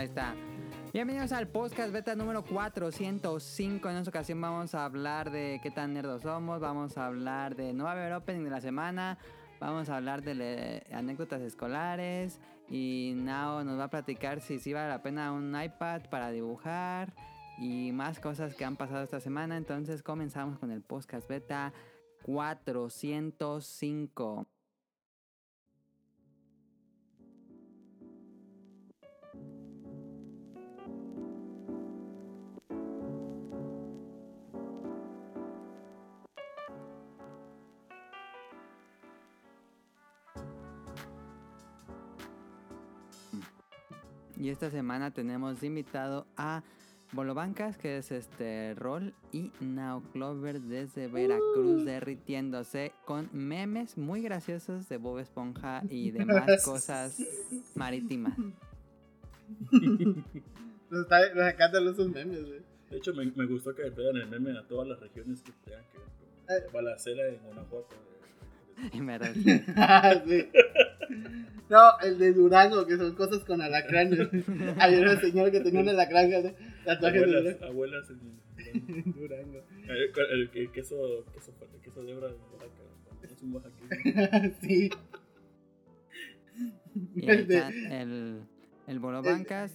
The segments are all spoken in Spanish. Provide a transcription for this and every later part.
Ahí está. Bienvenidos al podcast beta número 405. En esta ocasión vamos a hablar de qué tan nerdos somos. Vamos a hablar de no va a haber opening de la semana. Vamos a hablar de anécdotas escolares. Y Nao nos va a platicar si sí vale la pena un iPad para dibujar. Y más cosas que han pasado esta semana. Entonces comenzamos con el podcast beta 405. Y esta semana tenemos de invitado a Bolobancas, que es este rol, y Now Clover desde Veracruz, derritiéndose con memes muy graciosos de Bob Esponja y demás cosas marítimas. Nos, está, nos encantan esos memes, güey. De hecho, me, me gustó que le pegan el meme a todas las regiones que tengan que ver con balacera en Guanajuato. Y me re- Sí. No, el de Durango, que son cosas con alacranes. Había una señora que tenía un alacrán, ¿no? tatuaje de Abuelas, Durango. abuelas en, Durango. el, el- el queso, queso, el queso de Oaxaca. Es un oaxaqueño. Sí. y ahí El está el, el Bolobancas.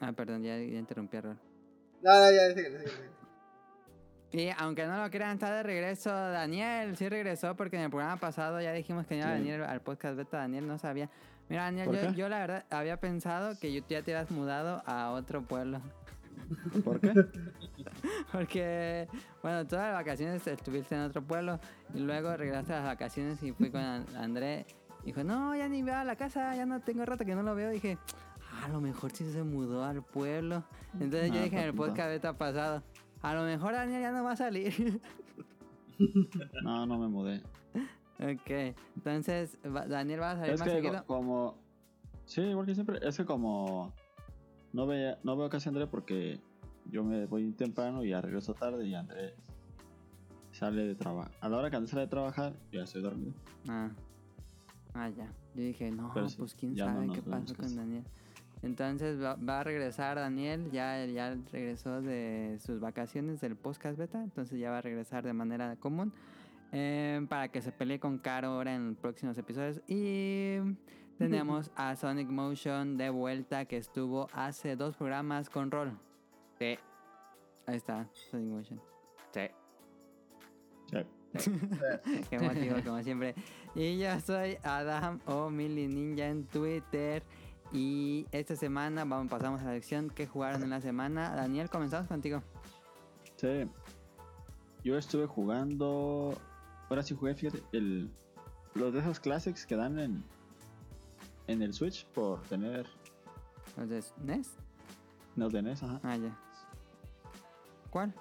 Ah, perdón, ya, ya interrumpí a Rol. No, no, ya, síguele, síguele. Y aunque no lo crean, está de regreso Daniel. Sí regresó porque en el programa pasado ya dijimos que iba a venir al podcast beta. Daniel no sabía. Mira, Daniel, ¿Por yo, yo la verdad había pensado que ya te habías mudado a otro pueblo. ¿Por qué? Porque, bueno, todas las vacaciones estuviste en otro pueblo y luego regresaste a las vacaciones y fui con An- André. Dijo, no, ya ni veo a la casa, ya no tengo rato que no lo veo. dije, "Ah, a lo mejor sí se mudó al pueblo. Entonces yo No, dije en el no. podcast beta pasado, a lo mejor Daniel ya no va a salir. No, no me mudé. ok, entonces Daniel va a salir Es más que seguido. co- como... Sí, igual que siempre. Es que como... No, no veo casi a André porque yo me voy temprano y ya regreso tarde y André sale de trabajar. A la hora que André sale de trabajar, ya estoy dormido. Ah. Ah, ya. Yo dije, no, Pero pues quién no sabe nos qué pasó con. Daniel. Entonces va, va a regresar Daniel, ya, ya regresó de sus vacaciones del podcast beta, entonces ya va a regresar de manera común eh, para que se pelee con Caro ahora en los próximos episodios. Y tenemos a Sonic Motion de vuelta que estuvo hace dos programas con Roll. Sí. Ahí está, Sonic Motion. Sí. Sí. Qué motivo, como siempre. Y yo soy Adam o Mili Ninja en Twitter. Y esta semana vamos, pasamos a la sección que jugaron en la semana. Daniel, comenzamos contigo. Sí. Yo estuve jugando... Ahora sí jugué, fíjate, el... Los de esos classics que dan en... En el Switch por tener... Entonces, ¿NES? No de NES, ajá. Ah, ya. ¿Cuál?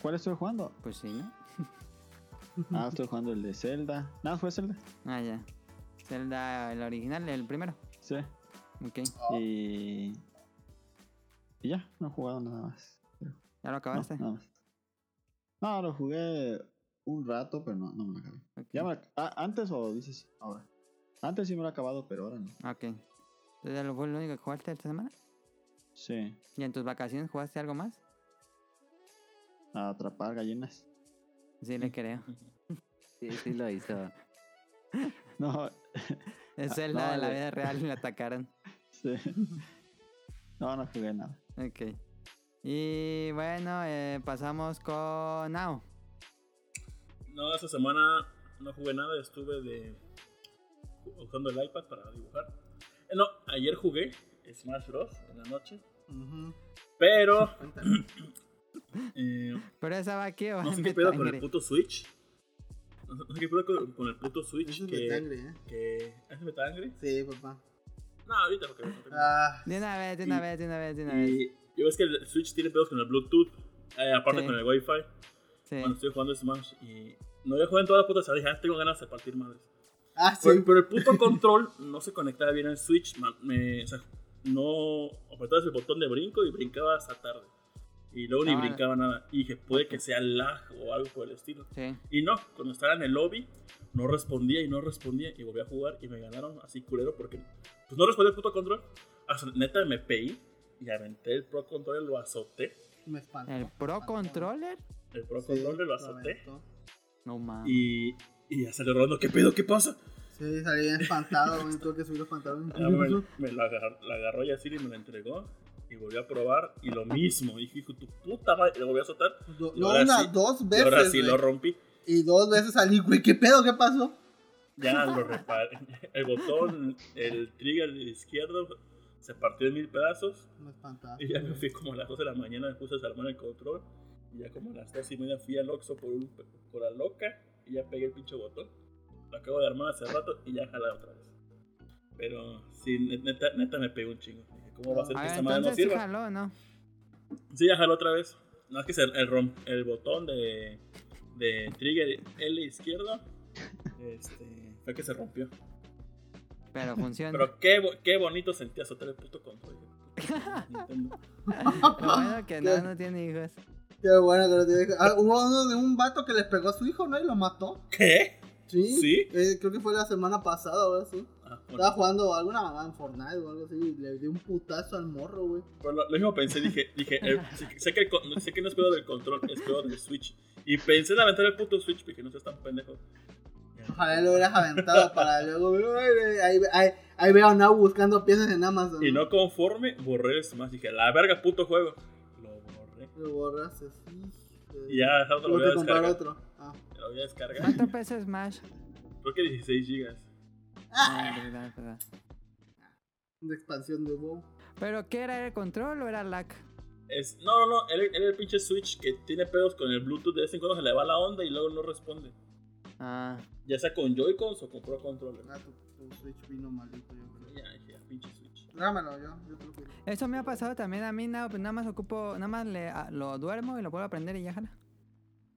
¿Cuál estuve jugando? Pues sí, ¿no? Ah, estuve jugando el de Zelda. Nada, fue Zelda. Ah, ya. Zelda, el original, el primero. Sí. Ok. Y... Y ya, no he jugado nada más. ¿Ya lo No, acabaste? nada más. No, lo jugué un rato, pero no, no me lo acabé. Ok. Ya me- ah, ¿Antes o dices ahora? Antes sí me lo he acabado, pero ahora no. Ok. Entonces, ¿lo fue lo único que jugaste esta semana? Sí, ¿Y en tus vacaciones jugaste algo más? a atrapar gallinas. Sí, le creo. Sí, sí lo hizo. No, Es Ah, no, de la vida real y le atacaron. sí. No, no jugué nada. Ok. Y bueno, eh, pasamos con Now. No, esta semana no jugué nada, estuve de usando el iPad para dibujar. Eh, no, ayer jugué Smash Bros. en la noche, pero eh, ¿Pero esa va aquí o no sé qué pedo con el puto Switch. No sé no sé qué pedo con, con el puto Switch Eso es que, Betangre, ¿eh? que ¿es Betangre? Sí, papá. No, ahorita porque Ah, De una vez, de una vez, de una vez, de una vez. Y yo ves que el Switch tiene pedos con el Bluetooth, eh, aparte Sí. con el Wi-Fi. Sí. Cuando estoy jugando Smash y no había jugado en toda la puta sala, dije, ah, tengo ganas de partir madres. ah, sí. Pero, pero el puto control no se conectaba bien al Switch. Me, o sea, no apretabas el botón de brinco y brincaba hasta tarde. Y luego ni Ah. brincaba nada. Y dije, puede que sea lag o algo por el estilo. Sí. Y no, cuando estaba en el lobby, no respondía y no respondía. Y volví a jugar y me ganaron así culero porque pues no respondía el puto control. Sea, neta me peí y aventé el Pro Controller, lo azoté. Me espantó. ¿El Pro Controller? El Pro Sí, Controller lo azoté. No mames. Y, y ya salió rodando. ¿Qué pedo? ¿Qué pasa? Sí, salí espantado. Tuve que subir los pantalones. Ya me, me la, agar- la agarró Yacir y me la entregó. Y volví a probar. Y lo mismo. Dije, hijo, tu puta madre. Y lo volví a azotar. Do- Y No, una, sí- dos Y veces. ahora sí güey. lo rompí. Y dos veces salí, güey. ¿Qué pedo? ¿Qué pasó? Ya lo reparé. El botón, el trigger izquierdo se partió en mil pedazos. Me. Y ya me fui como a las 2 de la mañana, me puse a desarmar el control. Y ya como a las 3 y media fui al Oxxo por, un, por la loca. Y ya pegué el pinche botón. Lo acabo de armar hace rato y ya jala otra vez. Pero sí, neta, neta me pegó un chingo. ¿Cómo va a ser A que esta madre no entonces sí sirva? jaló, ¿no? Sí, ya jaló otra vez. No es que se- el, rom- el botón de, de trigger L izquierdo este, fue que se rompió. Pero funciona. Pero qué, bo- qué bonito sentía azotar el puto control. Nintendo. Lo bueno que no, no tiene hijos. Qué bueno que lo tiene. Ah, hubo uno de un vato que le pegó a su hijo, ¿no? Y lo mató. ¿Qué? Sí. ¿Sí? Eh, creo que fue la semana pasada, ahora sí. Bueno. Estaba jugando alguna mamá en Fortnite o algo así. Y le dio un putazo al morro, güey. Lo, lo mismo pensé, dije, dije eh, sé, sé que el sé que no es pedo del control, es pedo del Switch. Y pensé en aventar el puto Switch, porque no seas tan pendejo. Ojalá lo hubieras aventado para luego. Ahí, ahí, veo a Nau buscando piezas en Amazon. Y no conforme, borré el Smash. Dije, la verga, puto juego. Lo borré. Lo borraste, sí. Y ya, lo voy a descargar. otro. Ah. Lo voy a descargar. ¿Cuánto pesa Smash? Creo que 16 gigas. Ah, verdad, verdad. De expansión de WoW. ¿Pero qué era el control o era lag? Es, no, no, no, era, era el pinche Switch que tiene pedos con el Bluetooth. De vez en cuando se le va la onda y luego no responde. Ah, Ya sea con Joy-Cons o con Pro Controller. Ah, tu, tu Switch vino malito, yo creo. Ya, ah, pinche Switch. Dámelo, yo, yo te lo pido. eso me ha pasado también a mí, pues nada más ocupo, nada más le, a- lo duermo y lo vuelvo a prender y ya jala.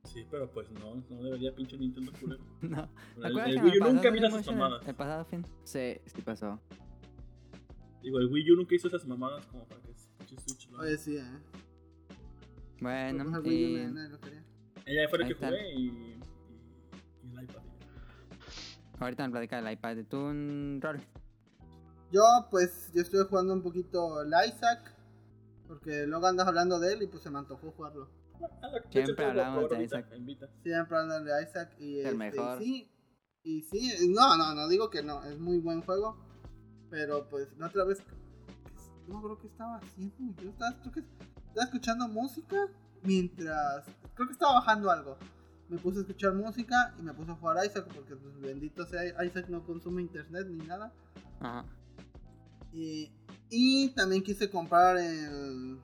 Sí, pero pues no, no debería pinche Nintendo culero. No. ¿Te El, acuerdas el Wii U nunca mira esas el- mamadas. El pasado fin. Sí, sí pasó. Digo, el Wii U nunca hizo esas mamadas como para que pinche Switch lo Oye, sí, eh. Bueno, Pues, el Wii U y. Ella fue la Ahí que jugué y, y, y el iPad. ahorita me platica del iPad. ¿Tú un rol? Yo, pues, yo estuve jugando un poquito el Isaac. Porque luego andas hablando de él y pues se me antojó jugarlo. Siempre hablamos de Isaac. Siempre hablan de Isaac y El este, mejor. sí. Y sí, no, no, no digo que no, es muy buen juego. Pero pues la otra vez, no creo que estaba haciendo. Yo estaba, creo que estaba escuchando música mientras, creo que estaba bajando algo. Me puse a escuchar música y me puse a jugar Isaac porque pues bendito sea Isaac no consume internet ni nada. Ajá. Y, y también quise comprar el,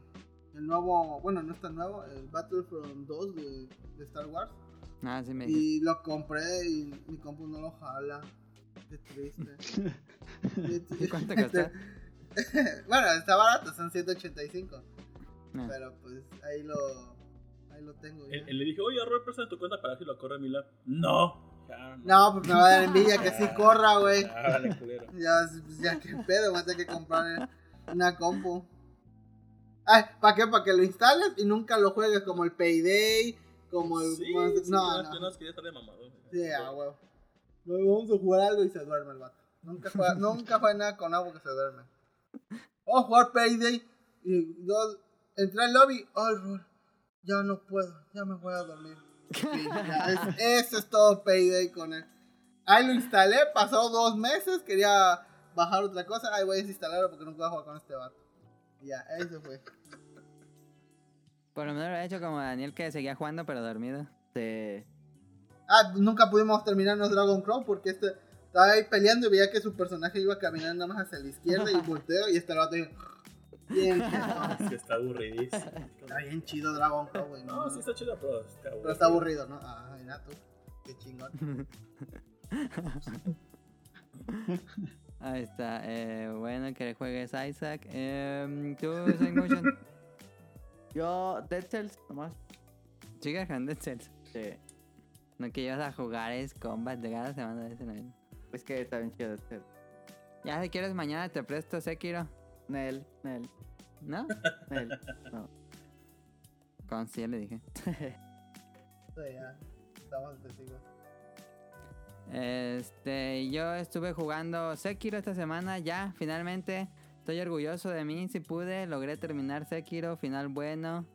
el nuevo, bueno, no es tan nuevo, el Battlefront 2 de, de Star Wars. Ah, sí me. Y lo compré y mi compu no lo jala. Qué triste. Qué ¿Y cuánto costó? bueno, está barato, son 185. Ah. Pero pues ahí lo, ahí lo tengo. ya. Él, él le dije, oye, Robert, presta tu cuenta para si lo corre mi lap. No. Ya, No, pues me va a dar envidia que sí corra, güey. Ya, vale, culero. Ya, pues, ya qué pedo, voy a tener que comprar una compu. Ay, ¿para qué? Para que lo instales y nunca lo juegues como el Payday, como el... Sí, no, sí, no. yo no quería estar de mamador. Sí, ah, huevo. Vamos a jugar algo y se duerme el vato. Nunca juega, nunca juega nada con algo que se duerme. O jugar Payday y dos, entré al lobby, ay, Rol, ya no puedo, ya me voy a dormir. Sí, ya, es- eso es todo Payday con él. Ahí lo instalé, pasó dos meses, quería bajar otra cosa, ahí voy a desinstalarlo porque no puedo jugar con este vato. Ya, eso fue. Por lo menos lo he hecho como Daniel que seguía jugando pero dormido. Sí. Ah, nunca pudimos terminarnos Dragon Crow porque este estaba ahí peleando y veía que su personaje iba caminando nada más hacia la izquierda y volteo y este vato Bien. Es que está aburridísimo. está bien chido Dragon Crow, güey. No, sí está chido, pero está aburrido. Pero está aburrido, ¿no? Ah, mira tú. Qué chingón. Ahí está. Eh, bueno, que juegues Isaac. Eh, ¿Tú, Motion? Yo, Dead Cells, nomás. Chicas con Dead Cells. Sí. No que ibas a jugar es Combat de cada semana de ese no. Es que está bien chido Dead Cells. Ya si quieres mañana te presto Sekiro. Nel, Nel, ¿No? Nel. No. Con sí le dije. Sí, ya. Estamos testigos. Este, yo estuve jugando Sekiro esta semana ya, finalmente. Estoy orgulloso de mí, si pude, logré terminar Sekiro, final bueno.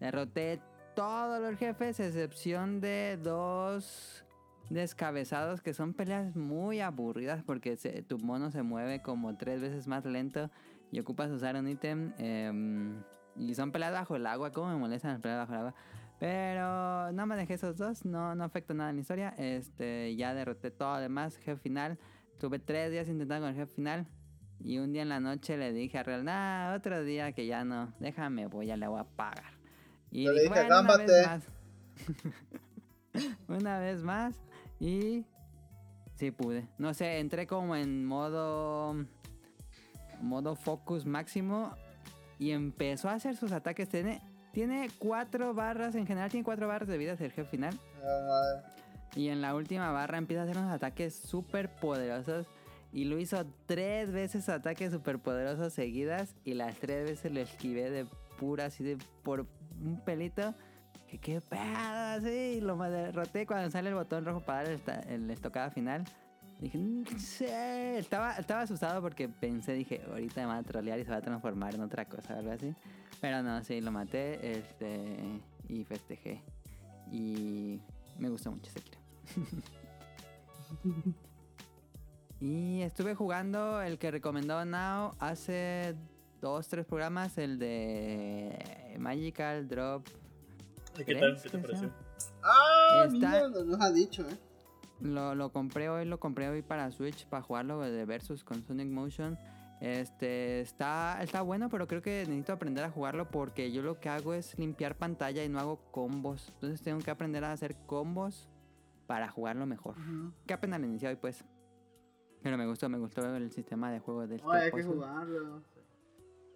Derroté todos los jefes, excepción de dos descabezados, que son peleas muy aburridas porque se- tu mono se mueve como tres veces más lento y ocupas usar un ítem. em, y son peleas bajo el agua, como me molestan las peleas bajo el agua. Pero no manejé esos dos, no, no afecta nada en la historia. Este, ya derroté todo lo demás, jefe final. Tuve tres días intentando con el jefe final. Y un día en la noche le dije a Real, nah, otro día que ya no, déjame, voy, ya le voy a pagar. Y le dije, "Bueno, una vez más. una vez más. Y sí pude. No sé, entré como en modo. Modo focus máximo. Y empezó a hacer sus ataques. Tiene, tiene cuatro barras, en general tiene cuatro barras de vida el jefe final. Madre. Y en la última barra empieza a hacer unos ataques súper poderosos. Y lo hizo tres veces ataques súper poderosos seguidas. Y las tres veces lo esquivé de pura, así de por un pelito. Que qué pedo, así. Y lo derroté cuando sale el botón rojo para dar el, el estocada final. Dije, "Mm, sí". Estaba, estaba asustado porque pensé, dije, ahorita me va a trolear y se va a transformar en otra cosa o algo así. Pero no, sí, lo maté este, y festejé. Y me gustó mucho Sekiro. y estuve jugando el que recomendó Now hace dos, tres programas, el de Magical Drop. ¿Y ¿Qué tal? ¿Qué te ¿Qué pareció? Ah, Está- mira, no nos ha dicho, eh. Lo, lo compré hoy, lo compré hoy para Switch, para jugarlo de Versus con Sonic Motion. Este está, está bueno, pero creo que necesito aprender a jugarlo porque yo lo que hago es limpiar pantalla y no hago combos. Entonces tengo que aprender a hacer combos para jugarlo mejor. Ujú. Que apenas lo inicié hoy, pues. Pero me gustó, me gustó el sistema de juego de este Ay, hay que jugarlo.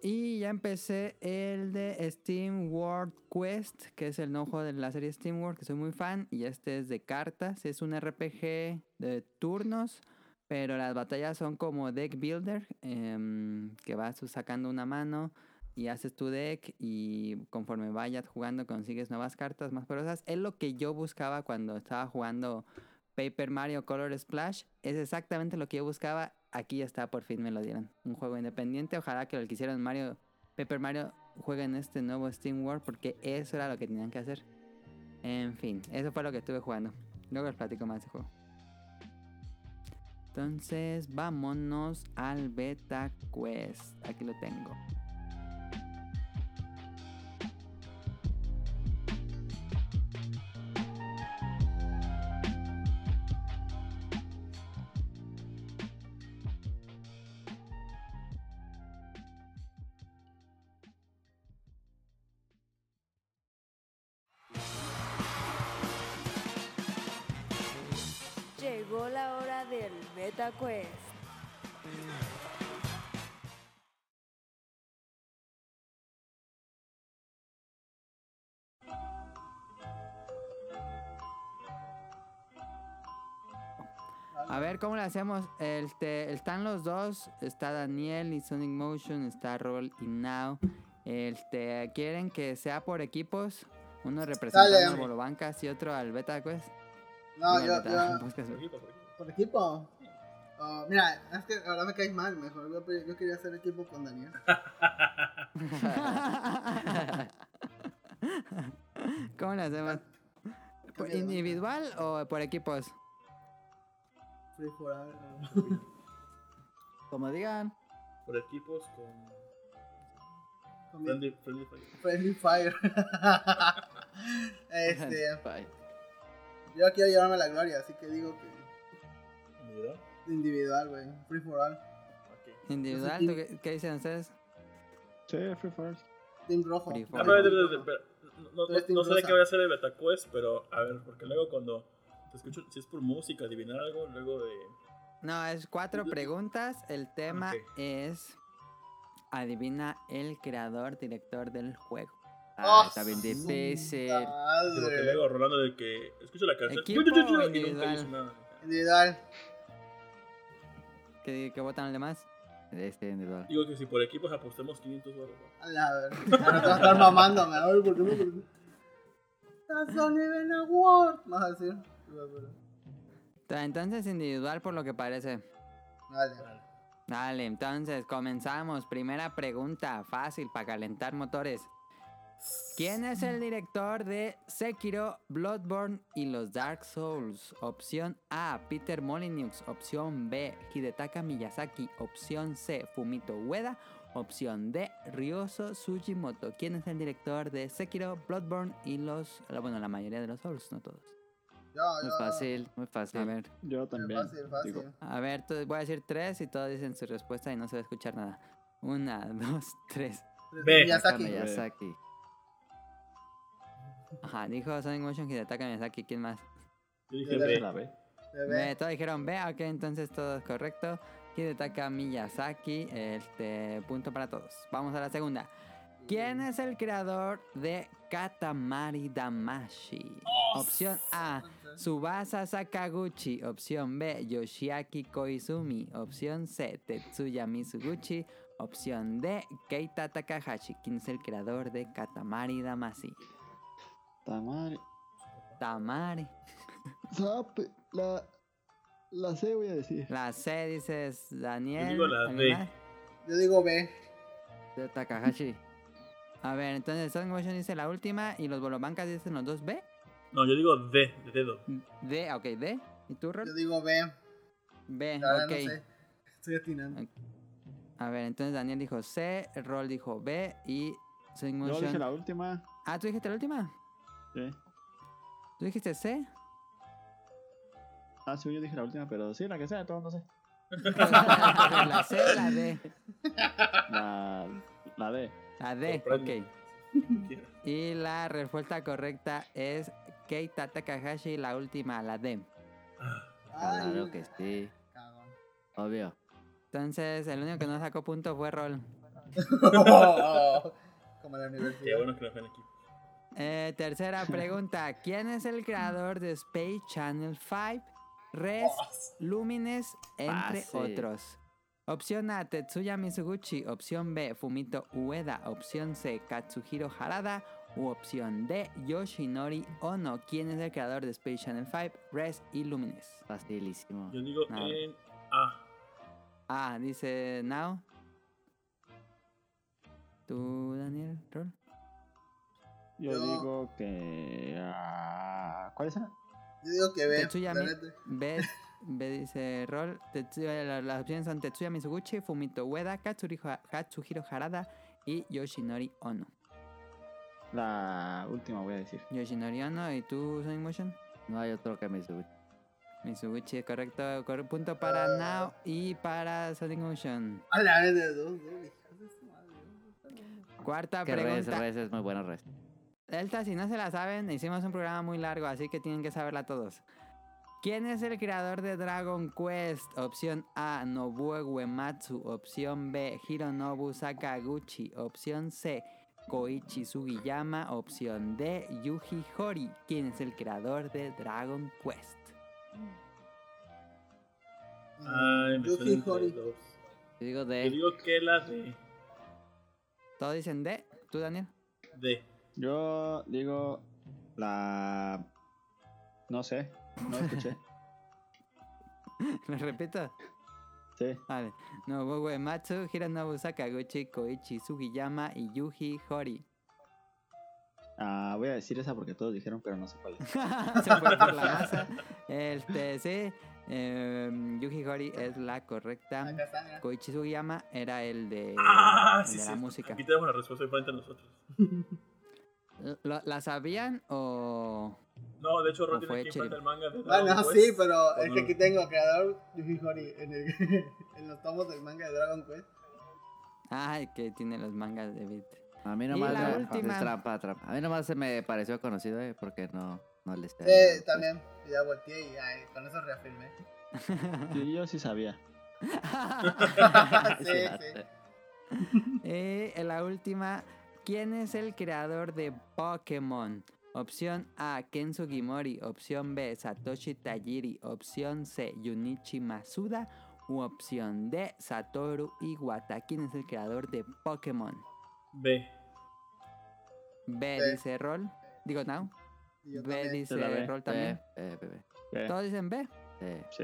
Y ya empecé el de Steam World Quest, que es el nuevo juego de la serie Steam World, que soy muy fan. Y este es de cartas, es un RPG de turnos, pero las batallas son como deck builder, em, que vas sacando una mano y haces tu deck y conforme vayas jugando consigues nuevas cartas más poderosas. Es lo que yo buscaba cuando estaba jugando Paper Mario Color Splash. Es exactamente lo que yo buscaba. Aquí ya está, por fin me lo dieron. Un juego independiente. Ojalá que lo que hicieron Mario, Paper Mario juegue en este nuevo Steam World porque eso era lo que tenían que hacer. En fin, eso fue lo que estuve jugando. Luego les platico más de juego. Entonces, vámonos al Beta Quest. Aquí lo tengo. Cómo le hacemos. Este, están los dos. Está Daniel y Sonic Motion. Está Roll y Now. Este, ¿quieren que sea por equipos? Uno representando al Bolobancas y otro al Beta Quest. No, Digo, yo, Beta yo, Podcast. Por equipo, por equipo. por equipo. Ah, mira, es que ahora me caes mal, mejor. Yo, yo quería hacer equipo con Daniel. ¿Cómo le hacemos? ¿Por Cambia de ¿Individual o por equipos? Free for all. Como digan. Por equipos con. Con mi- Friendly, friendly Fire. Friendly Fire. este, Bye. yo quiero llevarme la gloria, así que digo que ¿Individual? individual, güey. Free for all. ¿Individual? ¿Tú qué, qué dicen ustedes? Sí, Free Fire. Team rojo. Free Ah, for all. pero, pero, pero, no, no, Team no sé de qué voy a hacer el BetaQuest, pero a ver, porque luego cuando te escucho, si es por música, adivinar algo, luego de. No, es cuatro preguntas. El tema Ok. es. Adivina el creador, director del juego. Ah, Ah, está bien difícil. Digo que Madre. luego Rolando de que escucho la canción ¿Equipo y nunca individual? nada. Individual. ¿Qué, qué votan los demás? Este individual. Digo que si por equipos apostemos 500 dólares. A la ver. Ahora te vas a estar mamándome. Ay, ¿por qué me That's not even a word. Vas a decir. Entonces individual por lo que parece. Vale. Dale, entonces comenzamos. Primera pregunta, fácil para calentar motores. ¿Quién es el director de Sekiro, Bloodborne y los Dark Souls? Opción A, Peter Molyneux. Opción B, Hidetaka Miyazaki. Opción C, Fumito Ueda. Opción D, Ryoso Sugimoto. ¿Quién es el director de Sekiro, Bloodborne y los... Bueno, la mayoría de los Souls, no todos. Yo, Muy yo. fácil, muy fácil. A ver, Yo también. Fácil, fácil. Digo, a ver, tú- voy a decir tres y todos dicen su respuesta y no se va a escuchar nada. Una, dos, tres. Ve. Miyazaki. Miyazaki. Ajá, dijo Sonic Motion Hidetaka Miyazaki. ¿Quién más? Yo dije B. la B. B, todos dijeron B, ok, entonces todo es correcto. Hidetaka Miyazaki, este, punto para todos. Vamos a la segunda. ¿Quién es el creador de Katamari Damashi? Opción A, Subasa Sakaguchi. Opción B, Yoshiaki Koizumi. Opción C, Tetsuya Mizuguchi. Opción D, Keita Takahashi. ¿Quién es el creador de Katamari Damashi? Tamari. Tamari. La. La C voy a decir. La C dices Daniel. digo la ¿alguien D. más? Yo digo B. De Takahashi. A ver, entonces Sonic Motion dice la última y los Bolobancas dicen los dos B. No, yo digo D, de dedo. D, ok, D. ¿Y tú, Rol? Yo digo B. B, ok. no sé. Estoy atinando. A ver, entonces Daniel dijo C, Rol dijo B y Yo dije la última. Ah, ¿tú dijiste la última? Sí. ¿Tú dijiste C? Ah, sí, yo dije la última, pero sí, la que sea, todo no sé. la C o la D. La. La D. La D, ok. Y la respuesta correcta es Keita Takahashi, la última, la D. Claro Ay, que sí. cagón. Obvio. Entonces, el único que no sacó punto fue Rol. Como en la Qué bueno que equipo. Eh, tercera pregunta. ¿Quién es el creador de Space Channel 5, Res, Lumines, entre Fácil. otros? Opción A, Tetsuya Mizuguchi. Opción B, Fumito Ueda. Opción C, Katsuhiro Harada. U opción D, Yoshinori Ono. ¿Quién es el creador de Space Channel 5, Res y Lumines? Facilísimo. Yo digo Ah. en A. Ah, dice Now. ¿Tú, Daniel? Rol? Yo, Yo- digo que. ah, ¿Cuál es? Yo digo que B. Tetsuya Mi-. B, B dice Rol. Tetsuya- la- las opciones son Tetsuya Mizuguchi, Fumito Ueda, Katsuhiro Harada y Yoshinori Ono. La última voy a decir. Yoshinori Ono, ¿y tú, Sonic Motion? No hay otro que me sube. Mizuguchi, es correcto. Cor- punto para. Now y para Sonic Motion. A la vez de dos, dos. hijos de su madre. Cuarta Que res, pregunta. res es muy bueno, res. Delta, si no se la saben, hicimos un programa muy largo, así que tienen que saberla todos. ¿Quién es el creador de Dragon Quest? Opción A, Nobuo Uematsu. Opción B, Hironobu Sakaguchi. Opción C, Koichi Sugiyama. Opción D, Yuji Hori. ¿Quién es el creador de Dragon Quest? Ay, me Yuji dos. Yo digo Yo de. digo que la D. ¿Todos dicen D? ¿Tú, Daniel? D. Yo digo la. No sé, no escuché. ¿Me repito? Sí, Vale. Nobuo Uematsu, Hironobu Sakaguchi, Koichi Sugiyama y Yuji Hori. ah, voy a decir esa porque todos dijeron, pero no sé cuál es. se fue por la masa. Este, sí. em, Yuji Hori es la correcta. Acá está, mira. Koichi Sugiyama era el de, Ah, el sí, de sí. la música. Aquí tenemos la respuesta frente a nosotros. ¿Lo- ¿La sabían o...? No, de hecho, ¿O Ron fue tiene aquí enfrente chiri- el manga de Bueno, Dragon sí, Quest. pero es que aquí tengo creador Yuji Horii en, el, en los tomos del manga de Dragon Quest. Ay, que tiene los mangas de Beat. A mí nomás la me- trampa, trampa. A mí nomás se me pareció conocido, eh, porque no, no le sé. Eh, también. Ya volteé y ay, con eso reafirmé. Sí, yo sí sabía. sí, sí. Y en la última, ¿quién es el creador de Pokémon? Opción A, Ken Sugimori. Opción B, Satoshi Tajiri. Opción C, Junichi Masuda. U opción D, Satoru Iwata. ¿Quién es el creador de Pokémon? B. B, B. dice Rol. Digo, Now. Yo B también. dice la B. Rol Eh, también. bebé. Eh, ¿Todos dicen B? Sí.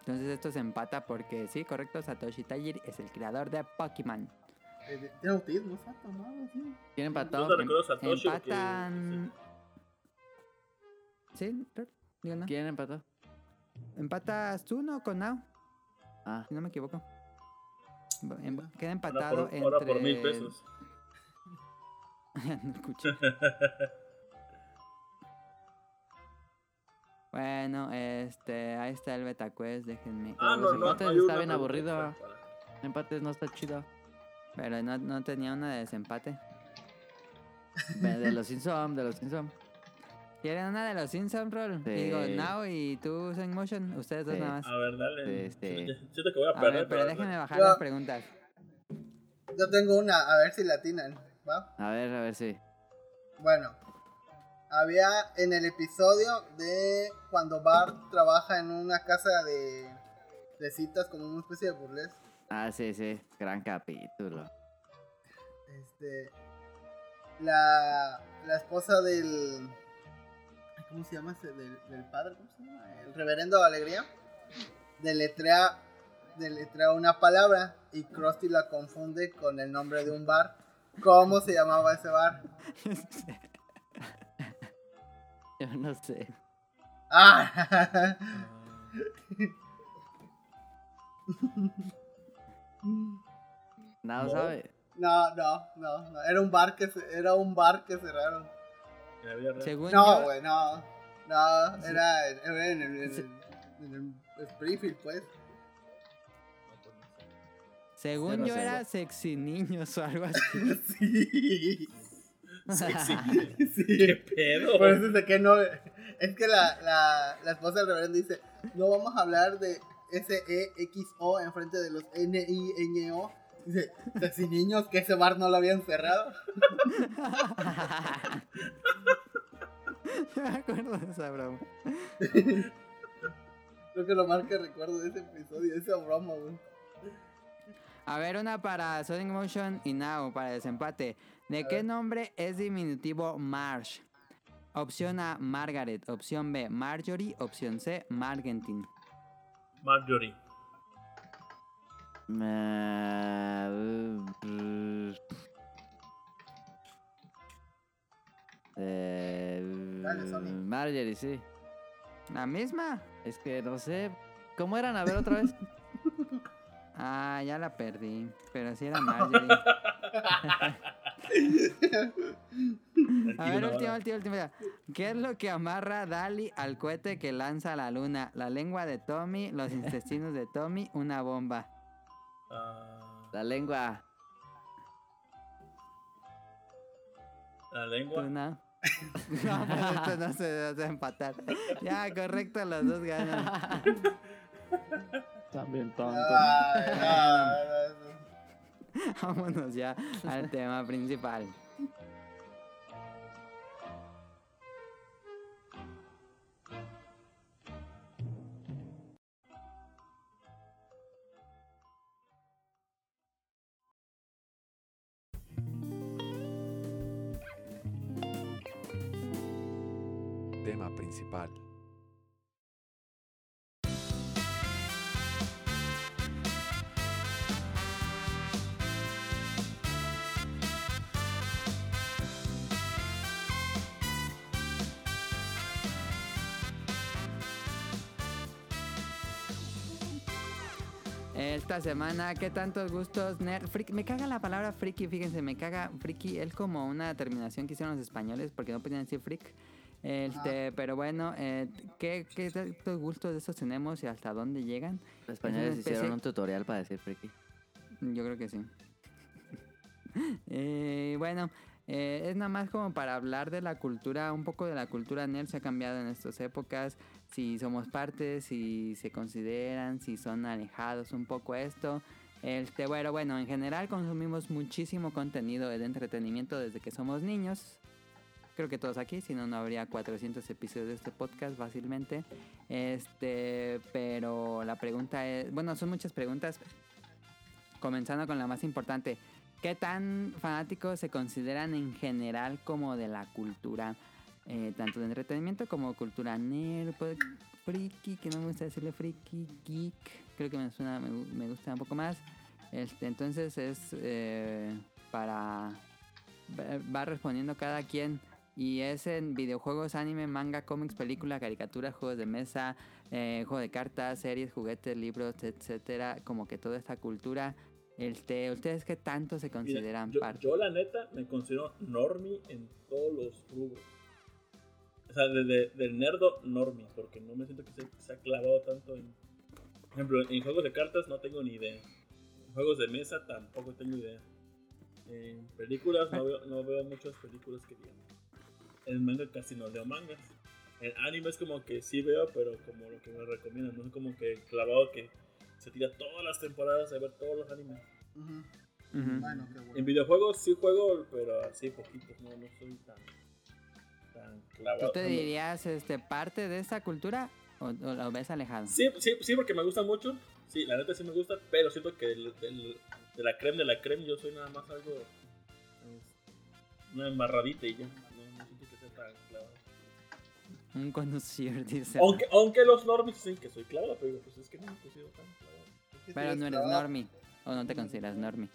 Entonces esto se empata porque sí, correcto, Satoshi Tajiri es el creador de Pokémon. Eh, Tiene autismo, sí. No te Satoshi porque- Empatan... ¿Sí? Digo, no. ¿Quién empató? ¿Empatas tú, no? Con Now, Ah, si no me equivoco. Em- Queda Ahora empatado por, ahora por mil entre- pesos. no escuché. Bueno, este, ahí está el BetaQuest, déjenme. Ah, no, no. empates hay está bien aburrido. empates no está chido. Pero no, no tenía una de desempate. De los Simpsons, de los Simpsons. ¿Quieren una de los Simpsons, Roll? Sí. Digo, Now y tú, Sun Motion, ustedes dos Sí. nada más. A ver, dale. Este- Siento que voy a A perder. ver, pero pero- déjenme bajar Yo- las preguntas. Yo tengo una, a ver si la atinan, ¿va? A ver, a ver si. Bueno, había en el episodio de cuando Bart trabaja en una casa de, de citas como una especie de burlesque. Ah, sí, sí. Gran capítulo. Este, la, la esposa del. ¿Cómo se llama ese? Del, del padre, ¿cómo se llama? El reverendo Alegría. Deletrea, deletrea una palabra y Krusty la confunde con el nombre de un bar. ¿Cómo se llamaba ese bar? Yo no sé. ¡Ah! Nada No. sabe. No, no, no, no. Era un bar que se- era un bar que cerraron. Según No, yo, güey, no. No, era, era en el, en el, en el Springfield, pues. según Cero, yo cero. era sexy niños o algo así. Sí. Sexy. Sí. ¿Qué pedo? Por eso es de que no. Es que la, la, la esposa del reverendo dice: No vamos a hablar de S-E-X-O enfrente de los N-I-N-O. Dice: Sexy niños, que ese bar no lo habían cerrado. me acuerdo de esa broma. Creo que lo más que recuerdo de ese episodio, esa broma, güey. A ver, una para Sonic Motion y Now, para desempate. ¿De qué nombre es diminutivo Marsh? Opción A, Margaret. Opción B, Marjorie. Opción C, Margentin. Marjorie. Eh, Dale. Marjorie, sí. ¿La misma? Es que no sé. ¿Cómo eran? A ver otra vez. Ah, ya la perdí. Pero sí era Marjorie. A ver, última, última, última. ¿Qué es lo que amarra Dali al cohete que lanza a la luna? La lengua de Tommy, los intestinos de Tommy, una bomba. Ah, La lengua. la ¿Tú lengua. no? No, pues esto no se debe empatar. Ya, correcto, los dos ganan. También tonto. Ay, no, no, no. Vámonos ya al tema principal. Esta semana, ¿qué tantos gustos nerd? Friki- me caga la palabra friki, fíjense, me caga friki. Es como una terminación que hicieron los españoles porque no podían decir freak. Este, pero bueno, eh, ¿qué, ¿qué tantos gustos de esos tenemos y hasta dónde llegan? Los españoles especie- hicieron un tutorial para decir friki. Yo creo que sí. Eh, bueno, eh, es nada más como para hablar de la cultura, un poco de la cultura nerd se ha cambiado en estas épocas, si somos parte, si se consideran, si son alejados un poco esto. Este, bueno, bueno, en general consumimos muchísimo contenido de entretenimiento desde que somos niños. Creo que todos aquí, si no, no habría 400 episodios de este podcast fácilmente. Este, pero la pregunta es, bueno, son muchas preguntas, comenzando con la más importante. ¿Qué tan fanáticos se consideran en general como de la cultura? eh, tanto de entretenimiento como cultura nerd, friki, que no me gusta decirle friki, geek, creo que me suena, me, me gusta un poco más. Este, entonces es eh, para va respondiendo cada quien y es en videojuegos, anime, manga, cómics, películas, caricaturas, juegos de mesa, eh, juego de cartas, series, juguetes, libros, etcétera, como que toda esta cultura. Este, ¿Ustedes qué tanto se Mira, consideran yo, parte? yo, la neta me considero normie en todos los rubros. O sea, de, de- del nerdo normie, porque no me siento que se, se ha clavado tanto en... Por ejemplo, en juegos de cartas no tengo ni idea. En juegos de mesa tampoco tengo idea. En películas no veo, no veo muchas películas que digamos. En manga casi no leo mangas. En anime es como que sí veo, pero como lo que me recomiendan. No es como que clavado que se tira todas las temporadas a ver todos los animes. Bueno, qué bueno. En videojuegos sí juego, pero así poquitos, no, no soy tan, tan clavado. ¿Tú te dirías este, parte de esta cultura o, o lo ves alejado? Sí, sí, sí, porque me gusta mucho. Sí, la neta sí me gusta, pero siento que del- de la creme de la creme yo soy nada más algo. es, una embarradita y ya. Un conocido, dice. Aunque, aunque los normies dicen que soy clavado, pero pues es que no me considero tan que Pero no eres normie. O no te consideras normie.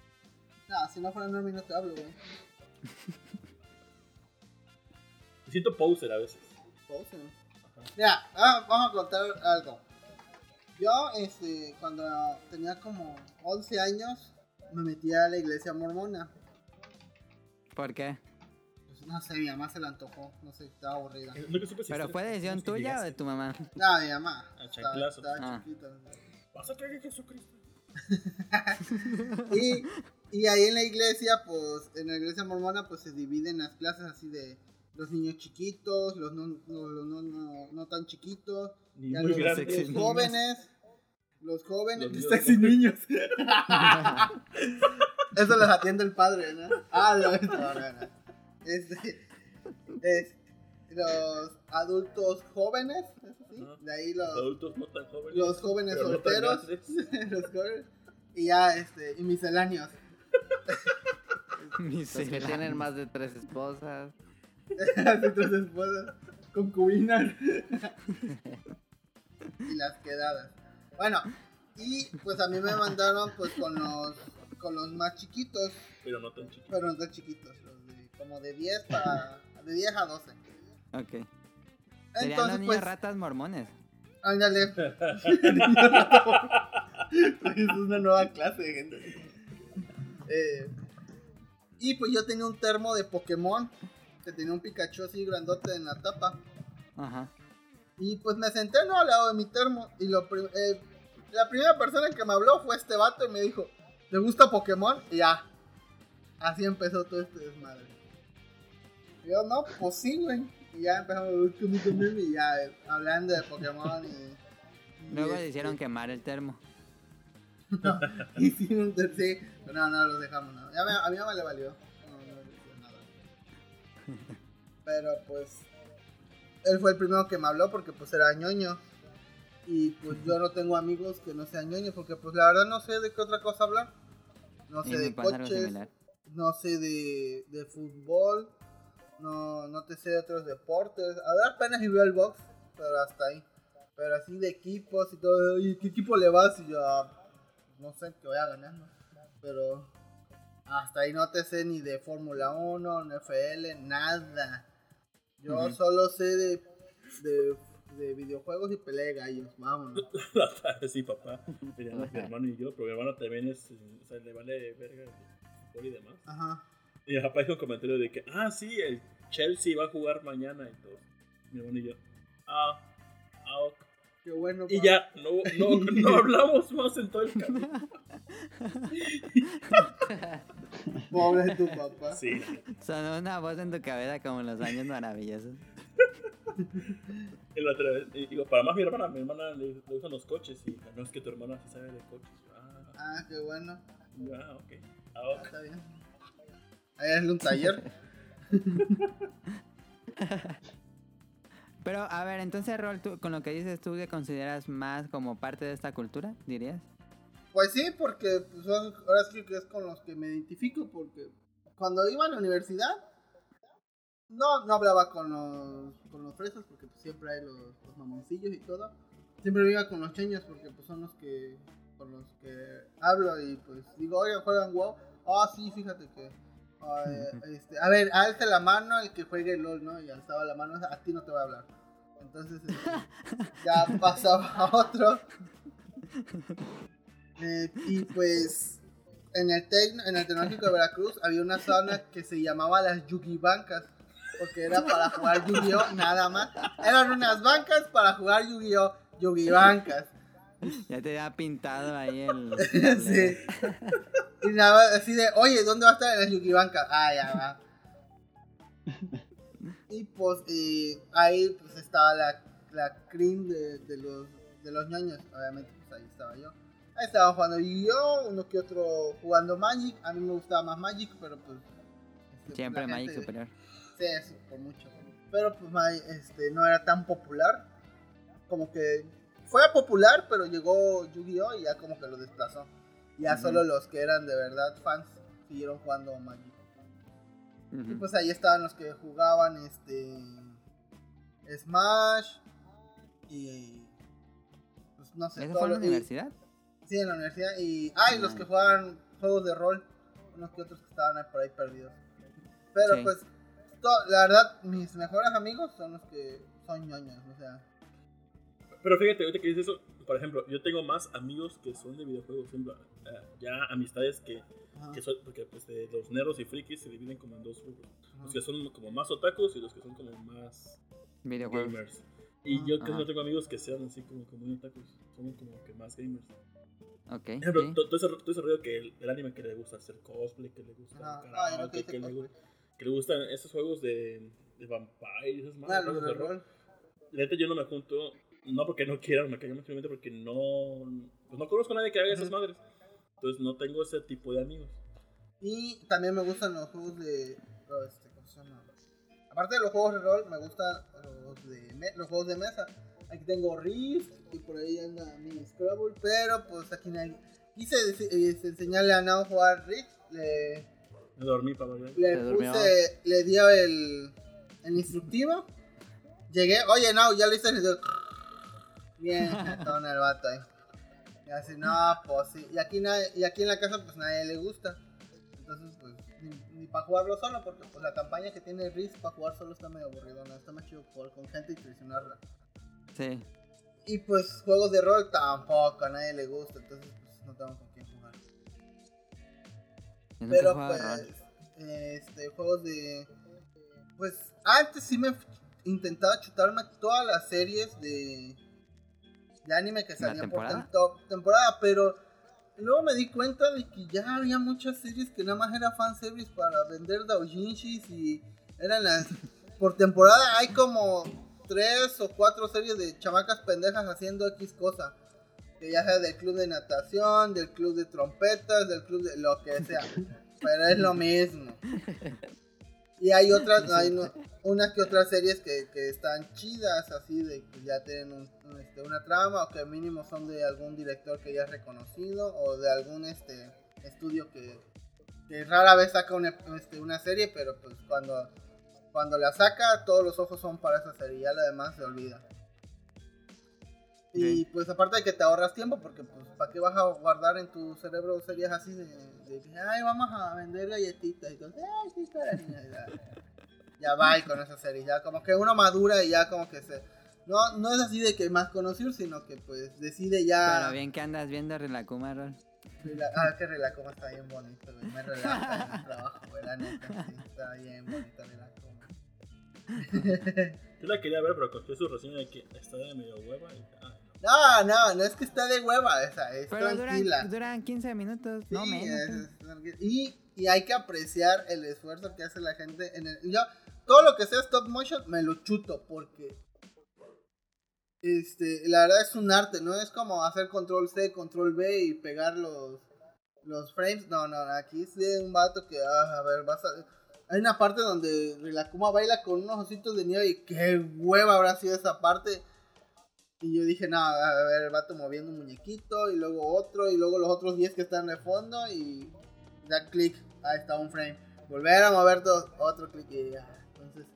No, si no fuera normie no te hablo, güey. Me siento poser a veces. Pose, ¿no? Mira, ah, vamos a contar algo. Yo, este, cuando tenía como 11 años, me metí a la iglesia mormona. ¿Por qué? No sé, mi mamá se la antojó, no sé, estaba aburrida. Si ¿Pero fue decisión tuya o de tu mamá? No, mi mamá. A Estaba, chanclazo. estaba Ah. chiquita. ¿Vas a creer en Jesucristo? Y, y ahí en la iglesia, pues, en la iglesia mormona, pues se dividen las clases así de los niños chiquitos, los no, no, los no, no, no tan chiquitos, Ni ya muy los, jóvenes, los jóvenes, Los sexy niños. Eso los atiende el padre, ¿no? Ah, no, no, no, no. Este, es, los adultos jóvenes, sí, de ahí Los los, adultos no tan jóvenes. los jóvenes pero no tan solteros, los jóvenes, y ya, este, y misceláneos. Mis Los que tienen más de tres esposas. Tres esposas, concubinas y las quedadas. Bueno, y pues a mí me mandaron pues con los con los más chiquitos, Pero no tan chiquitos. pero no tan chiquitos, como de 10 para de 10 a 12. Ok. Serían los Entonces niños pues ratas mormones. ándale. es una nueva clase de gente. Eh, y pues yo tenía un termo de Pokémon que tenía un Pikachu así grandote en la tapa. Ajá. Y pues me senté ¿no? al lado de mi termo. Y lo prim- eh, la primera persona que me habló fue este vato y me dijo: ¿Te gusta Pokémon? Y ya. Así empezó todo este desmadre. Yo, no, pues sí, güey. Y ya empezamos Y ya hablando de Pokémon y. y Luego le este, hicieron quemar el termo. Hicieron un ter- sí, pero no, no los dejamos. No. Ya me- a mi mamá le valió. No, no le hizo nada. Pero pues. Él fue el primero que me habló porque pues era ñoño. Y pues yo no tengo amigos que no sean ñoños porque pues la verdad no sé de qué otra cosa hablar. No sé de coches, no sé de, de fútbol, no, no te sé de otros deportes. A dar apenas y veo el box, pero hasta ahí. Pero así de equipos y todo, oye, ¿qué equipo le vas? Y yo, "Ah, no sé, que voy a ganar, ¿no? Pero hasta ahí no te sé ni de Fórmula 1, NFL, nada. Yo solo sé de, de, de videojuegos y pelea de gallos, vámonos. Sí, papá. Mi hermano y yo, pero mi hermano también es, o sea, le vale verga y demás. Ajá. Y mi papá hizo un comentario de que, ah, sí, el Chelsea va a jugar mañana y todo. Mi hermano y yo, ah, ah, ok. Qué bueno. Y pa. ya, no, no, no hablamos más en todo el camino. Pobre de tu papá. Sí, Sonó una voz en tu cabeza como en los años maravillosos. vez, y digo, para más mi hermana, mi hermana le, le gustan los coches y no es que tu hermana sí sabe de coches. Ah, Ah, qué bueno. ah, ok. Ah, Ah, ok. Está bien. Ahí es un taller. Pero, a ver, entonces, Rol, tú, con lo que dices, ¿tú te consideras más como parte de esta cultura, dirías? Pues sí, porque pues, son, ahora sí que es con los que me identifico, porque cuando iba a la universidad, no, no hablaba con los, con los fresas porque pues, siempre hay los, los mamoncillos y todo. Siempre iba con los cheños porque pues son los que con los que hablo y pues digo, oye, juegan WoW. Ah, sí, fíjate que. Eh, este, a ver, alza la mano el que juegue LOL, ¿no? Y alzaba la mano, a ti no te voy a hablar. Entonces, este, ya pasaba a otro. Eh, y pues, en el, tecno, en el Tecnológico de Veracruz había una zona que se llamaba las Yugi Bancas. Porque era para jugar Yu-Gi-Oh! nada más. Eran unas bancas para jugar Yu-Gi-Oh! Yugi Bancas. Ya te había pintado ahí el. sí. Y nada así de, oye, ¿dónde va a estar en la Banca? Ah, ya va. Y pues y ahí pues estaba la, la cream de, de los de los ñoños. Obviamente pues ahí estaba yo. Ahí estaban jugando Yu-Gi-Oh! Uno que otro jugando Magic. A mí me gustaba más Magic, pero pues... este, Siempre la Magic gente- superior. Sí, eso, por mucho. Pero pues ma- este, no era tan popular. Como que fue popular, pero llegó Yu-Gi-Oh! y ya como que lo desplazó. Ya solo los que eran de verdad fans siguieron jugando Magic. Y pues ahí estaban los que jugaban este Smash y pues no sé, ¿Eso fue en la y- universidad? Sí, en la universidad y ah, y los Ah. que jugaban juegos de rol, unos que otros que estaban ahí por ahí perdidos. Pero Sí. pues to- la verdad mis mejores amigos son los que son ñoños, o sea, Pero fíjate, ahorita que dices eso, por ejemplo, yo tengo más amigos que son de videojuegos, ejemplo, eh, ya amistades que, ajá, que son, porque pues de los nerdos y frikis se dividen como en dos grupos. ajá. Los que son como más otakus y los que son como más Videojuegos. gamers. Y yo casi no tengo amigos que sean así como, como muy otakus, son como que más gamers. Ok. Por ejemplo, sí. to- todo, ese, todo ese rollo que el, el anime que le gusta hacer cosplay, que le gusta Ah, no karate, te que, hice le, que le gustan esos juegos de, de vampire Ah, madres, los juegos de rol. La neta yo no me junto, no porque no quieran, me caigan simplemente porque no, pues no conozco a nadie que haga esas madres. Entonces no tengo ese tipo de amigos. Y también me gustan los juegos de. oh, este, ¿cómo se llama? Aparte de los juegos de rol, me gustan los, de me- los juegos de mesa. Aquí tengo Rift y por ahí anda mi Scrabble, pero pues aquí nadie. Quise eh, enseñarle a Nao a jugar Rift, le, Me dormí para ver. le puse, le dio el, el instructivo. Llegué, oye Nao, ya le hice el. Bien, todo el vato ahí. Y así, no, pues sí. Y aquí, nadie- y aquí en la casa, pues nadie le gusta. Entonces, pues, ni, para jugarlo solo, porque pues la campaña que tiene Risk para jugar solo está medio aburridona. Está más chido jugar con gente y traicionarla. Sí. Y pues, juegos de rol tampoco, a nadie le gusta. Entonces, pues, no tengo con quién jugar. Yo Pero pues, este, juegos de. Pues, antes sí me intentaba chutarme todas las series de. De anime que ¿La salían por temporada, pero. Luego me di cuenta de que ya había muchas series que nada más era fanservice para vender doujinshis y eran las... Por temporada hay como tres o cuatro series de chamacas pendejas haciendo X cosa. Que ya sea del club de natación, del club de trompetas, del club de lo que sea. Pero es lo mismo. Y hay otras, hay no- unas que otras series que, que están chidas, así de que ya tienen un- un, este, una trama o que mínimo son de algún director que ya es reconocido o de algún este estudio que, que rara vez saca una, este, una serie, pero pues cuando, cuando la saca todos los ojos son para esa serie, ya lo demás se olvida. Y pues aparte de que te ahorras tiempo, porque pues ¿para qué vas a guardar en tu cerebro series así de, de que, ay, vamos a vender galletitas y todo, ay, sí, está la niña", ya, ya va y con esa serie, ya como que uno madura y ya como que se... No, no es así de que más conocido, sino que pues decide ya... Pero bien que andas viendo Rilakuma, Rol. Rela- Ah, que Relacoma está bien bonito, güey. Me relaja en el trabajo, güey. La neta, sí, está bien bonito Relacoma. Yo la quería ver, pero conté su reseña de que está de medio hueva y ah, No, no, no es que está de hueva, esa, es Pero tranquila. duran, duran 15 minutos, no Sí, menos. es- es tranquila. y, y hay que apreciar el esfuerzo que hace la gente en el. Yo, todo lo que sea stop motion me lo chuto porque. Este, la verdad es un arte, no es como hacer control C, control B y pegar los, los frames. No, no, aquí es de un vato que, ah, a ver, vas a. Hay una parte donde Rilakuma baila con unos ositos de nieve y qué hueva habrá sido esa parte. Y yo dije, no, a ver, el vato moviendo un muñequito y luego otro y luego los otros 10 que están de fondo y da clic, ahí está un frame. Volver a mover dos, otro clic y ya. Entonces,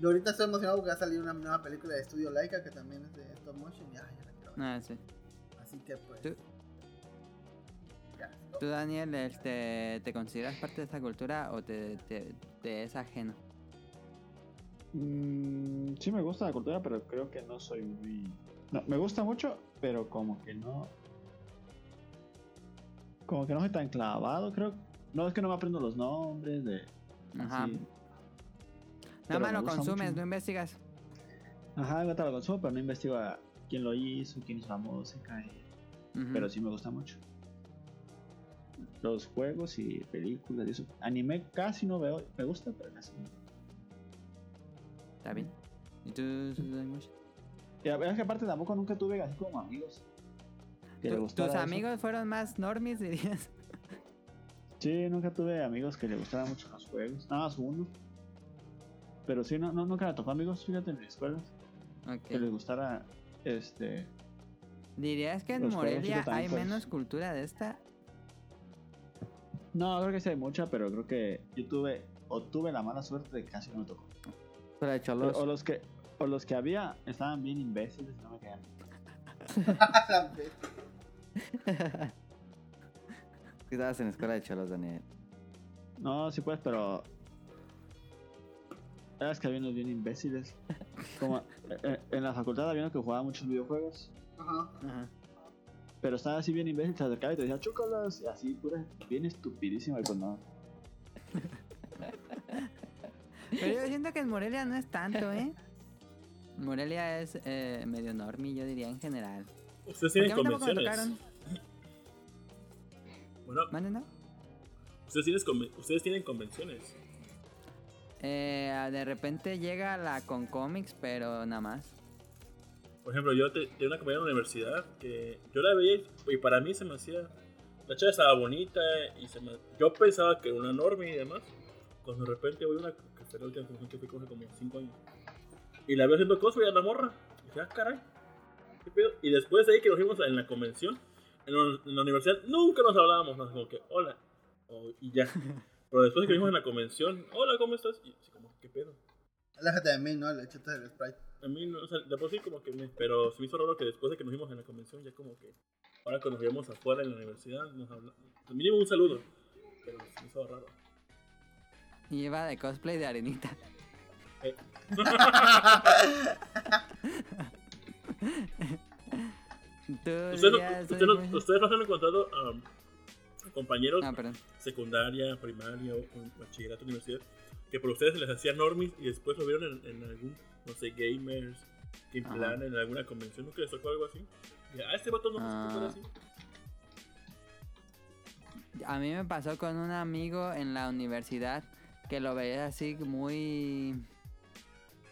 Y ahorita estoy emocionado porque va a salir una nueva película de estudio Laika que también es de stop motion. Y, ay, ya la quiero ver. Ah, sí. Así que pues. Tú- Ya. ¿Tú, Daniel, este, te consideras parte de esta cultura o te, te- te es ajeno? Mm, sí me gusta la cultura, pero creo que no soy muy... No, me gusta mucho, pero como que no... Como que no soy tan clavado, creo. No, es que no me aprendo los nombres de... Ajá. así. Nada más lo consumes, mucho. no investigas. Ajá, me lo consumo, pero no investigo a quién lo hizo, quién hizo la música. y- Ujú. Pero sí me gusta mucho. Los juegos y películas y eso. Anime casi no veo. Me gusta, pero casi no. Está bien. ¿Y tú? Y es que aparte tampoco nunca tuve así como amigos. Que le ¿Tu- gustara ¿Tus eso. amigos fueron más normies, dirías? Sí, nunca tuve amigos que le gustaran mucho los juegos. Nada más uno. Pero sí, no, no, nunca me tocó amigos, fíjate, en mi escuela. Ok. Que les gustara este. ¿Dirías que en Morelia hay pues. menos cultura de esta? No, creo que sí hay mucha, pero creo que yo tuve. O tuve la mala suerte de que casi no me tocó. Pero de cholos. o los que. O los que había estaban bien imbéciles no me. La vez. Estabas en escuela de cholos, Daniel. No, sí pues, pero. Es que había unos bien imbéciles. Como eh, eh, en la facultad había uno que jugaba muchos videojuegos. Ajá. Ajá. Pero estaba así bien imbécil, se acercaba y te decía chócalas. Y así, pura, bien estupidísima. Y pues no. Pero yo siento que en Morelia no es tanto, ¿eh? Morelia es eh, medio normie, yo diría, en general. Ustedes tienen convenciones. Bueno, ¿Mande, no? ustedes tienen, conven- ustedes tienen convenciones. Eh, de repente llega la con cómics, pero nada más. Por ejemplo, yo te- tenía una compañera en la universidad que yo la veía y- y para mí se me hacía. La chava estaba bonita y se me, yo pensaba que era una normie y demás. Cuando de repente voy a una. Fue la última convención que fui hace como 5 años. Y la veo haciendo cosplay a la morra. Y dije, ah, caray. ¿Qué pedo? Y después de ahí que nos vimos en la convención, en, la- en la universidad, nunca nos hablábamos. Más como que, hola. o- y ya. Pero después de que vimos en la convención, hola, ¿cómo estás? Y así como, ¿qué pedo? Aléjate de mí, ¿no? Le echaste el sprite. A mí, no, o sea, de por sí como que me... Pero se me hizo raro que después de que nos vimos en la convención, ya como que... Ahora cuando nos veíamos afuera en la universidad, nos hablamos... Mínimo un saludo. Pero se me hizo raro. Y iba de cosplay de arenita. Eh, ¿Tú ¿Ustedes, dirías, no, no, Susanimush? ustedes no han encontrado um, compañeros Ah, secundaria, primaria, o bachillerato, universidad, que por ustedes se les hacía normis y después lo vieron en, en algún, no sé, gamers, Game Ajá. Plan, en alguna convención, ¿nunca les tocó algo así? Y, ah, este vato no Ah. así. A mí me pasó con un amigo en la universidad que lo veía así muy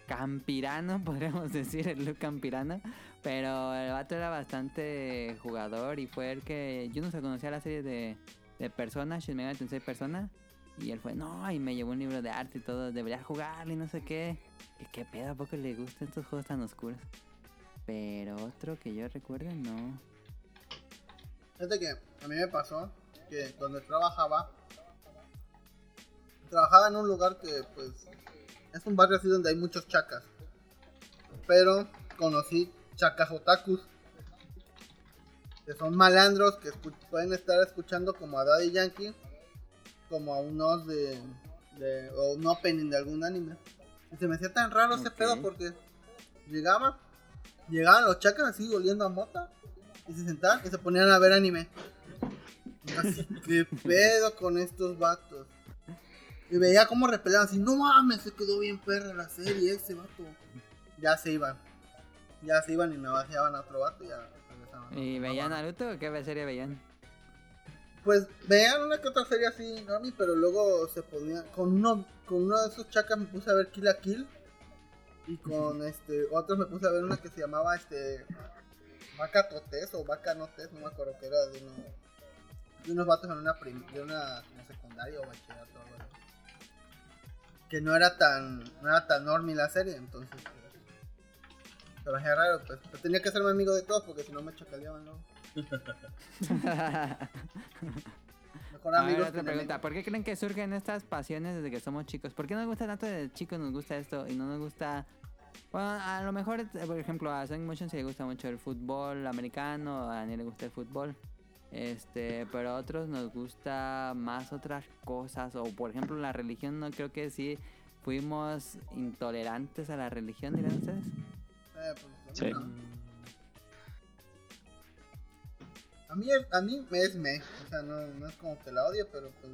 campirano, podríamos decir, el look campirano. Pero el vato era bastante jugador y fue el que... Yo no se conocía la serie de, de Persona, Shin Megami Tensei Persona. Y él fue, no, y me llevó un libro de arte y todo, debería jugarle y no sé qué. Y qué pedo, ¿a poco le gustan estos juegos tan oscuros? Pero otro que yo recuerde, no. Fíjate que a mí me pasó que donde trabajaba, trabajaba en un lugar que pues es un barrio así donde hay muchos chacas. Pero conocí chacas otakus. Que son malandros que pueden estar escuchando como a Daddy Yankee, como a unos de, de o un opening de algún anime. Y se me hacía tan raro ese pedo porque llegaba, llegaban los chacas así oliendo a mota y se sentaban y se ponían a ver anime. Así, ¿qué pedo con estos vatos? Y veía cómo repeleaban así, no mames, se quedó bien perra la serie ese vato. Ya se iban. Ya se iban y me bajaban a otro vato y ya regresaban. ¿Y No, veían. Naruto o qué serie veían? Pues veían una que otra serie así, Normie, pero luego se ponían. Con uno, con uno de esos chacas me puse a ver Kill a Kill. Y con este otros me puse a ver una que se llamaba este. Vaca Totes o Vaca Notes, no me acuerdo que era de, uno, de unos vatos en una, prim- de una como secundaria o bachillerato o algo. Que no era tan. no era tan normie la serie, entonces. pues, Se me hacía raro, pues. Pero tenía que serme amigo de todos porque si no me chacaleaban. Me Mejor A ver, amigos. otra pregunta. ¿Por qué creen que surgen estas pasiones desde que somos chicos? ¿Por qué nos gusta tanto de chicos nos gusta esto y no nos gusta... Bueno, a lo mejor, por ejemplo, a Sonic Motion sí le gusta mucho el fútbol americano, a Daniel le gusta el fútbol. Este, pero a otros nos gusta más otras cosas. O por ejemplo, la religión, no creo que sí fuimos intolerantes a la religión, dirán ustedes. Eh, pues, Sí. no. A mí, a mí me es me. O sea, no, no es como que la odio, pero pues.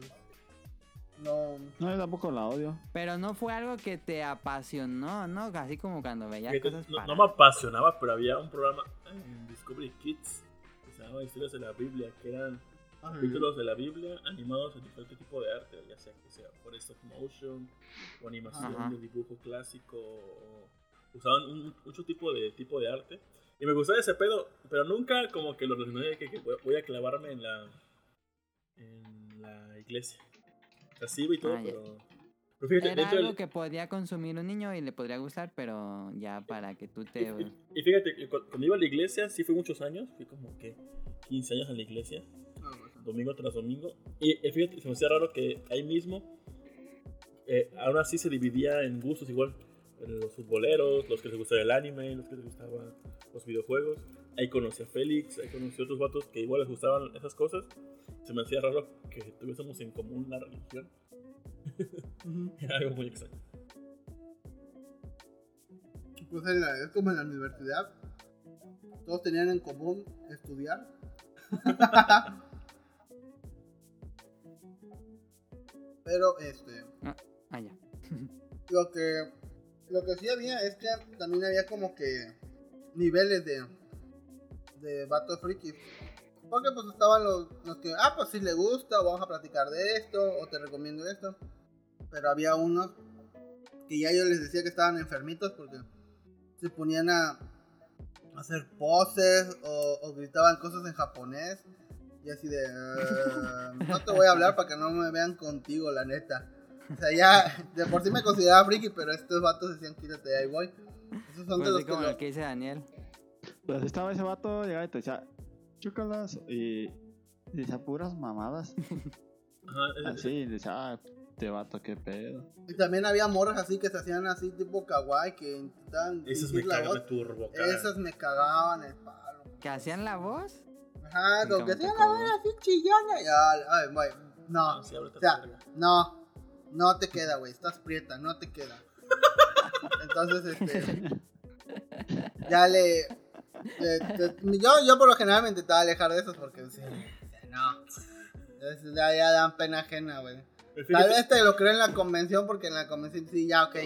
No. No, yo tampoco la odio. Pero no fue algo que te apasionó, ¿no? Así como cuando veías cosas no, no me apasionaba, pero había un programa en Discovery Kids que se llamaba Historias de la Biblia, que eran capítulos de la Biblia animados en diferente tipo de arte, ya sea que sea por stop motion o animación Ajá. de dibujo clásico, o usaban un- mucho tipo de tipo de arte. Y me gustaba ese pedo, pero nunca como que lo relacioné de que, que voy- a clavarme en la en la iglesia. O sea, sí iba y todo, Ah, pero, pero fíjate, Era dentro del- algo que podía consumir un niño y le podría gustar, pero ya para que tú te... Y, y fíjate, que cu- cuando iba a la iglesia, sí fui muchos años, fui como que 15 años a la iglesia, domingo tras domingo. Y eh, fíjate, se me hacía raro que ahí mismo, eh, aún así se dividía en gustos igual. Los futboleros, los que les gustaba el anime, los que les gustaban los videojuegos. Ahí conocí a Félix, ahí conocí a otros vatos que igual les gustaban esas cosas. Se me hacía raro que tuviésemos en común la religión. Era algo muy extraño. Pues en la- es como en la universidad. Todos tenían en común estudiar. Pero este. Ah, ya. Lo que. Lo que sí había es que también había como que. Niveles de. De vatos frikis. Porque pues estaban los, los que. Ah, pues si le gusta, o vamos a platicar de esto, o te recomiendo esto. Pero había unos. Que ya yo les decía que estaban enfermitos porque. Se ponían a. Hacer poses o, o gritaban cosas en japonés. Y así de. "Eh, no te voy a hablar para que no me vean contigo, la neta. O sea, ya de por sí me consideraba friki, pero estos vatos decían quítate de ahí voy. Esos son Pues de los que. como lo- que dice Daniel. Pues estaba ese vato, llegaba y te decía, chócalas. Y, y decía puras mamadas. Ajá, es- Así, y decía, ah, este vato, qué pedo. Y también había morras así que se hacían así tipo kawaii que intentaban. Esas me la voz. turbo, cara. Esas me cagaban el palo. ¿Que hacían la voz? Ajá, como que hacían la voz así chillona. Y, ay, ay, güey, no. Ah, sí, ahorita O sea, no, no te queda, güey. Estás prieta, no te queda. Entonces, este. Ya le. yo, yo por lo general me intentaba alejar de esos porque. sí, no. Ya, ya dan pena ajena, güey. Pero Tal vez te lo creo en la convención porque en la convención sí, ya, ok.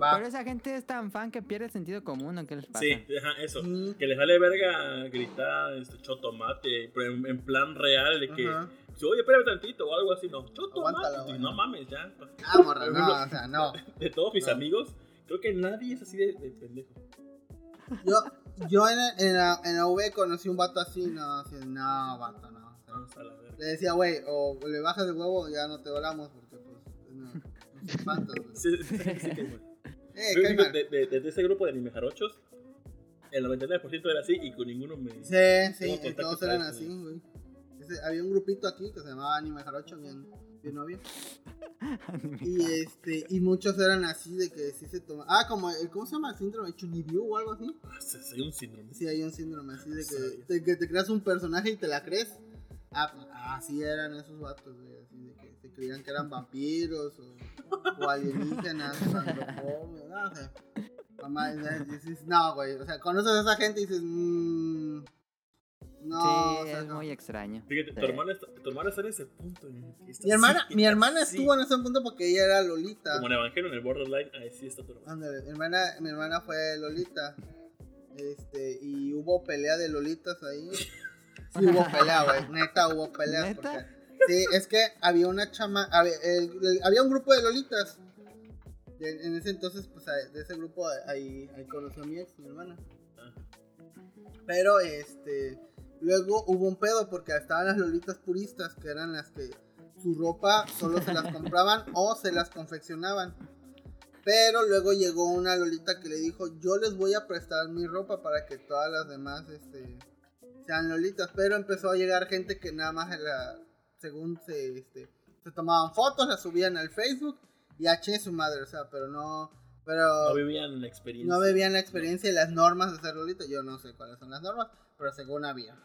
Va. Pero esa gente es tan fan que pierde sentido común, ¿o qué les pasa? Sí, ajá, eso. Mm. Que les vale verga gritar este chotomate, pero en, en plan real, de que, Ajá. si, oye, espérame tantito o algo así, no, y güey. no mames, ya. Ah, morra, no, o sea, no. De todos mis No. amigos, creo que nadie es así de, de pendejo. Yo, yo en, en, la, en la V conocí un vato así, no, así, no, vato, no. A la verga. le decía, güey, o le bajas de huevo ya no te volamos porque, pues, no, no se espantas, güey. Sí, sí, sí, que bueno. Eh, que de, de, de, de ese grupo de anime jarochos, el 99% era así y con ninguno me... Sí, sí, todos eran así, güey. había un grupito aquí que se llamaba Anime Jarocho, bien, bien obvio. Y este, y muchos eran así de que sí se toma. Ah, como el, ¿cómo se llama? El síndrome de Chunibyu o algo así. Ah, sí, Soy un síndrome. Sí, hay un síndrome así de que Sabía. te, que te creas un personaje y te la crees. Ah, pues, así eran esos vatos, güey, así de que se creían que eran vampiros o, o alienígenas, no, o sea, mamá, dices, no, güey, o sea, conoces a esa gente y dices, mmm, no, sí, o sea, es no. muy extraño. Fíjate, tu Sí. hermana, está, tu hermana está en ese punto. Mi hermana, mi hermana estuvo en ese punto porque ella era Lolita. Como en Evangelio, en el Borderline, ahí sí está tu hermana. Mi hermana, mi hermana fue Lolita. Este, y hubo pelea de Lolitas ahí. Sí hubo pelea, güey. Neta hubo peleas. ¿Neta? porque- sí, es que había una chama. Había, el- el- había un grupo de Lolitas. De- en ese entonces, pues de ese grupo ahí, ahí conoció a mi ex, mi hermana. Pero este. Luego hubo un pedo porque estaban las Lolitas puristas, que eran las que su ropa solo se las compraban o se las confeccionaban. Pero luego llegó una Lolita que le dijo, yo les voy a prestar mi ropa para que todas las demás este, sean Lolitas. Pero empezó a llegar gente que nada más la, según se, este, se tomaban fotos, las subían al Facebook y a che su madre, o sea, pero no, pero No vivían la experiencia. no bebían la experiencia y las normas de hacer rolito. Yo no sé cuáles son las normas, pero según había.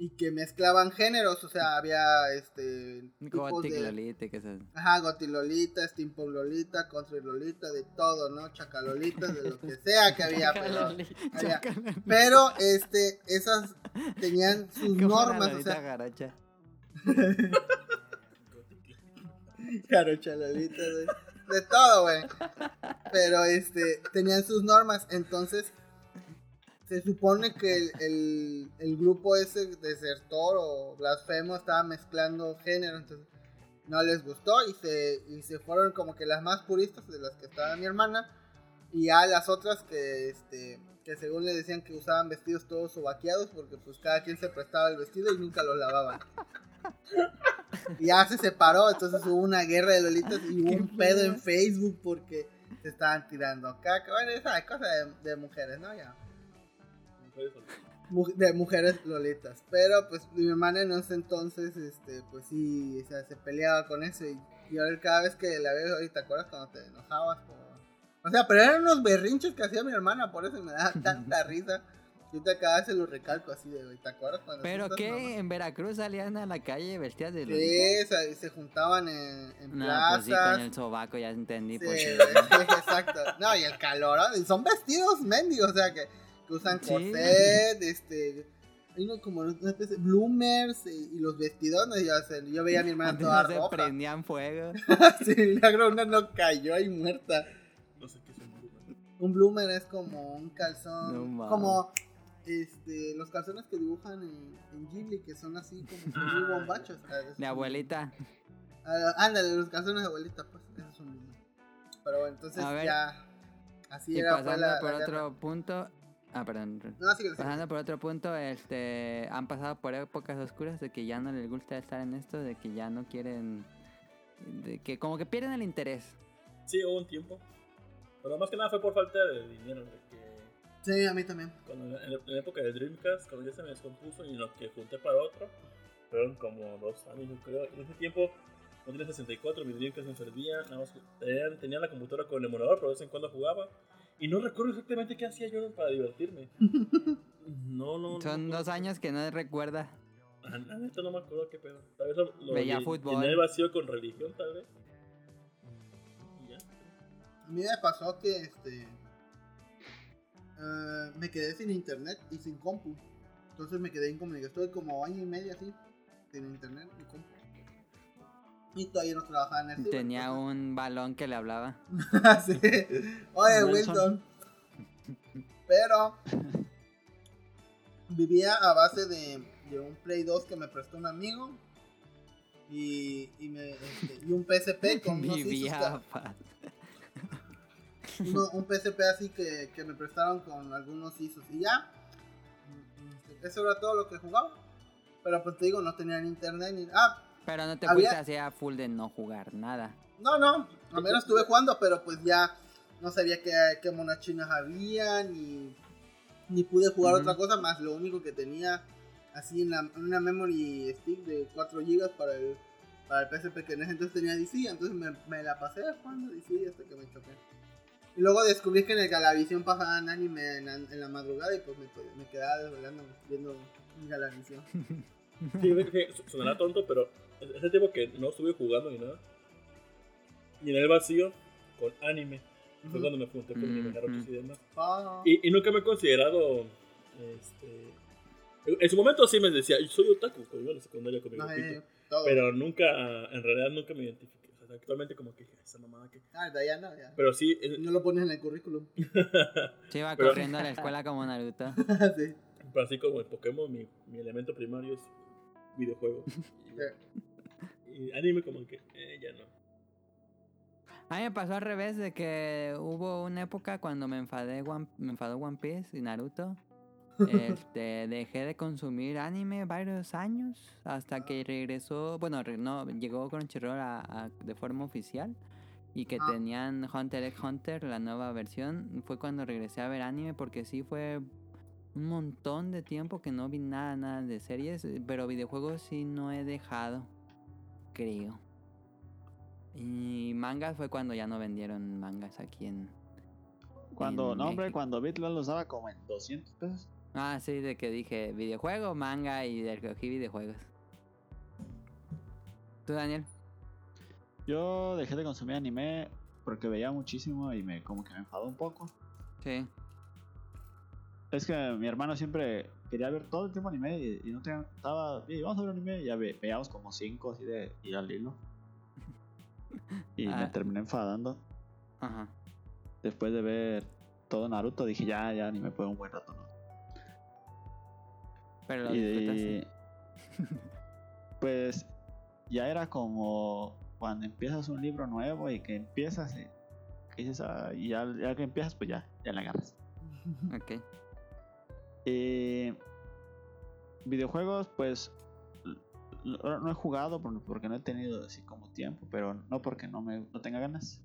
Y que mezclaban géneros, o sea, había este Gothic, de- Lolita, que se... Ajá, Gotilolita, Steampunk Lolita, Country Lolita, de todo, ¿no? Chacalolita, de lo que sea que había, pero, había- pero este, esas tenían sus normas, o Lolita sea, Jarocha. Claro, chalolita, de, de todo, güey. Pero este, tenían sus normas, entonces se supone que el, el, el grupo ese desertor o blasfemo estaba mezclando género, entonces no les gustó y se, y se fueron como que las más puristas de las que estaba mi hermana y ya las otras que este que según le decían que usaban vestidos todos sobaqueados porque pues cada quien se prestaba el vestido y nunca lo lavaban. Y ya se separó, entonces hubo una guerra de lolitas y hubo un pedo en. Facebook porque se estaban tirando caca. Bueno, esa cosa de, de mujeres, ¿no? Ya. Mujeres De mujeres lolitas. Pero pues mi hermana en ese entonces, este, pues sí, o sea, se peleaba con eso. Y, y ahora cada vez que la veo, ¿te acuerdas cuando te enojabas? por- O sea, pero eran unos berrinches que hacía mi hermana, por eso me daba tanta risa. Y ahorita cada vez se lo recalco así de, ¿te acuerdas cuando ¿Pero qué? ¿En Veracruz salían a la calle vestidas de? Lolita? Sí, se, se juntaban en, en No, plazas. pues sí, con el sobaco ya entendí. Sí, pues. güey, exacto. No, y el calor, ¿no? Son vestidos mendigos, o sea, que, que usan Sí. corset, este, hay uno como una especie de bloomers y, y los. Y yo, o sea, yo veía a mi hermana toda no se roja. prendían fuego. sí, milagro, una no cayó ahí muerta. No sé qué es un bloomer. Un bloomer es como un calzón, No como este, los calzones que dibujan en, en Ghibli, que son así como muy bombachos. De abuelita. Ah, ándale, los calzones de abuelita, pues, eso es un bloomer. Pero bueno, entonces ya, así Y era, pasando la, por la guerra. otro punto. Ah, perdón. No. Pasando por otro punto, este, han pasado por épocas oscuras de que ya no les gusta estar en esto, de que ya no quieren, de que como que pierden el interés. Sí, hubo un tiempo. Pero más que nada fue por falta de dinero. De que Sí, a mí también. cuando, en, la- en la época de Dreamcast, cuando ya se me descompuso y lo que junté para otro, fueron como dos años, yo creo. En ese tiempo no tenía 64, mi Dreamcast me servía. Nada más que tenía, tenía la computadora con el emulador, pero de vez en cuando jugaba. Y no recuerdo exactamente qué hacía yo para divertirme. No, no. Son dos años que no recuerda. Ah, La neta no me acuerdo qué pedo. Tal vez lo, lo Veía fútbol. el vacío con religión, tal vez. Y ya. A mí me pasó que este eh, me quedé sin internet y sin compu. Entonces me quedé incomunicado. Estuve como año y medio así, sin internet y compu. Y todavía no trabajaba en el Tenía un balón que le hablaba. sí. Oye. Wilson. Pero vivía a base de, de un Play 2 que me prestó un amigo. Y, y, me, este, y un PSP con unos ISOs Vivía. que- pa- uno- un PSP así que, que me prestaron con algunos ISOs y ya. Mm, Eso era todo lo que jugaba. Pero pues te digo, no tenían internet ni. Ah, Pero no te Había- fuiste así a full de no jugar nada. no, no. Al menos estuve jugando, pero pues ya no sabía qué, qué monas chinas había, ni, ni pude jugar otra cosa más. Lo único que tenía así en, la- en una memory stick de 4 GB para el, para el PSP que en ese entonces tenía DC. Entonces me, me la pasé jugando DC hasta que me choqué. Y luego descubrí que en el Galavisión pasaban anime en, la- en la madrugada y pues me, me quedaba desvelando viendo Galavisión. Sí, sonará tonto, pero ese tiempo que no estuve jugando ni nada. Y en el vacío con anime. Fue Ujú. cuando me junté con mi Ujú. Naruto y demás. Ah. Y, y nunca me he considerado. Este. En su momento sí me decía, yo soy otaku, cuando iba a la secundaria con mi grupito. todo. Pero nunca, en realidad nunca me identifiqué. O sea, actualmente como que esa mamada que. Ah, de allá no, ya. Pero sí, eh, No lo pones en el currículum. Se iba Pero- corriendo a la escuela como Naruto. sí. pero así como en Pokémon, mi, mi elemento primario es videojuego. Y, anime como que, eh, ya no. A mí me pasó al revés de que hubo una época cuando me enfadé One- me enfadó One Piece y Naruto. Este, dejé de consumir anime varios años hasta que regresó, bueno, no, llegó Crunchyroll a, a- de forma oficial y que Ah. tenían Hunter x Hunter, la nueva versión. Fue cuando regresé a ver anime porque sí fue un montón de tiempo que no vi nada, nada de series, pero videojuegos sí no he dejado. creo. Y mangas fue cuando ya no vendieron mangas aquí en... Cuando, en no, hombre, México. cuando BitLoll los daba como en 200 pesos. Ah, sí, de que dije videojuego, manga y de que cogí videojuegos. ¿Tú, Daniel? Yo dejé de consumir anime porque veía muchísimo y me como que me enfadó un poco. Sí. Es que mi hermano siempre quería ver todo el tiempo anime y, y no tenía, estaba, "Sí, vamos a ver anime y ya ve- veíamos como cinco así de ir al hilo. Y me Ah. terminé enfadando. Ajá. Después de ver todo Naruto dije ya, ya ni me puedo un buen rato, ¿no? Pero lo Y, pues ya era como cuando empiezas un libro nuevo y que empiezas y, que dices, "Ah", y ya, ya que empiezas pues ya, ya le agarras. Ok. Eh, videojuegos, pues no he jugado por- porque no he tenido así como tiempo, pero no porque no me no tenga ganas.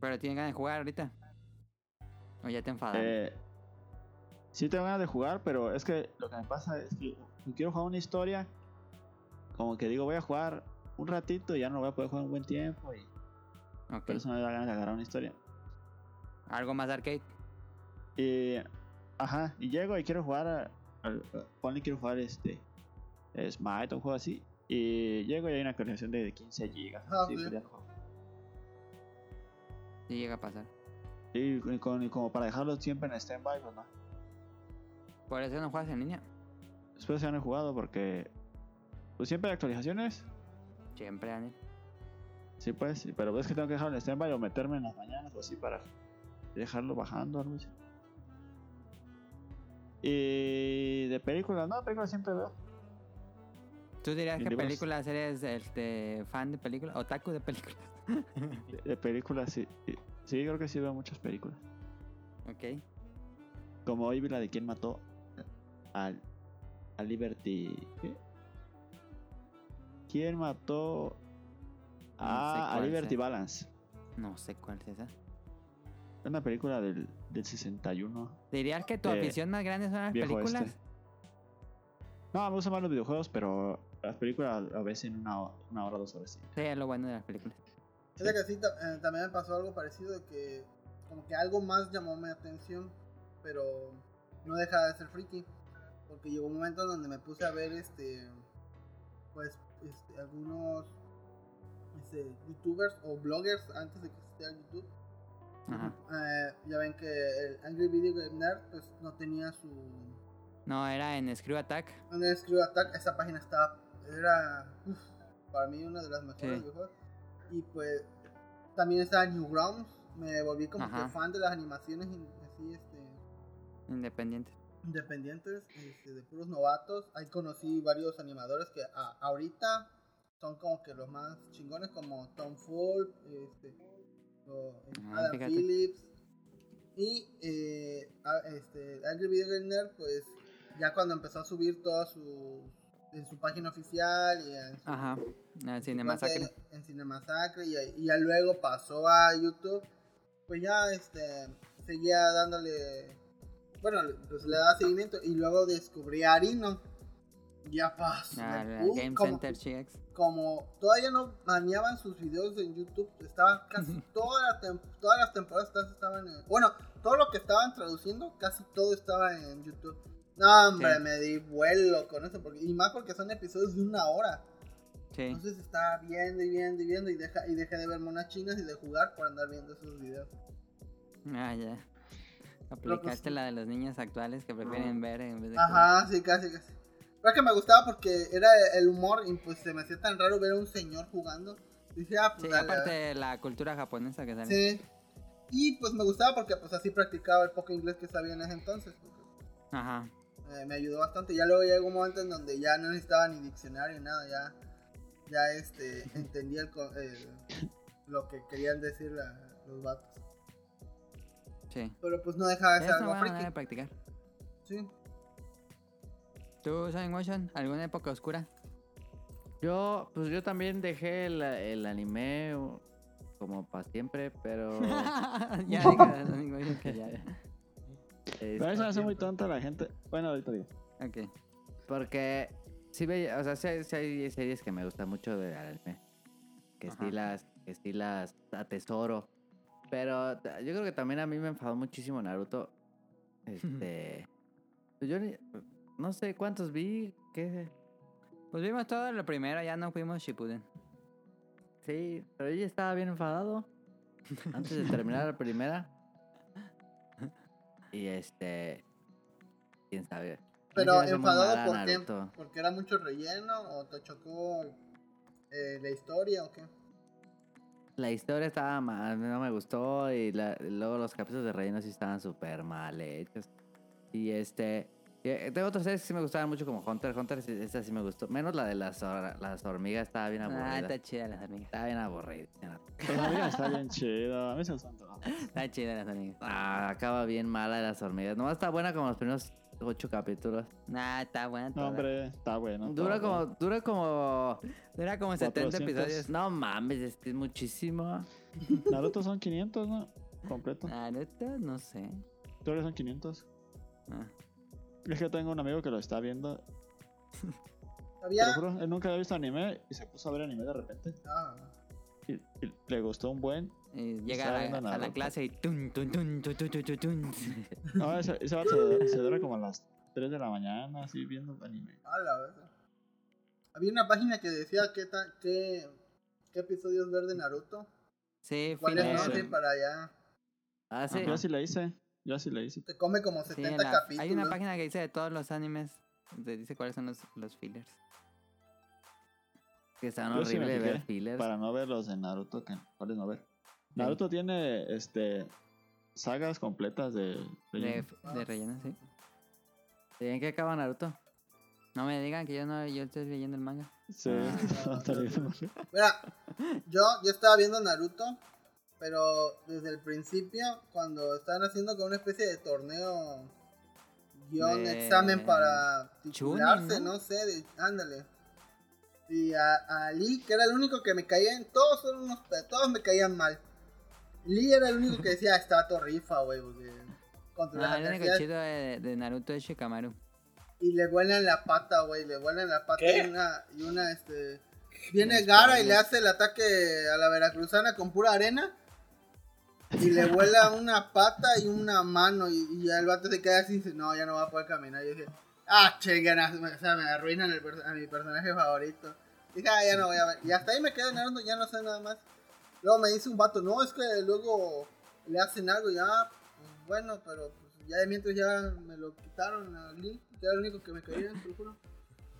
Pero tienen ganas de jugar ahorita. O ya te enfadaron. Eh, sí tengo ganas de jugar, pero es que lo que me pasa es que quiero jugar una historia, como que digo voy a jugar un ratito y ya no voy a poder jugar un buen tiempo y Ok. por eso me da ganas de agarrar una historia. Algo más arcade. Y, ajá, y llego y quiero jugar, a, al- a- ponle quiero jugar este Smite o un juego así. Y llego y hay una actualización de 15 gigas. Ah, así, sí. juego. Sí llega a pasar. Y, y con- y como para dejarlo siempre en standby, pues no. Por eso no juegas en línea. Después se han jugado porque pues siempre hay actualizaciones. Siempre, Daniel. Sí, pues, sí, pero es que tengo que dejarlo en standby o meterme en las mañanas o así para dejarlo bajando algo así. Y de películas, no, películas siempre veo. ¿Tú dirías ¿Y que películas eres este, fan de películas? ¿Otaku de películas? De, de películas, sí. sí. Creo que sí veo muchas películas. ok. Como hoy vi la de quién mató al, a Liberty. ¿qué? ¿Quién mató sé a, Liberty sea. Balance? No sé cuál es esa. Es una película del, del 61. ¿Dirías que tu afición más grande son las películas? este. No, me gustan más los videojuegos, pero las películas a veces en una, una hora, dos horas. Sí. Sí, es lo bueno de las películas. Es que sí, eh, también me pasó algo parecido de que como que algo más llamó mi atención, pero no deja de ser friki. Porque llegó un momento donde me puse a ver este pues este, algunos este, youtubers o bloggers antes de que existiera YouTube. Eh, ya ven que el Angry Video Game Nerd pues no tenía su No, era en Screw Attack. en Screw Attack, esa página estaba, era uf, para mí una de las mejores Sí. Y pues también estaba Newgrounds, me volví como Ajá. que fan de las animaciones así este, Independiente. independientes, este, de puros novatos. Ahí conocí varios animadores que a- ahorita son como que los más chingones, como Tom Fulp, este, o, Ah, Adam. Phillips. Y eh, a- este, Angry Video Game Nerd, pues ya cuando empezó a subir todas sus en su página oficial y en su Ajá. En Cinemasacre. en Cinemasacre y, y ya luego pasó a YouTube, pues ya este seguía dándole bueno, pues le daba seguimiento y luego descubrí a Arino. Ya pasó. Ah, Uh, Game Center GX. Como todavía no baneaban sus videos en YouTube, estaban casi toda la todas las temporadas estaban en, bueno, todo lo que estaban traduciendo, casi todo estaba en YouTube. No, hombre, Sí. me di vuelo con eso, porque, y más porque son episodios de una hora. Sí. Entonces estaba viendo y viendo y viendo y, deja, y dejé de ver monas chinas y de jugar por andar viendo esos videos. Ah, ya. pues, Aplicaste la de los niños actuales que prefieren ver en vez de Ajá, sí, casi, casi. Pero que me gustaba porque era el humor y pues se me hacía tan raro ver a un señor jugando. Dije, ah, pues Sí, dale, aparte de la cultura japonesa que sale. Sí. Y pues me gustaba porque pues así practicaba el poco inglés que sabía en ese entonces. porque, Ajá. eh, me ayudó bastante. Ya luego llegó un momento en donde ya no necesitaba ni diccionario ni nada. Ya, ya este, entendía el el- lo que querían decir la- los vatos. Sí. Pero pues no dejaba de ser algo manera de friki. practicar. Sí. ¿Tú, Sonic Motion? ¿Alguna época oscura? Yo, pues yo también dejé el, el anime uh, como para siempre, pero... ya digo, Sonic Motion que ya. eh, Pero eso me hace muy tonta la gente. Bueno, ahorita digo. Ok. Porque sí veía, o sea, sí, hay- sí hay series que me gustan mucho de anime. Que sí Ajá. las, que sí las atesoro. Pero yo creo que también a mí me enfadó muchísimo Naruto. Este. pues yo ni- no sé cuántos vi. ¿Qué? Pues vimos todo lo primero, ya no fuimos Shippuden. Sí, pero yo ya estaba bien enfadado. Antes de terminar la primera. Y este. Quién sabe. Pero enfadado por qué? ¿Porque era mucho relleno o te chocó eh, la historia o qué? La historia estaba mal, no me gustó y, la- y luego los capítulos de relleno sí estaban súper mal hechos. Y este, y, eh, tengo otras series que sí me gustaban mucho como Hunter, Hunter, sí- esa sí me gustó. Menos la de las, las hormigas, estaba bien Ah, aburrida. está chida las amigas. Estaba bien aburrida. Pero la amiga está bien chido. A mí se. Está chida las amigas. Ah, acaba bien mala de las hormigas. Nomás está buena como los primeros ocho capítulos. Nah, está buena. No, toda. hombre, está bueno. Dura como, dura como... Dura como 70 400. episodios. No mames, es es muchísimo. Naruto son 500, ¿no? Completo. Naruto, no sé. Todavía son 500. Ah. Es que tengo un amigo que lo está viendo. Te Había. lo juro, él nunca había visto anime y se puso a ver anime de repente. Ah, Y, y le gustó un buen. Y llega a la, a la clase y tun, tun, tun, tun, tun, tun, tun. No, ese, ese se, se dura como a las 3 de la mañana, así viendo anime. a la vez. Había una página que decía qué, ta- qué, qué episodios ver de Naruto. Sí, ¿Cuáles no? filler. Sí. Sí, para allá. Ah, sí. Yo así le hice. Yo así le hice. Te come como Sí, 70 la- capítulos. hay una página que dice de todos los animes. Te dice cuáles son los, los fillers. Que están sí horribles ver fillers. Para no ver los de Naruto, que cuáles no ver. Naruto tiene este sagas completas de De, relleno. de relleno, sí. ¿En qué acaba Naruto? No me digan que yo no yo estoy leyendo el manga. Sí, Ah. está bien. Mira, yo, yo estaba viendo Naruto, pero desde el principio, cuando estaban haciendo como una especie de torneo, guion, De examen para titularse, Chunin, ¿no? ¿no? sé, de, ándale. Y a, a Lee, que era el único que me caía, todos son unos, todos me caían mal. Lee era el único que decía, está rifa, güey, porque contra las el único adversidades". chido de, de Naruto es Shikamaru. Y le vuelan la pata, güey. Le vuelan la pata ¿Qué? y una, y una, este. Viene Gara y le hace el ataque a la veracruzana con pura arena. Y le vuela una pata y una mano. Y, y ya el vato se queda así y dice, no, ya no va a poder caminar. Y yo dije, ah, chingan, o sea, me arruinan el a mi personaje favorito. Dije, ah, ya no voy a ver. Y hasta ahí me quedé Naruto, ya no sé nada más. Luego me dice un vato, no, es que luego le hacen algo, ya, pues bueno, pero pues, ya de mientras ya me lo quitaron a Lee, que era el único que me caía, te lo juro.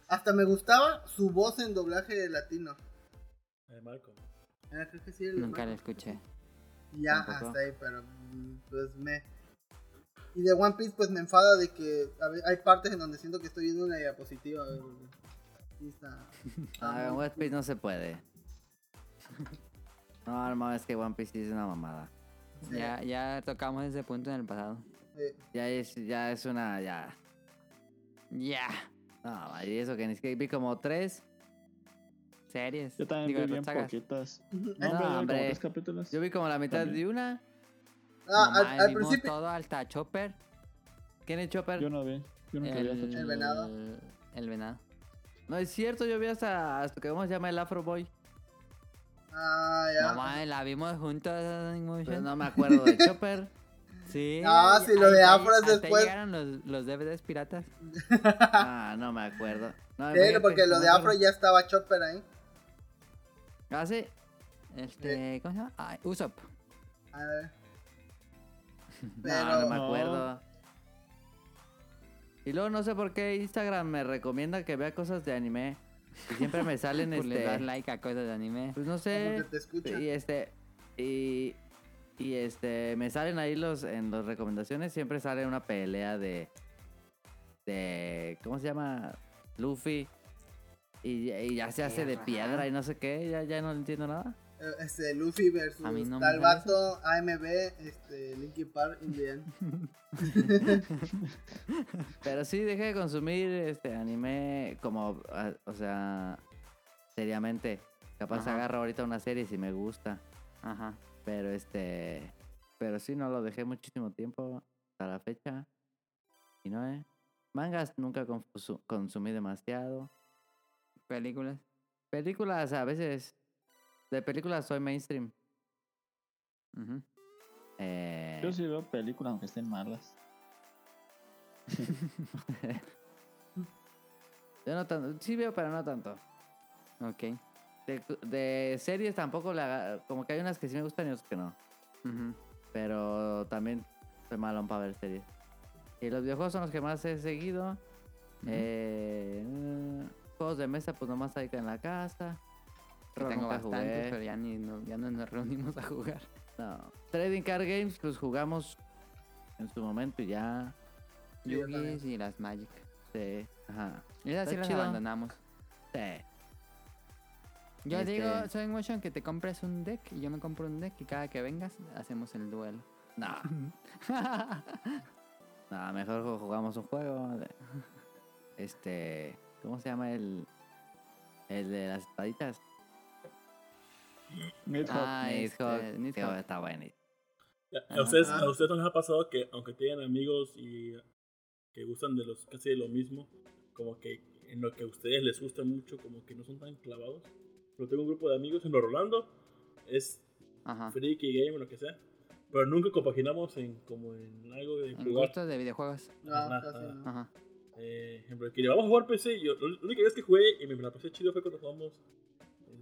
Hasta me gustaba su voz en doblaje latino. Eh, Marco. Era, creo que sí, el Nunca lo escuché. Ya, Tampoco. hasta ahí, pero mm, pues me... Y de One Piece pues me enfada de que a hay partes en donde siento que estoy viendo una diapositiva. está... Ah, en muy- One Piece no se puede. No, no, es que One Piece sí es una mamada. sí, Ya, ya tocamos ese punto en el pasado. sí. Ya es, ya es una, ya. Ya. No, y eso que ni siquiera vi como tres. Series. Yo también Digo, vi bien sagas. poquitas. Ujú. No, hombre, como tres capítulos. Yo vi como la mitad También. de una. Ah, No al, mames, al vimos principio... todo hasta Chopper. ¿Quién es Chopper? Yo no vi. Yo nunca vi hasta El Chile. venado. El venado. No es cierto, yo vi hasta, hasta que cómo se llama el Afro Boy. Ah, ya. No mames, la vimos juntos. Pero Motion. no me acuerdo de Chopper. Sí. Ah, sí, lo de Afro después. llegaron los, los DVDs piratas. Ah, no me acuerdo. No, Sí, porque lo no de Afro ya estaba Chopper ahí. Ah, sí. Este, ¿cómo se llama? Ah, Usopp. A ver. No, Pero... no me acuerdo. Y luego no sé por qué Instagram me recomienda que vea cosas de anime. Y siempre me salen Por le das este. like a cosas de anime. Pues no sé. que te. Y este. Y. Y este. Me salen ahí los. En las recomendaciones siempre sale una pelea de. De. ¿Cómo se llama? Luffy. Y, y ya se hace de piedra y no sé qué. Ya, ya no entiendo nada. Eh, Este, Luffy versus A mí no me tal sale vato, AMB, este, Linkin Park, in the end. Pero sí dejé de consumir este anime como, o sea, seriamente. Capaz Ajá. agarro ahorita una serie si me gusta. Ajá. Pero este, pero sí no lo dejé muchísimo tiempo hasta la fecha. Y no, eh. Mangas nunca consumí demasiado. Películas. Películas a veces. De películas soy mainstream. Eh, Yo sí veo películas aunque estén malas. yo no tanto. Sí veo, pero no tanto. Ok. De, de series tampoco la, como que hay unas que sí me gustan y otras que no. Pero también soy malón para ver series. Y los videojuegos son los que más he seguido. Eh, juegos de mesa, pues nomás ahí en la casa. Que tengo bastantes, pero ya, ni, no, ya no nos reunimos a jugar. No. Trading Card Games, pues jugamos en su momento y ya. Yugis y las Magic. Sí. Ajá. Y esas sí las abandonamos. Sí. Yo Este- digo, soy Motion, que te compres un deck y yo me compro un deck y cada que vengas hacemos el duelo. No. no, mejor ju- jugamos un juego. Este. ¿Cómo se llama el. El de las espaditas? Nidhogg. Ah, Nidhogg. este, Nidhogg. está bueno. ¿A ustedes, Ah. ¿A ustedes no les ha pasado que, aunque tengan amigos y que gustan de los casi de lo mismo, como que en lo que a ustedes les gusta mucho, como que no son tan clavados? Pero tengo un grupo de amigos en lo Rolando, es Ajá. friki, game, lo que sea, pero nunca compaginamos en como en algo de En jugar. gustos de videojuegos. No, Ajá, casi no. Ajá. Eh, ejemplo, que vamos a jugar PC, yo, la única vez que jugué y me la pasé chido fue cuando jugamos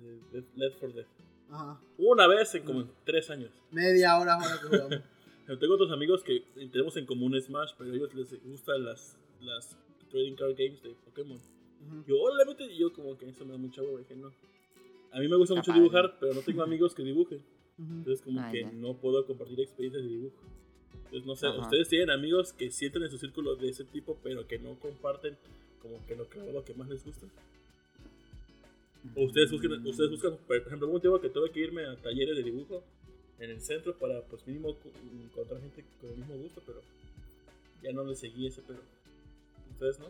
eh, Left- Left 4 Dead. Ajá. Una vez en como en tres años. Media hora ahora que jugamos. Yo tengo otros amigos que tenemos en común Smash, pero a ellos les gustan las, las trading card games de Pokémon. Ujú. Yo, hola, mete, y yo como que eso me da mucha hueva, dije no. A mí me gusta mucho dibujar, pero no tengo amigos que dibujen. Entonces como Ah, que ya. no puedo compartir experiencias de dibujo. Entonces no sé, Ajá. ustedes tienen amigos que sienten en su círculo de ese tipo, pero que no comparten como que lo, que, lo que más les gusta. O ustedes buscan, ustedes buscan, por ejemplo, un tiempo que tuve que irme a talleres de dibujo en el centro para, pues, mínimo encontrar gente con el mismo gusto, pero ya no le seguí ese, pero ustedes no.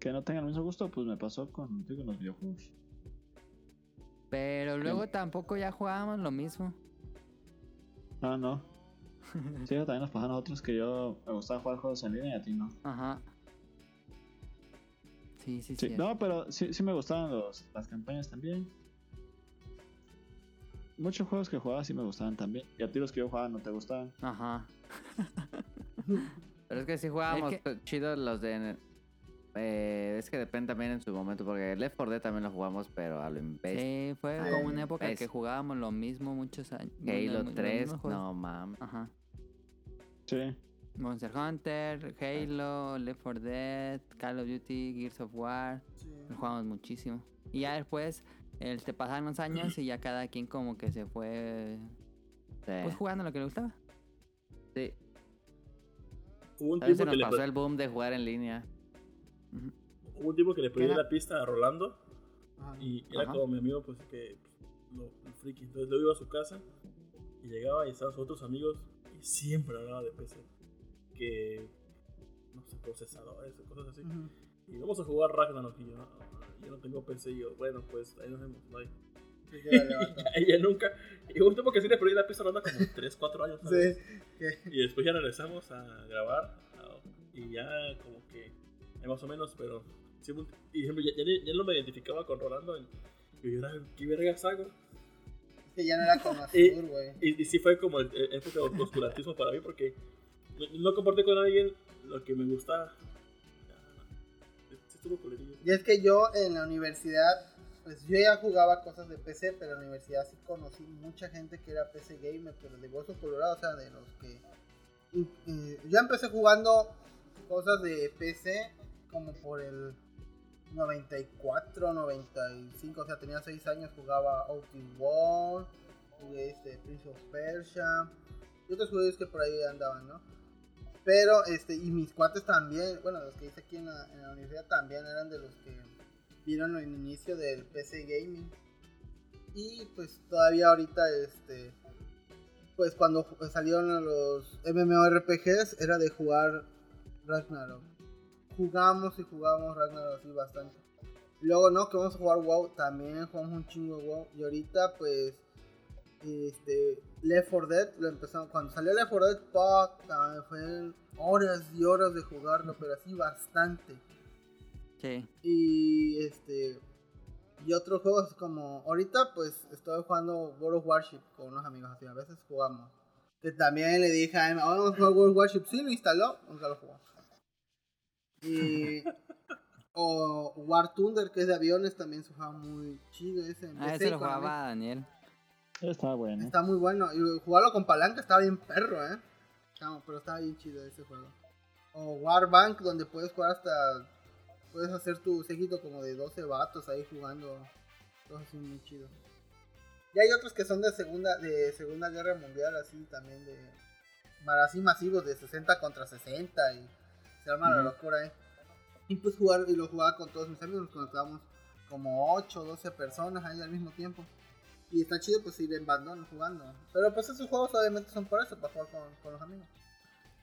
Que no tengan el mismo gusto, pues me pasó con, digo, los videojuegos. Pero luego tampoco ya jugábamos lo mismo. Ah, no. Sí, también nos pasó a nosotros que yo me gustaba jugar juegos en línea y a ti no. Ajá. Sí, sí, Sí, sí. no, pero sí, sí me gustaban los, las campañas también. Muchos juegos que jugaba sí me gustaban también. Y a ti los que yo jugaba no te gustaban. Ajá. Pero es que sí jugábamos Es que- chidos los de. Eh, es que depende también en su momento, porque Left 4 Dead también lo jugamos, pero a lo imbécil. Sí, fue Ah, como una época es- que jugábamos lo mismo muchos años. Halo los- los 3, mismos juegos. no mames. Ajá. Sí. Monster Hunter, Halo, Left 4 Dead, Call of Duty, Gears of War. Sí. Lo jugamos muchísimo. Y ya después este, pasaron los años y ya cada quien como que se fue Sí. pues jugando lo que le gustaba. Sí. Hubo un A veces tiempo nos que pasó el boom de jugar en línea. Ujú. hubo un tiempo que le pedí la pista a Rolando y era Ajá. como mi amigo, pues que pues, lo, friki. Entonces luego iba a su casa y llegaba y estaban sus otros amigos y siempre hablaba de PC. Que, no sé, procesadores o cosas así. Ujú. Y vamos a jugar Ragnarok y yo, "No, yo no tengo PC y yo, bueno, pues ahí nos vemos, bye. Ella nunca. Y un tiempo que sí le perdí la pista a Rolando como 3, 4 años. ¿sabes? Sí, Y después ya regresamos a grabar y ya como más o menos, pero sí, y ejemplo, ya, ya, ya no me identificaba con Rolando y y yo era, ¿qué vergas hago? que ya no era como Y- azul, güey. Y, y sí fue como el, el de oscurantismo para mí porque no, no compartí con alguien lo que me Sí estuvo culerillo. Y es que yo en la universidad, pues yo ya jugaba cosas de PC, pero en la universidad sí conocí mucha gente que era PC gamer, pero de hueso colorado, o sea, de los que... y- y yo empecé jugando cosas de PC como por el 94, 95, o sea, tenía 6 años, jugaba Outer World, jugué este Prince of Persia, y otros juegos que por ahí andaban, ¿no? Pero, este, y mis cuates también, bueno, los que hice aquí en la, en la universidad también eran de los que vieron el inicio del PC Gaming. Y pues todavía ahorita, este, pues cuando salieron los MMORPGs era de jugar Ragnarok. Jugamos y jugamos Ragnarok así bastante. Luego, no, que vamos a jugar WoW, también jugamos un chingo de WoW. Y ahorita, pues, este, Left 4 Dead, lo empezamos, cuando salió Left 4 Dead, puta, fue horas y horas de jugarlo, pero así bastante. Sí. Y este y otros juegos como ahorita pues estoy jugando World of Warship con unos amigos así, a veces jugamos. Que también le dije a Emma, vamos a jugar World of Warship, sí lo instaló, nunca lo jugó. Y o War Thunder, que es de aviones, también se juega muy chido ese. Ah, ese lo jugaba Daniel. Está bueno. Está muy bueno. Y jugarlo con palanca estaba bien perro, eh. No, pero estaba bien chido ese juego. O Warbank, donde puedes jugar hasta. Puedes hacer tu séquito como de 12 vatos ahí jugando. Todo así muy chido. Y hay otros que son de segunda, de segunda guerra mundial, así también de. Así masivos de 60 contra 60 y se arma la locura, eh. Y pues jugar, y lo jugaba con todos mis amigos, nos conectábamos como 8 o 12 personas ahí al mismo tiempo. Y está chido pues ir en bandón jugando. Pero pues esos juegos obviamente son por eso, para jugar con, con los amigos.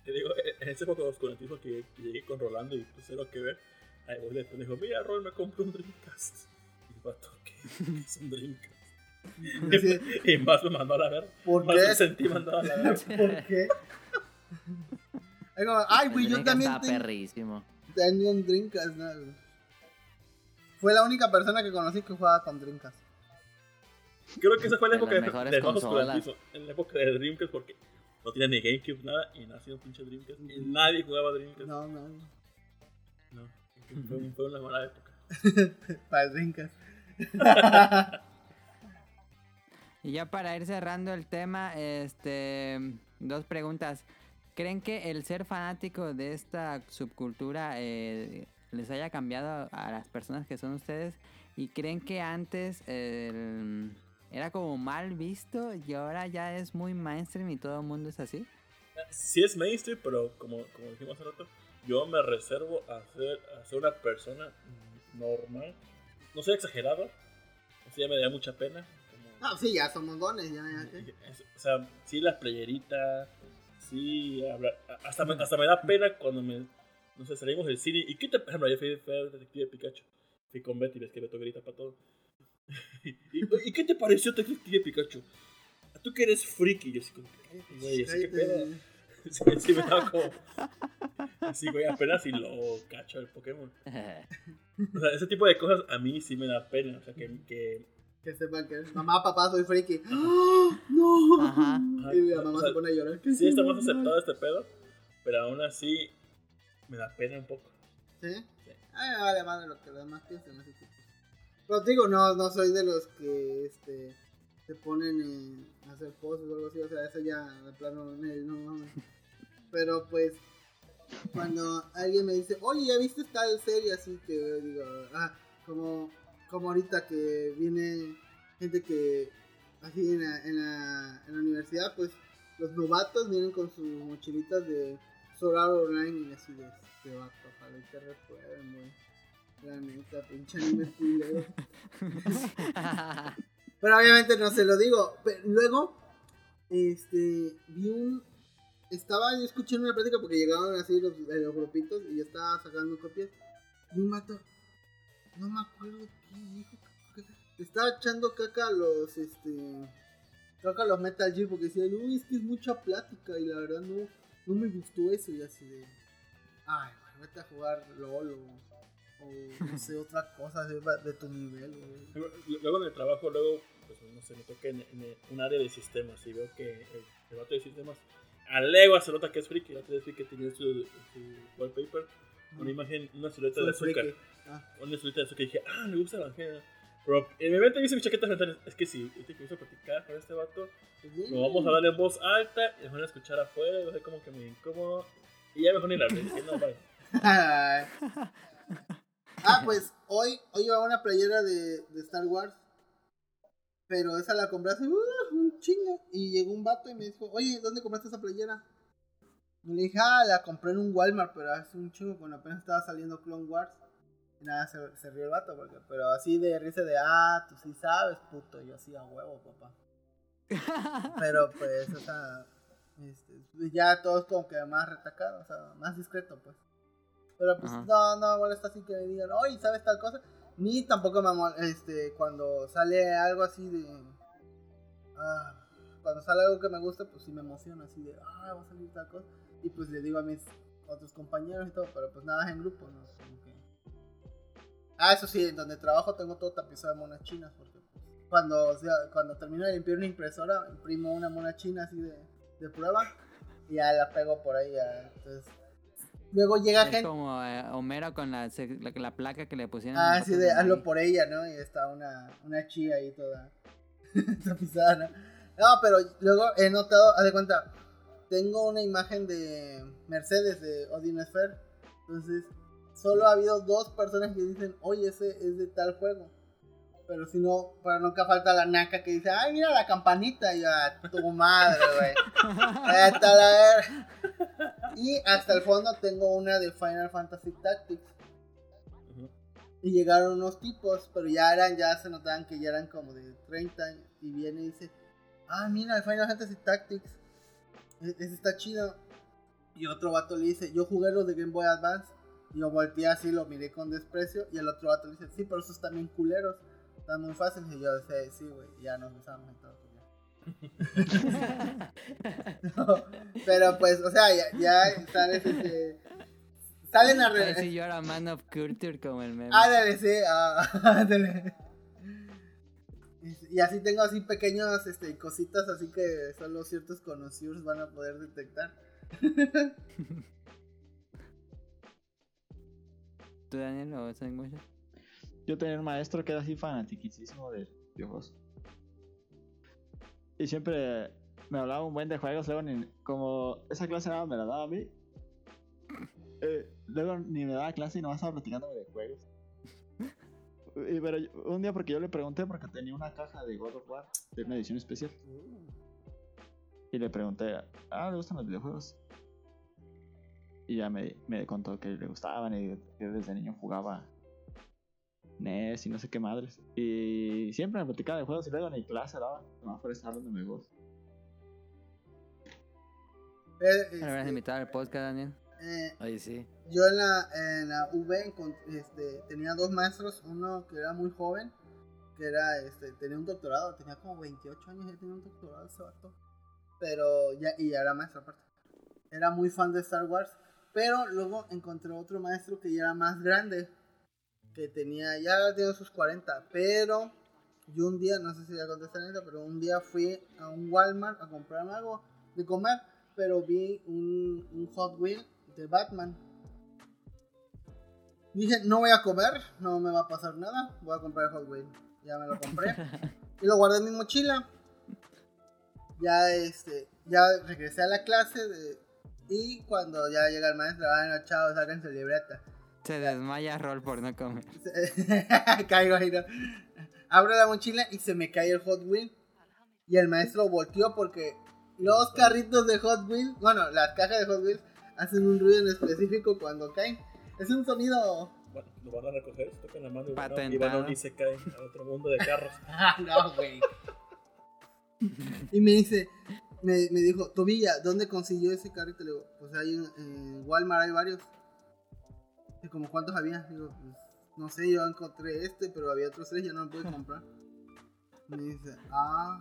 Te digo, en ese época los conectismos que, que llegué con Rolando y pues cero que ver, ahí vos le dijo, mira Rol, me compro un Dreamcast. Y el vato, ¿qué ¿Qué es un Dreamcast? Y más me mandó a la verga. ¿Por Más me qué? sentí mandado a la verga. ¿Por qué? Como, Ay, güey, yo también estaba perrísimo. tengo un Dreamcast. ¿no? Fue la única persona que conocí que jugaba con Dreamcast. Creo que esa fue la De época las de, mejores de consolas. oscurantismo, En la época de Dreamcast porque no tenía ni GameCube, nada, y nació un pinche Dreamcast. Y nadie jugaba Dreamcast. No, no, No, fue, fue una mala época. para el Dreamcast. Y ya para ir cerrando el tema, este, dos preguntas. ¿Creen que el ser fanático de esta subcultura eh, les haya cambiado a las personas que son ustedes? ¿Y creen que antes era como mal visto y ahora ya es muy mainstream y todo el mundo es así? Sí es mainstream, pero como, como dijimos hace rato, yo me reservo a ser, a ser una persona normal. No soy exagerado, sea, ya me da mucha pena. como- No, sí, ya somos dones, ya, ya. O sea, sí la playerita, sí, habla- hasta me, hasta me da pena cuando me, no sé, salimos del cine. ¿Y qué te, por ejemplo, ayer fui, Detective Pikachu? Fui con Betty, ves que Beto grita para todo. ¿Y, ¿Y qué te pareció Detective Pikachu? Tú que eres friki, yo así como, cállate, güey, así que pedo. Sí, sí, me daba como. Sí, güey, apenas si lo cacho el Pokémon. O sea, ese tipo de cosas a mí sí me da pena. O sea, que. que Que sepan que mamá, papá, soy friki. ¡Ah! ¡No! Ajá. Y la mamá o sea, se pone a llorar. ¿Qué sí está más aceptado este pedo, pero aún así me da pena un poco. ¿Sí? Ay, me vale madre lo que los demás piensen. Así que, pues. Pero digo, no, no soy de los que este, se ponen a hacer poses o algo así. O sea, eso ya, de plano, no, mames. Pero pues, cuando alguien me dice, oye, ¿ya viste tal serie? Así que digo, ah, como, como ahorita que viene gente que, así en la, en la, en la universidad, pues los novatos vienen con sus mochilitas de Sword Art Online y así de, de vato, ojalá y te recuerden, güey. La neta, pinche anime culero. Pero obviamente no se lo digo. Pero luego, este, vi un... Estaba yo escuchando una plática porque llegaban así los, los grupitos y yo estaba sacando copias. Y un mato, no me acuerdo qué dijo. Estaba echando caca a los, este... Caca a los Metal Gear porque decían, uy, es que es mucha plática y la verdad no, no me gustó eso. Y así de, ay, güey, vete a jugar LOL o, o no sé, otra cosa de, de tu nivel, güey. Luego en el trabajo, luego, pues no sé, me toca en, en un área de sistemas y veo que el, el vato de sistemas a legua se nota que es friki. La otra vez vi que tenía su, su wallpaper, una imagen, una silueta de azúcar. Ah. Una silueta de azúcar y dije, ah, me gusta Evangelio. Pero mente me hice mis chaquetas mentales. Es que si este que hizo platicar con este vato, lo vamos a dar en voz alta y nos van a escuchar afuera. A ser como que me incómodo. Y ya mejor ni la no, vale. Ah, pues hoy, hoy llevaba una playera de, Star Wars. Pero esa la compré hace uh, un chingo. Y llegó un vato y me dijo, oye, ¿dónde compraste esa playera? Y le dije, ah, la compré en un Walmart, pero hace un chingo cuando apenas estaba saliendo Clone Wars. Y nada, se, se rió el vato, porque, pero así de risa de, ah, tú sí sabes, puto. Yo así a huevo, papá. Pero pues, o sea, este, ya todo es como que más retacado, o sea, más discreto, pues. Pero pues Ajá. no, no me molesta así que me digan, oye, ¿sabes tal cosa? Ni tampoco me molesta, este, cuando sale algo así de... Ah, cuando sale algo que me gusta, pues sí me emociono, así de, ah, va a salir tal cosa. Y pues le digo a mis otros compañeros y todo, pero pues nada, en grupo, ¿no? Como que... Ah, eso sí, en donde trabajo tengo todo tapizado de monas chinas, porque cuando, o sea, cuando termino de limpiar una impresora, imprimo una mona china así de, de prueba y ya la pego por ahí. ya. Entonces, luego llega Es gente. como eh, Homero con la, la, la placa que le pusieron. Ah, en sí, fotos de hazlo por ella, ¿no? Y está una, una chía ahí toda tapizada, ¿no? No, pero luego he notado, haz de cuenta, tengo una imagen de Mercedes de Odin Sphere. Entonces, solo ha habido dos personas que dicen, oye, ese es de tal juego. Pero si no, pero nunca falta la naca que dice, ay, mira la campanita. Y yo, "Ah, tu madre, güey. Vete a la ver. Y hasta el fondo tengo una de Final Fantasy Tactics. Y llegaron unos tipos, pero ya eran, ya se notaban que ya eran como de 30 años. Y viene y dice, ah, mira, el Final Fantasy Tactics. E- Ese está chido. Y otro vato le dice, yo jugué los de Game Boy Advance. Y yo volteé así, lo miré con desprecio. Y el otro vato le dice, sí, pero esos también culeros. Están muy fáciles. Y yo decía, sí, güey. Ya nos besamos y todo. No, pero pues, o sea, ya, ya sabes, este, salen a re... yo era Man of Culture como el meme. Ándale, sí, ah, ándale. Y así tengo así pequeños este, cositas así que solo ciertos conocidos van a poder detectar. ¿Tú, Daniel, o Sonic Motion? Yo tenía un maestro que era así fanatiquísimo de videojuegos. Y siempre me hablaba un buen de juegos, luego ni, como esa clase nada me la daba a mí. eh, luego ni me daba clase y nomás estaba platicando de juegos. Y, pero un día porque yo le pregunté porque tenía una caja de God of War de una edición especial. Y le pregunté, ah, ¿le gustan los videojuegos? Y ya me, me contó que le gustaban y que desde niño jugaba NES y no sé qué madres. Y siempre me platicaba de juegos y luego ni clase daba. Nomás por estar hablando de juegos. Eh, Me habrás este, invitado al podcast, Daniel. eh, Oye, sí. yo en la, en la V este, tenía dos maestros, uno que era muy joven, que era, este, tenía un doctorado, tenía como 28 años y tenía un doctorado ese vato. Pero ya, y ya era maestro aparte. Era muy fan de Star Wars. Pero luego encontré otro maestro que ya era más grande. Que tenía, ya tenía sus 40. Pero yo un día, no sé si ya contesté en esta, pero un día fui a un Walmart a comprarme algo de comer. Pero vi un, un Hot Wheel de Batman. Dije, no voy a comer, no me va a pasar nada. Voy a comprar el Hot Wheel. Ya me lo compré. y lo guardé en mi mochila. Ya este, ya regresé a la clase de- y cuando ya llega el maestro, ah, chao, saquen su libreta. Se desmaya Roll por no comer. Caigo ahí, ¿no? Abro la mochila y se me cae el Hot Wheel. Y el maestro volteó porque los carritos de Hot Wheels, bueno, las cajas de Hot Wheels hacen un ruido en específico cuando caen. Es un sonido. Bueno, lo van a recoger, se tocan la mano y van a- y van y se caen a otro mundo de carros. Ah, no, güey. Y me dice, me, me dijo, Tobilla, ¿dónde consiguió ese carrito? Le digo, pues ahí en, en Walmart hay varios. Y como cuántos había, digo, pues no sé, yo encontré este, pero había otros tres, ya no lo pude comprar. Me dice, ah,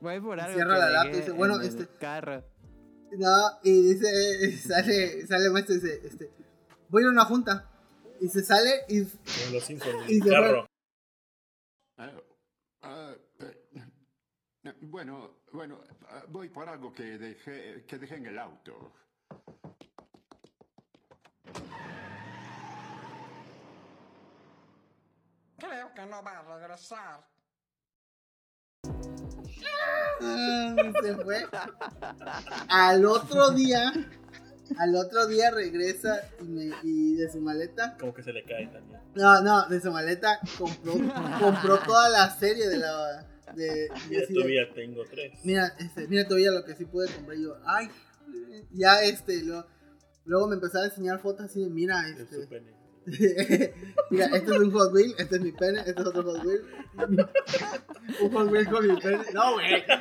Voy por algo. Cierra la lata y dice, bueno, este- Carro. no, y dice, sale, sale maestro y dice, este, voy a ir a una junta. Y se sale y Como los Simpsons, Y se carro. Ah, ah, bueno, bueno, ah, voy por algo que dejé, que dejé en el auto. Creo que no va a regresar. Ah, se fue. Al otro día, al otro día regresa y, me- y de su maleta, Como que se le cae también. no, no, de su maleta compró, compró toda la serie de la, de, Mira, todavía tengo tres. mira, este, mira todavía lo que sí pude comprar y yo, ay, ya este, lo- luego me empezaba a enseñar fotos así de, mira, Es este, su pene. Mira, este es un Hot Wheel, este es mi pene, este es otro Hot Wheel. un Hot Wheel con mi pene. No, güey.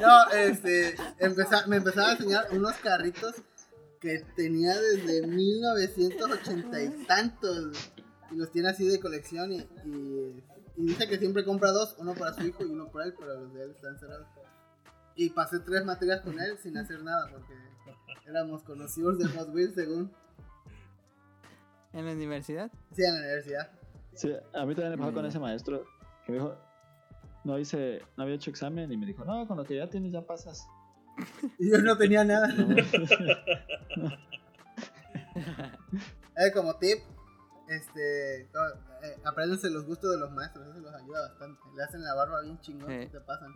No, este, empeza- me empezaba a enseñar unos carritos que tenía desde 1980 y tantos. Y los tiene así de colección y, y Y dice que siempre compra dos, uno para su hijo y uno para él, pero los de él están cerrados. Y pasé tres materias con él sin hacer nada porque éramos conocidos de Hot Wheels según. ¿En la universidad? Sí, en la universidad. Sí, a mí también me pasó con ese maestro que me dijo, no hice, no había hecho examen y me dijo, no, con lo que ya tienes ya pasas. Y yo no tenía nada. No. Eh, como tip, este, eh, apréndense los gustos de los maestros, eso los ayuda bastante. Le hacen la barba bien chingón, Sí. te pasan.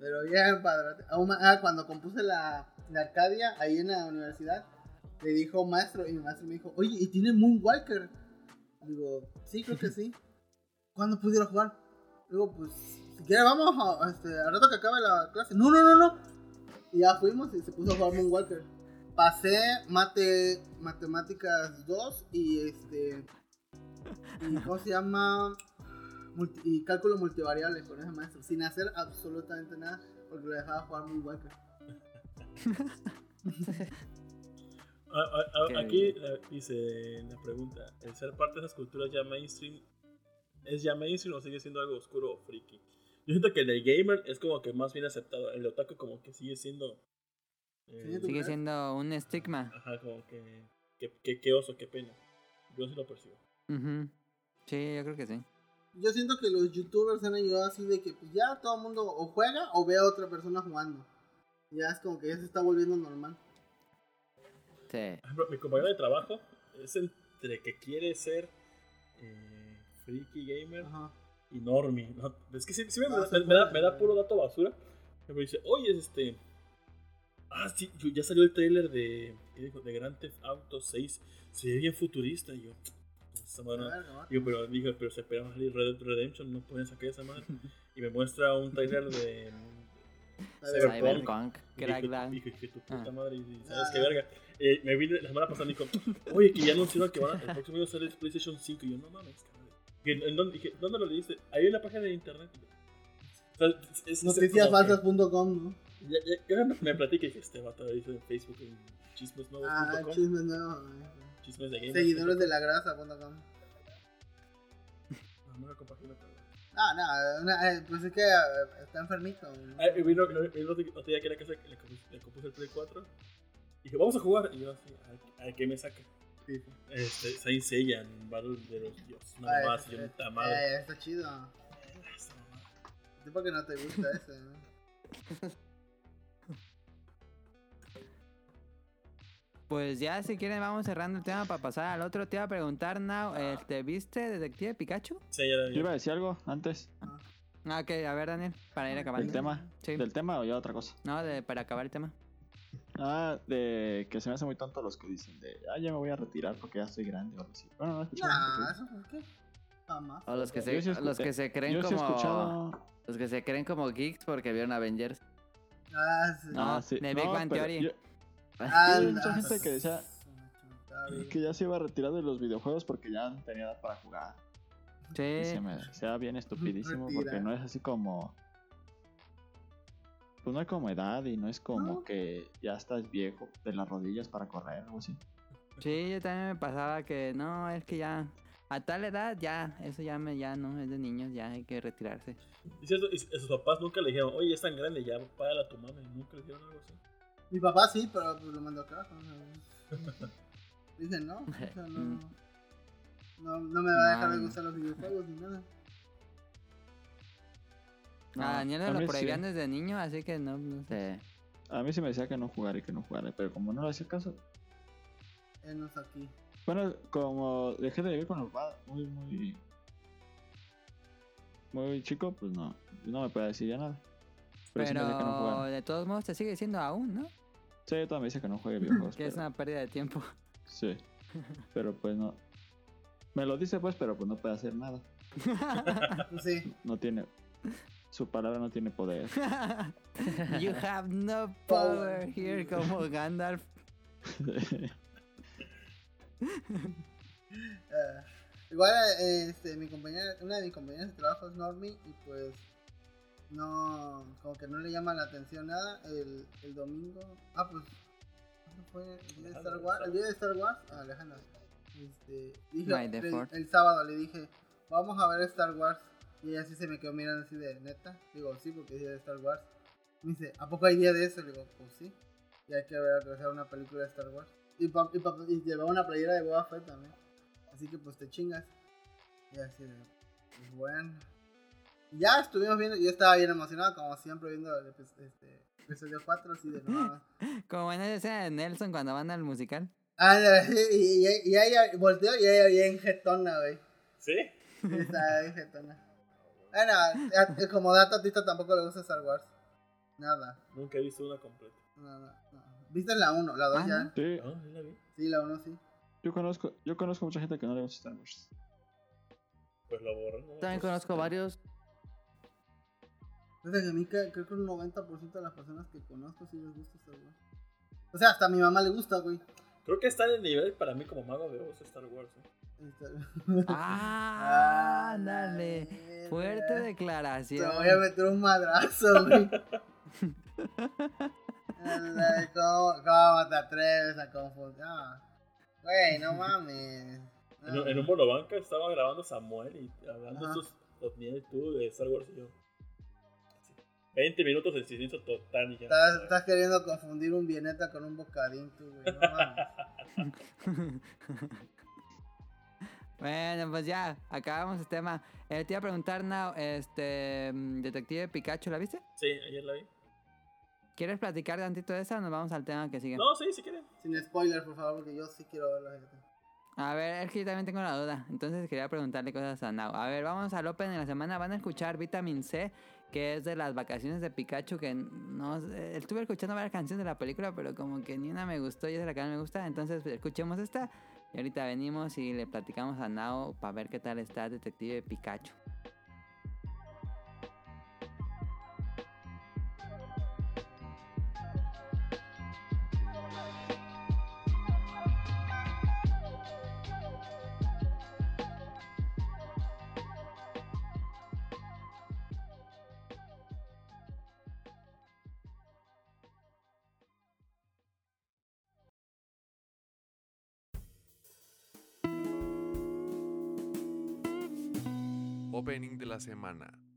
Pero bien, padre. Ah, cuando compuse la, la Arcadia ahí en la universidad, le dijo maestro, y mi maestro me dijo, oye, ¿y tiene Moonwalker? Digo, sí, creo que sí. ¿Cuándo pudieron jugar? Digo, pues, si quieres vamos a, este, al rato que acabe la clase. No, no, no, no. Y ya fuimos y se puso a jugar Moonwalker. Pasé mate, matemáticas 2 y este. Y, ¿Cómo se llama? Multi- y cálculo multivariable con ese maestro. Sin hacer absolutamente nada porque lo dejaba jugar ah, Qué aquí eh, dice la pregunta: ¿el ser parte de esas culturas ya mainstream es ya mainstream o sigue siendo algo oscuro o friki? Yo siento que el de gamer es como que más bien aceptado. El otaku, como que sigue siendo. eh, Sí, ¿tú Sigue siendo un estigma. ajá, como que. que, que- que oso, qué pena. Yo sí lo percibo. Ujú. Sí, yo creo que sí. Yo siento que los youtubers han ayudado así de que pues ya todo el mundo o juega o ve a otra persona jugando. Ya es como que ya se está volviendo normal. Sí. Mi compañero de trabajo es entre que quiere ser eh, freaky gamer Ajá. y normie. ¿no? Es que sí, sí me, Ah, me- da, me da puro dato basura. Me dice, oye, este. Ah, sí, yo- ya salió el trailer de. ¿Qué dijo? De Grand Theft Auto 6. Se ve bien futurista. Y yo. Esa madre no- A ver, ¿no? Digo, pero, digo, pero se esperaba salir Red Dead Redemption. No pueden sacar esa madre. Y me muestra un trailer de. Cyberpunk. Dije, Crackdown. dije, que tu puta Ah. madre, y ¿sabes Ah. qué verga? Eh, me vine la semana pasada y dijo, oye, que ya anunciaron que van a, el próximo año sale el PlayStation 5. Y yo, no mames, cabrón. Dije, ¿en dónde, dije, ¿dónde lo leíste? Hay una página de internet. O sea, es- que- Noticiasfalsas.com, ¿no? Ya, ya, ya me, y dije, este vato dice en Facebook en chismesnuevos.com. Ah, chismes nuevos. Chismes de gamers. Seguidores de la grasa.com. No, no compagino, pero- Ah, no, una- eh, pues es que eh, está enfermito. ¿no? Ah, y vino, vino, otro día que era casa que le compuse, le compuse el Play 4. Y dije, vamos a jugar. Y yo así, ¿a, a qué me saca? Sí. Este, Saint Seiya en Battle de los Dioses. No Ah, más, yo puta madre. Eh, está chido. Mamá. Sí, porque no te gusta ese. ¿no? Pues ya, si quieren, vamos cerrando el tema para pasar al otro. Te iba a preguntar, Now, ¿te viste Detective Pikachu? Sí, ya la Yo iba a decir algo antes Ah, ok, a ver, Daniel, para ir acabando. del tema. Sí. ¿Del tema o ya otra cosa? No, de, para acabar el tema. Ah, de que se me hace muy tonto los que dicen de, ah, ya me voy a retirar porque ya estoy grande o algo así. Bueno, no he escuchado Nah, eso por qué. Jamás. O los que se, sí los que se que- creen Yo sí como. escuchado... Los que se creen como geeks porque vieron Avengers. Ah, sí. No, Ah, sí. de Big Bang pero Theory. yo- Ah, hay mucha ah, gente que decía que ya se iba a retirar de los videojuegos porque ya no tenía edad para jugar. Sí. Y se me sea bien estupidísimo porque no es así como. Pues no hay como edad y no es como No. que ya estás viejo de las rodillas para correr o algo así. Sí, yo también me pasaba que no, es que ya a tal edad ya, eso ya me ya no es de niños, ya hay que retirarse. Y cierto, y sus papás nunca le dijeron, oye, es tan grande, ya págala a tu mami. Nunca le dijeron algo así. Mi papá sí, pero pues lo mandó acá. Dije, no, o sea, no, no, no me va a dejar de gustar los videojuegos ni nada. No, a Daniel a lo sí. prohibían desde niño, así que no, no sé. A mí sí me decía que no jugara y que no jugara, pero como no le hacía caso. Él no está aquí. Bueno, como dejé de vivir con los padres muy, muy. Muy chico, pues no, no me puede decir ya nada. Pero, sí me decía que no Pero jugara. de todos modos te sigue diciendo aún, ¿no? Sí, todavía me dice que no juegue videojuegos. Que es una pérdida de tiempo. Sí. Pero pues no. Me lo dice pues, pero pues no puede hacer nada. Sí. No tiene. Su palabra no tiene poder. you have no power here como Gandalf. Eh, igual, eh, este, mi compañera, una de mis compañeras de trabajo es Normie y pues no, como que no le llama la atención nada. El, el domingo, ah, pues, ¿cuándo fue? ¿El día de Star Wars? El día de Star Wars, ah, Alejandra. Este, dije, el sábado le dije, vamos a ver Star Wars. Y ella sí se me quedó mirando así de neta. Digo, sí, porque es día de Star Wars. Me dice, ¿a poco hay día de eso? Le digo, pues sí. Y hay que ver a una película de Star Wars. Y, pa, y, pa- y llevaba una playera de Boba Fett también. Así que pues te chingas. Y así de, pues bueno. Ya estuvimos viendo, yo estaba bien emocionado, como siempre, viendo el este, episodio 4, así de mames. Como en esa escena de Nelson cuando van al musical. Ah, y, y, y ella volteó y ella bien jetona, güey. ¿Sí? Está bien jetona. Bueno, a- como dato, a Tito tampoco le gusta Star Wars. Nada. Nunca he visto una completa. No, no, no. ¿Viste la 1? La 2 Ah, ya. ¿no? Sí, Ah, sí la vi. Sí, la 1 sí. yo conozco, yo conozco mucha gente que no le gusta Star Wars. Pues la borré. ¿no? También Pues, conozco varios. Fíjate que a mí creo que un 90% de las personas que conozco sí les gusta Star Wars. O sea, hasta a mi mamá le gusta, güey. Creo que está en el nivel para mí como mago de Oz Star Wars. ¿eh? Star- Ah, ándale. Fuerte Te declaración. voy a meter un madrazo, güey. ¿Cómo, ¿Cómo te atreves a confundir? Ah, Güey, no mames. En, un- en un monobanca estaba grabando Samuel y hablando Ajá. sus opiniones tú de Star Wars y yo. Así, 20 minutos de silencio total y ya. Estás, estás queriendo confundir un vieneta con un bocadín, tú, güey. No mames. Bueno, pues ya, acabamos el tema. Eh, te iba a preguntar, Now, este, mm, Detective Pikachu, ¿la viste? Sí, ayer la vi. ¿Quieres platicar tantito de esa o nos vamos al tema que sigue? No, sí, si quieren. Sin spoilers, por favor, porque yo sí quiero verla. A ver, es que yo también tengo la duda. Entonces quería preguntarle cosas a Now. A ver, vamos al Open de la semana. Van a escuchar Vitamin C, que es de las vacaciones de Pikachu. Que no estuve escuchando varias canciones de la película, pero como que ni una me gustó y esa es la que me gusta. Entonces pues, escuchemos esta. Y ahorita venimos y le platicamos a Now para ver qué tal está Detective Pikachu. La semana.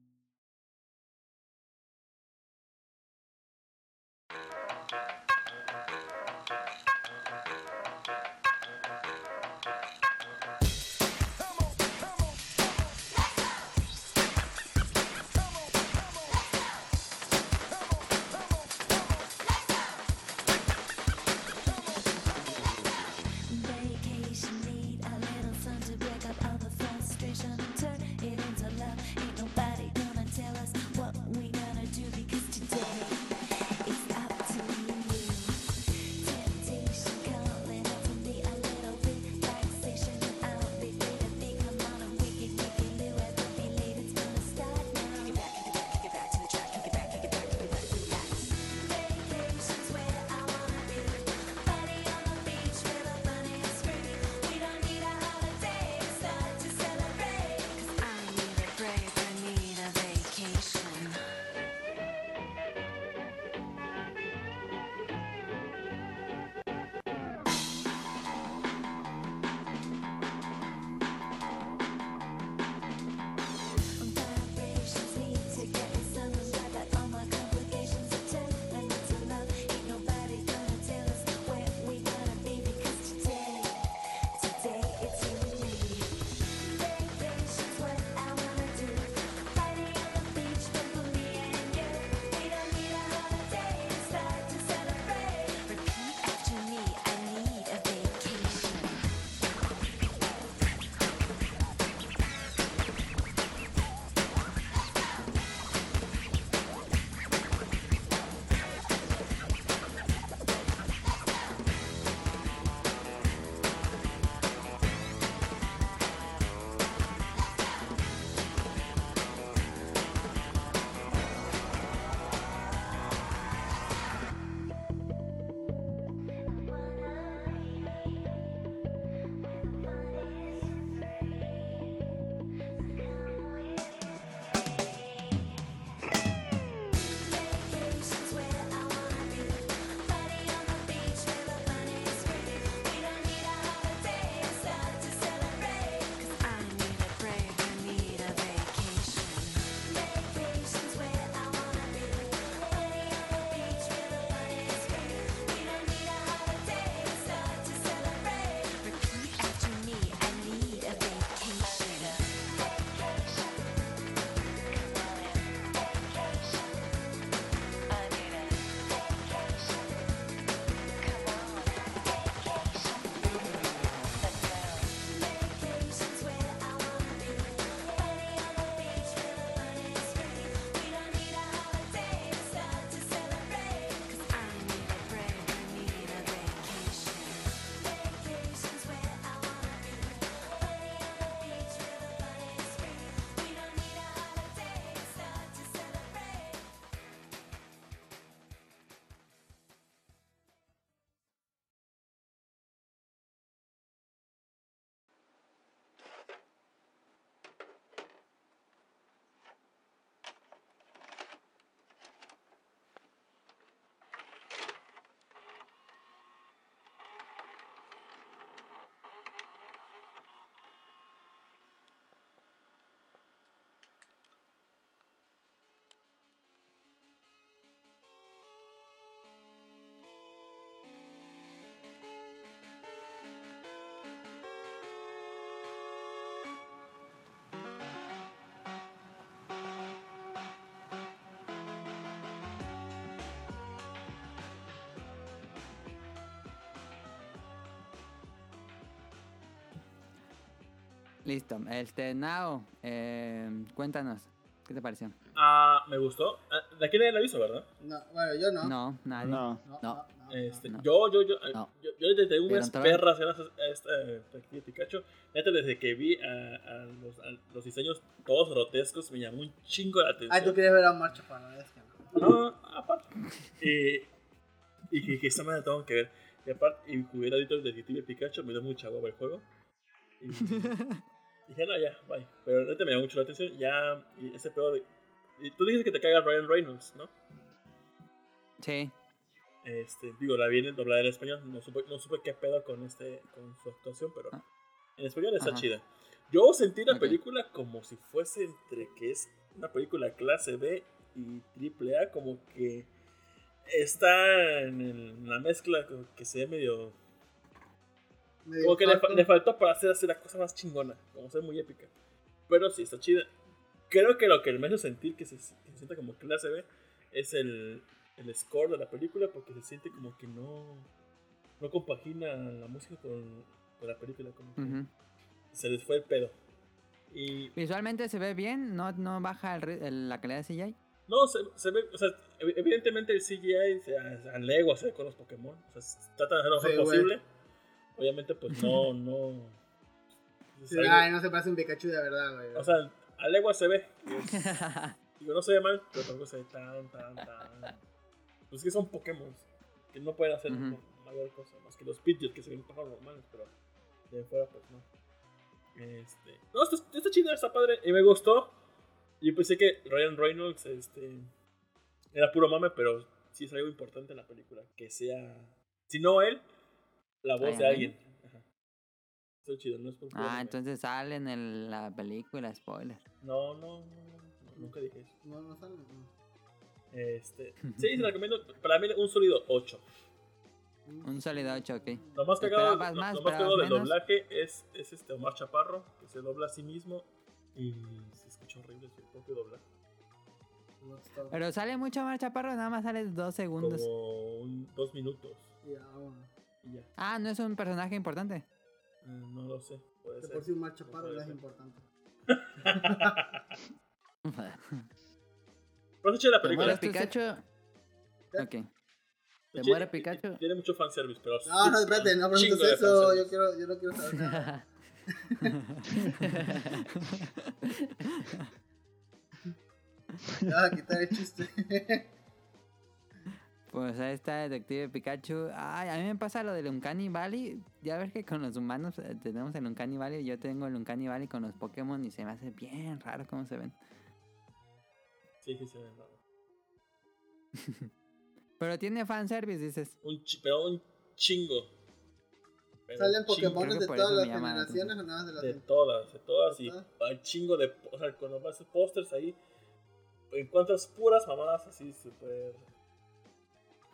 Listo. Este, Nao, eh, cuéntanos. ¿Qué te pareció? Ah, me gustó. Ah, de aquí nadie la hizo, ¿verdad? No, bueno, yo no. No, nadie. No. No, No. no, no, Este, no. Yo, yo, yo, No. yo, yo desde unas perras esta Detective Pikachu. Neta, desde que vi a, a los, a los diseños todos grotescos, me llamó un chingo la atención. Ay, tú querías ver a Marcha para es que no. No, aparte. Y, y que, que esta manera tengo que ver. Y aparte, y jugué el Detective Pikachu, me dio mucha hueva el juego. Y dije, no, ya, bye. Pero neta me llamó mucho la atención. Ya, y ese pedo de. Y tú dices que te caga Ryan Reynolds, ¿no? Sí. Este, digo, la vi en doblada en español. No supe, no supe qué pedo con, este, con su actuación, pero Ah. en español está Ajá. chida. Yo sentí la película como si fuese entre que es una película clase B y triple A, como que está en, el- en la mezcla que se ve medio... Medio Como que le, fa- le faltó para hacer, hacer la cosa más chingona, como ser muy épica. Pero sí, está chida. Creo que lo que me hace sentir que se, que se sienta como clase B es el, el score de la película, porque se siente como que no, no compagina la música con, con la película, como que Ujú. se les fue el pedo. Y Visualmente se ve bien, no, no baja el el- la calidad de CGI. no, se, se ve, o sea, ev- evidentemente el CGI se a, a legua se ve con los Pokémon, o sea, se trata de hacer lo mejor Sí, posible. Obviamente, pues no, no. Sí, Ay, no se parece un Pikachu de verdad, güey. O sea, a legua se ve. digo, no se ve mal, pero tampoco se ve tan, tan, tan. Pues que son Pokémon que no pueden hacer mayor cosa, más que los Pidgeot que se ven pájaros normales, pero de fuera, pues no. Este, no, está, está chido, está padre, y me gustó. Yo pensé que Ryan Reynolds este, era puro mame, pero sí es algo importante en la película, que sea, si no él, la voz Ryan de alguien. Ajá. Está chido, no es por Ah, mame. entonces sale en el- la película, spoiler. No, no, no, no, no, nunca dije eso. No, no sale. no. Este, sí, se la recomiendo. Para mí, un sólido 8. Un sólido 8, ok. Lo más cagado, ¿Esperabas lo, más? lo más cagado ¿Esperabas del menos? doblaje es, es este Omar Chaparro, que se dobla a sí mismo y se escucha horrible su propio doblaje. No está- Pero sale mucho más chaparro, nada más sale dos segundos. Como un, dos minutos Ya, vámonos. Y ya. Ah, no es un personaje importante. Eh, no lo sé, puede De ser. por sí un Marcha Parro Puede no es importante. Chida la ¿Te película. mueres Esto es- Pikachu? Ok. ¿Te muere Pikachu? Tiene mucho fanservice, pero. No, no, espérate, no preguntes eso. Yo, quiero, yo no quiero saber nada. Ya quitar el chiste. Pues ahí está Detective Pikachu. Ay, a mí me pasa lo del Uncanny Valley. Ya ves que con los humanos eh, tenemos el Uncanny Valley. Yo tengo el Uncanny Valley con los Pokémon y se me hace bien raro cómo se ven. Sí, sí, se ve raro. Pero tiene fanservice, dices. Un pero un chingo. Pero ¿Salen. Pokémon de todas las generaciones o nada más de las De de- todas, de todas. Y Ajá. hay chingo de. O sea, cuando vas a pósters ahí, encuentras puras mamadas así súper.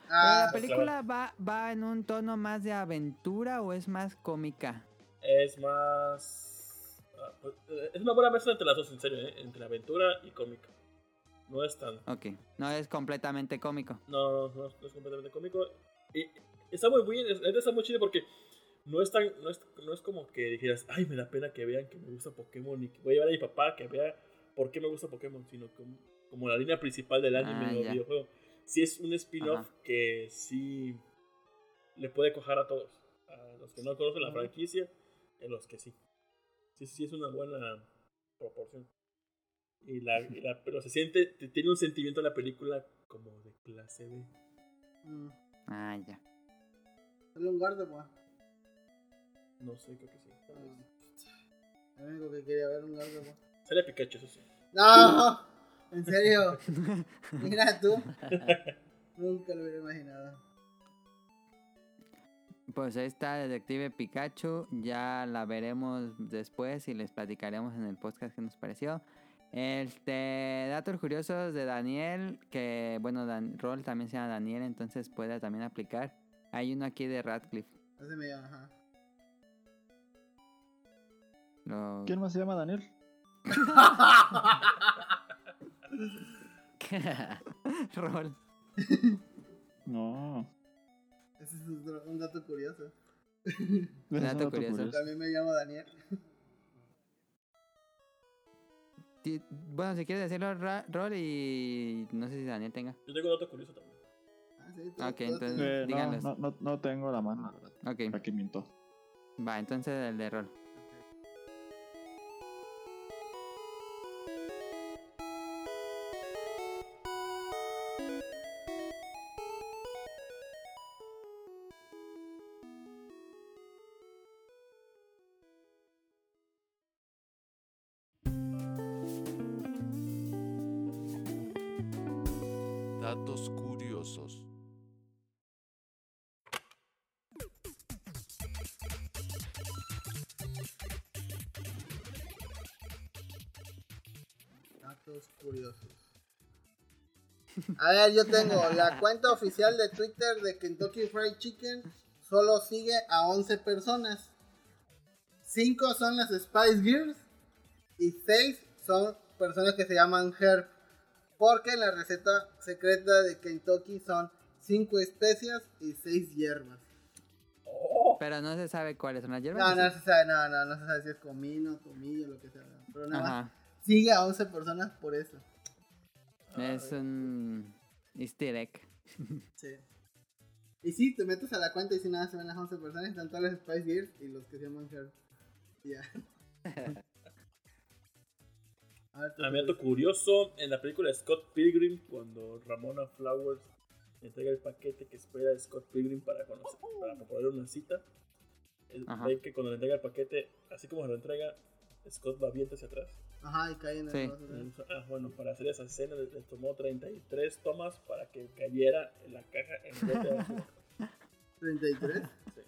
Ah, la película va, va en un tono más de aventura o es más cómica. Es más. ah, pues, Es una buena mezcla entre las dos, en serio, ¿eh? entre aventura y cómico. No es tan. Ok, no es completamente cómico. No, no, no es completamente cómico. Y está muy bien, es- está muy chido porque no es tan, no es, no es como que dijeras, ay, me da pena que vean que me gusta Pokémon y que voy a llevar a mi papá que vea por qué me gusta Pokémon, sino como, como la línea principal del anime Ah, o videojuego. Sí es un spin-off que sí le puede cojar a todos. A los que no conocen la franquicia y a los que sí. Sí, sí es una buena proporción. Y la, y la- pero se siente, te- tiene un sentimiento la película como de clase B. mm, Ah, ya. Sale un Gardevoir. No sé, creo que sí. Ah, El único que quería ver un Gardevoir. Sale Pikachu, eso sí. ¡No! ¿En serio? Mira tú. Nunca lo hubiera imaginado. Pues ahí está Detective Pikachu. Ya la veremos después y les platicaremos en el podcast que nos pareció. Este, datos curiosos de Daniel, que bueno, Dan, Roll también se llama Daniel, entonces puede también aplicar. Hay uno aquí de Radcliffe. Ese me llama, ajá. Lo- ¿Quién más se llama Daniel? Roll. No. Ese es otro- un dato curioso. Un Dato curioso. También me llamo Daniel. bueno, si quieres decirlo, Rol, y no sé si Daniel tenga. Yo tengo dato curioso también. Ah, sí, todo- Ok, entonces- Eh, no, díganlos. no, no, no tengo la mano. Ok, Aquí miento. va, entonces el de Rol. Datos curiosos. A ver, yo tengo la cuenta oficial de Twitter de Kentucky Fried Chicken. Solo sigue a 11 personas. 5 son las Spice Girls. Y 6 son personas que se llaman Herb. Porque la receta secreta de Kentucky son 5 especias y 6 hierbas. Pero no se sabe cuáles son las No, hierbas. no se sabe, no, no, no se sabe si es comino, tomillo, lo que sea. Pero nada más Ajá. Sigue a 11 personas por eso. Es un easter egg. Sí. Y sí, te metes a la cuenta y si nada se ven las 11 personas, están todas las Spice Girls y los que se llaman. Y Ya. Tú A qué mí curioso, en la película Scott Pilgrim, cuando Ramona Flowers entrega el paquete que espera Scott Pilgrim para, conocer, para proponer una cita, ve que cuando le entrega el paquete, así como se lo entrega, Scott va viento hacia atrás. Ajá, y cae en el Sí. Ah, bueno, para hacer esa escena le, le tomó 33 tomas para que cayera en la caja en el bote de basura. 33. Sí.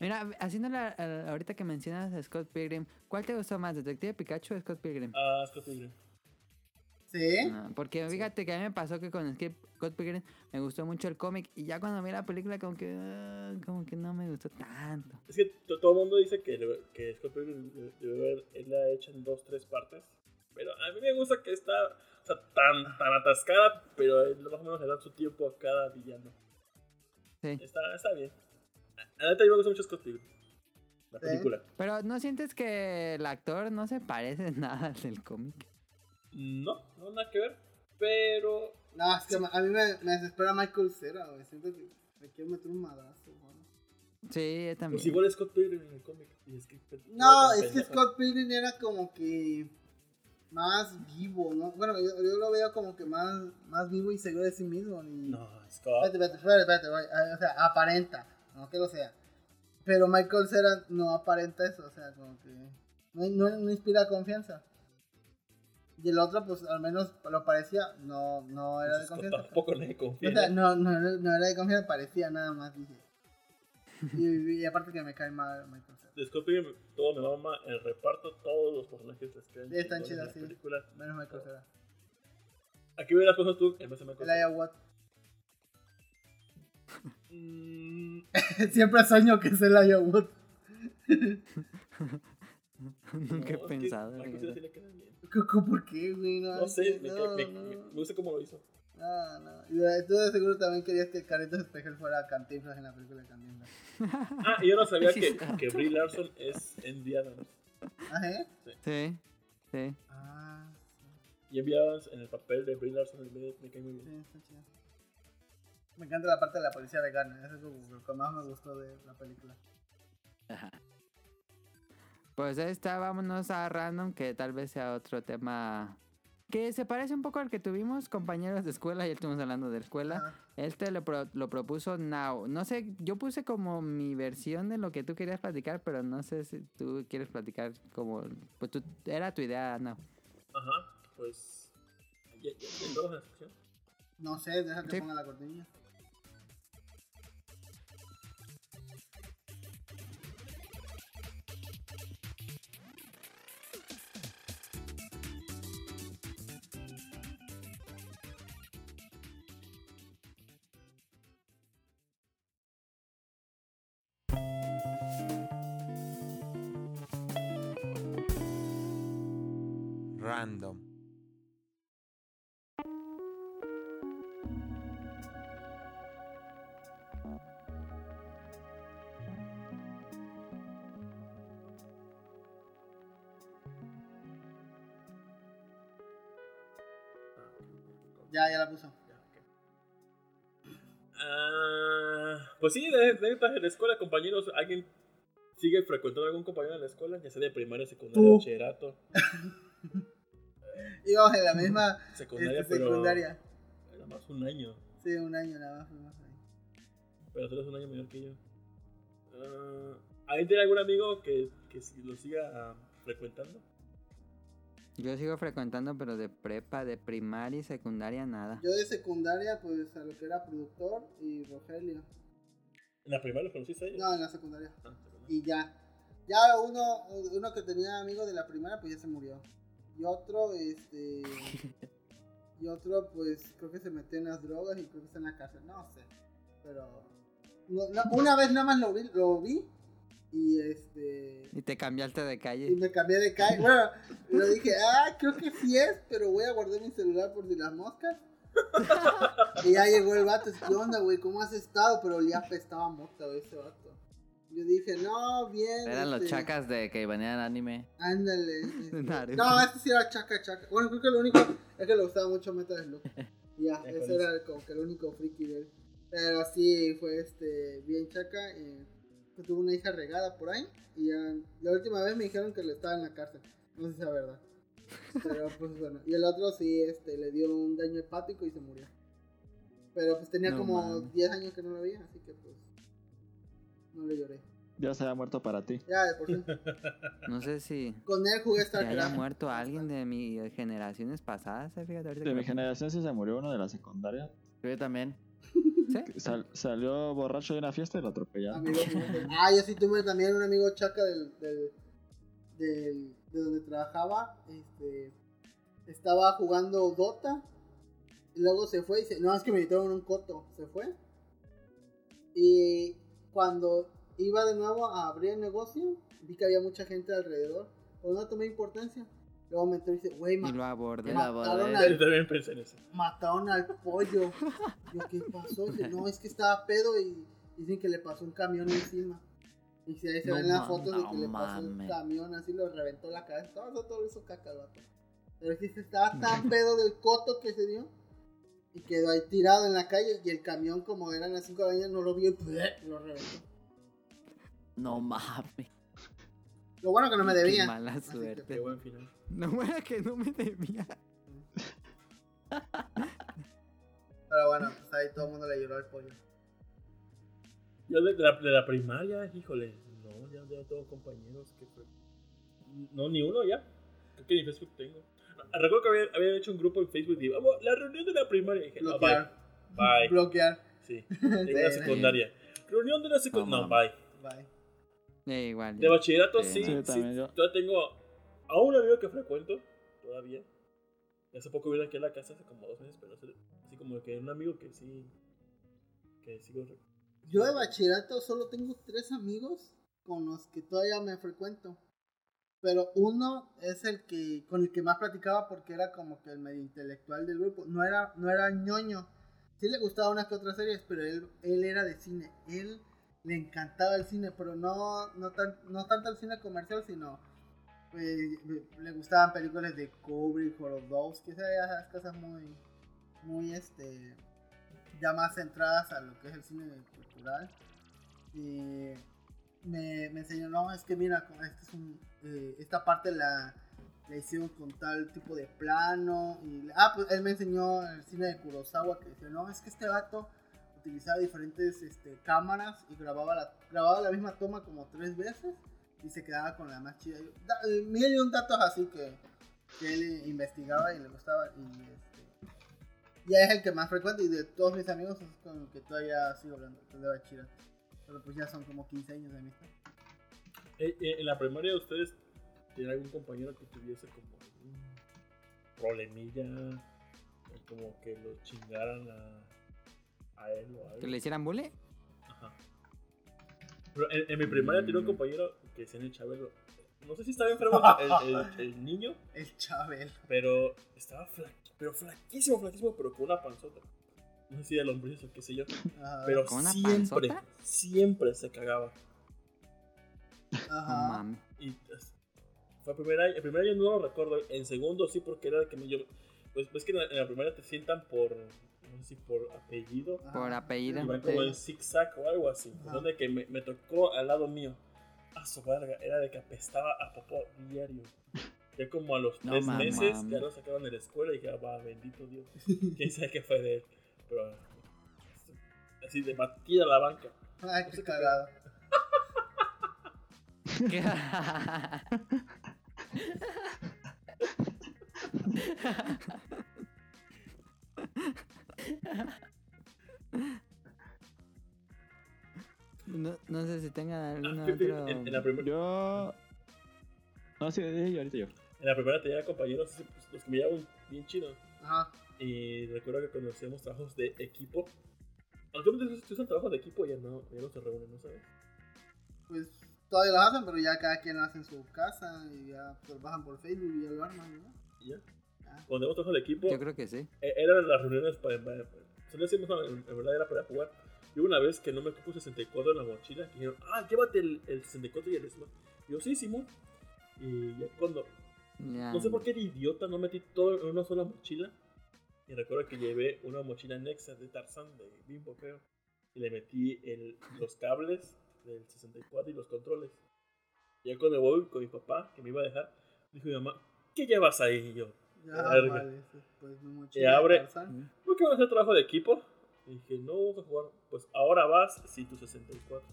Mira, haciéndola a- ahorita que mencionas a Scott Pilgrim, ¿cuál te gustó más, Detective Pikachu o Scott Pilgrim? Ah, Scott Pilgrim. Sí. Ah, porque fíjate que a mí me pasó que con Skip- Scott Pilgrim me gustó mucho el cómic y ya cuando vi la película como que ah, como que no me gustó tanto. Es que to- todo el mundo dice que, que Scott Pilgrim debe- debe haber él la hecha en dos, tres partes. Pero a mí me gusta que está o sea, tan, tan atascada, pero él más o menos le da su tiempo a cada villano. Sí. Está, está bien. A la neta, me gusta mucho Scott Pilgrim. La película. Pero ¿no sientes que el actor no se parece en nada al del cómic? No, no nada que ver. Pero No, es que a mí me, me desespera Michael Cera, güey. Siento que me quiero meter un madrazo, güey. Sí, yo también. pues igual es Scott Pilgrim en el cómic. Y es que, No, es que Scott Pilgrim era como que más vivo, ¿no? Bueno, yo, yo lo veo como que más, más vivo y seguro de sí mismo. Y... No, Scott. Espérate, espérate, espérate, espérate, güey. Ah, O sea, aparenta, no que lo sea. Pero Michael Cera no aparenta eso, o sea, como que no, no, no inspira confianza. Y el otro, pues al menos lo parecía, no, no era de Scott confianza. tampoco le confía. O sea, no, no, no, no era de confianza, parecía nada más, dije. Y, y aparte que me cae mal Michael Cera. Pilgrim, todo me mama el reparto, todos los personajes están chidos, la sí. película. Menos Michael Cera. Aquí hubieras puesto tú en vez de Michael Cera. Watt. Mm, Siempre sueño que es el Watt. Nunca he que pensado. Sí le queda bien. ¿Cómo- ¿Por qué, güey? No, No sé, me, no, me, no. me- me gusta cómo lo hizo. No, no. Y tú de seguro también querías que Carlitos Espejel fuera Cantinflas en la película de Cantinflas. Ah, y yo no sabía Sí, que, que Brie Larson es Andy Adams. ¿Ah, eh? Sí, sí. Ah, Y Andy Adams en el papel de Brie Larson me, me cae muy sí, bien. está chido. Me encanta la parte de la policía vegana. Eso es como lo que más me gustó de la película. Pues ahí está, vámonos a random, que tal vez sea otro tema que se parece un poco al que tuvimos, compañeros de escuela, ya estuvimos hablando de escuela. Este lo, pro- lo propuso Now. No sé, yo puse como mi versión de lo que tú querías platicar, pero no sé si tú quieres platicar como... Pues tú, era tu idea, Now. Ajá, pues. ¿Ya, ya, ya la? No sé, deja que Sí. ponga la cortinilla. Pues sí, de, de, de la escuela, compañeros, alguien sigue frecuentando a algún compañero de la escuela, ya sea de primaria, secundaria, Tú. bachillerato, Íbamos en la misma secundaria, este, pero secundaria. nada más un año. Sí, un año nada más ahí. Pero tú eres un año mayor que yo. Ah, ¿Alguien tiene algún amigo que, que lo siga ah, frecuentando? Yo sigo frecuentando, pero de prepa, de primaria y secundaria, nada. Yo de secundaria, pues a lo que era productor y Rogelio. ¿En la primaria los conociste a ellos? No, en la secundaria. Ah. Y ya. Ya uno, uno que tenía amigos de la primaria, pues ya se murió. Y otro, este. y otro, pues creo que se metió en las drogas y creo que está en la cárcel. No sé. Pero. no- no, una vez nada más lo vi, lo vi. Y este. Y te cambiaste de Y calle. me cambié de calle. Bueno, le dije, ah, creo que sí es, pero voy a guardar mi celular por si las moscas. y ya llegó el vato, ¿qué onda, güey? ¿Cómo has estado? Pero ya apestaba mota, güey, ese vato. Yo dije, no, bien. Eran los este, chacas de que venían anime. Ándale. este. No, este sí era chaca, chaca. Bueno, creo que lo único es que le gustaba mucho Metal Slug. Ya, ese era como que el único friki de él. Pero sí, fue este, bien chaca. eh, tuvo una hija regada por ahí. Y ya, la última vez me dijeron que le estaba en la cárcel. No sé si es verdad. Pero pues bueno. Y el otro sí, este, le dio un daño hepático y se murió. Pero pues tenía No como mames. 10 años que no lo veía, así que pues. No le lloré. Ya se había muerto para ti. Ya, de por sí. No sé si Con él jugué que haya StarCraft. muerto alguien de mis generaciones pasadas, eh, fíjate De mi generación sí se murió uno de la secundaria. Yo también. ¿Sí? Sal- salió borracho de una fiesta y lo atropellaron. Amigo. Ah, yo sí tuve también un amigo chaca del, del, del- de donde trabajaba. Este, estaba jugando Dota. Y luego se fue y se, no, es que me invitaron un coto. Se fue. Y cuando iba de nuevo a abrir el negocio, vi que había mucha gente alrededor. Pero no tomé importancia. Luego me entró y dice, güey, abordé. Mataron, abordé. Yo al, también pensé en eso. mataron al pollo. Yo, ¿qué pasó? Dice, no, es que estaba pedo y dicen que le pasó un camión encima. Y si ahí se No ven las fotos de que le pasó un camión, así lo reventó la cabeza. Todo, todo eso caca el vato. Pero sí se estaba tan pedo del coto que se dio. Y quedó ahí tirado en la calle. Y el camión, como eran las 5 de la mañana, no lo vio y lo reventó. No mames. Lo bueno que no me debía. Qué mala que- suerte. Qué buen final. No era que no me debía. Pero bueno, pues ahí todo el mundo le lloró al pollo. Yo de, la, de la primaria, híjole, no, ya, ya no tengo compañeros que. No, ni uno ya. Creo que ni Facebook tengo. Ah, Recuerdo que había, había hecho un grupo en Facebook y vamos, la reunión de la primaria. Y dije, no, bye. Bloquear. Bye. Bloquear. Sí. De la secundaria. Reunión de la secundaria. No No, bye. Bye. Eh, igual. De bachillerato Sí, sí. yo. Todavía tengo a un amigo que frecuento. Todavía. Y hace poco vino aquí a la casa, hace como dos meses, pero así como que un amigo que sí. Que sigo. Yo de bachillerato solo tengo tres amigos con los que todavía me frecuento. Pero uno es el que con el que más platicaba porque era como que el medio intelectual del grupo. No era, no era ñoño. Sí le gustaba unas que otras series, pero él, él era de cine. Él le encantaba el cine, pero no, no, tan, no tanto el cine comercial, sino pues, le gustaban películas de Kubrick, Horodowski, esas cosas muy, muy este, ya más centradas a lo que es el cine cultural. Y me, me enseñó, no, es que mira, este es un, eh, esta parte la, la hicieron con tal tipo de plano. Y, ah, pues él me enseñó el cine de Kurosawa, que decía, no, es que este vato utilizaba diferentes este, cámaras y grababa la, grababa la misma toma como tres veces y se quedaba con la más chida. Eh, mil y un datos así que, que él investigaba y le gustaba. Y este, ya es el que más frecuente y de todos mis amigos es con el que todavía sigo hablando, que es de bachillerato. Pero pues ya son como 15 años de amistad. Eh, eh, en la primaria, ¿ustedes tienen algún compañero que tuviese como un problemilla? O como que lo chingaran a, a él o a ¿Que algo. le hicieran bullying? Ajá. Pero en, en mi primaria tenía un compañero que decían el Chabelo. No sé si estaba enfermo el, el- el niño, El Chabel. pero estaba flaquísimo, pero flaquísimo, flaquísimo, pero con una panzota. No sé si de lombrices o qué sé yo. Pero ¿Con una siempre, panzota? siempre se cagaba. Ajá. mames. Y es- fue el primer año, el primer año no lo recuerdo, en segundo sí, porque era el que me- yo, Pues ves que en la, en la primaria te sientan por, no sé si por apellido. Por apellido. Y van como en zigzag o algo así. Ajá. Donde que me, me tocó al lado mío. A su verga, era de que apestaba a popó diario. Ya como a los No tres mamá. meses ya lo sacaron de la escuela y dije, ah, va, bendito Dios. Quién sabe qué fue de él. Pero así de batida la banca. Ay, qué cagado. no, no sé si tengan algún Ah, fíjate, otro. en, en la primera, Yo. No, sí, sí, ahorita yo. En la primera tenía compañeros pues, los que me llevaban bien chido. Ajá. Y recuerdo que cuando hacíamos trabajos de equipo, actualmente se usan trabajos de equipo ya no, ya no se reúnen, ¿no sabes? Pues todavía lo hacen, pero ya cada quien lo hace en su casa y ya trabajan por Facebook y ya lo arman, ¿no? Y ya. Ah. Cuando hacemos trabajos de equipo, Yo creo que sí. Eh, eran las reuniones para, para, para- solo no, en, en verdad era para jugar y una vez que no me cupo 64 en la mochila que dijeron ah llévate el, el 64 y el y yo sí Simón y ya cuando Ya. no sé por qué de idiota no metí todo en una sola mochila y recuerdo que llevé una mochila Nexa de Tarzan de Bimbo creo y le metí el, los cables del 64 y los controles y ya cuando voy con mi papá que me iba a dejar dijo mi mamá ¿qué llevas ahí? y yo Ya, Verga. vale, pues Y abre-. ¿por qué van a hacer trabajo de equipo? Y dije, no, vamos a jugar. Pues ahora vas, sí, tu 64.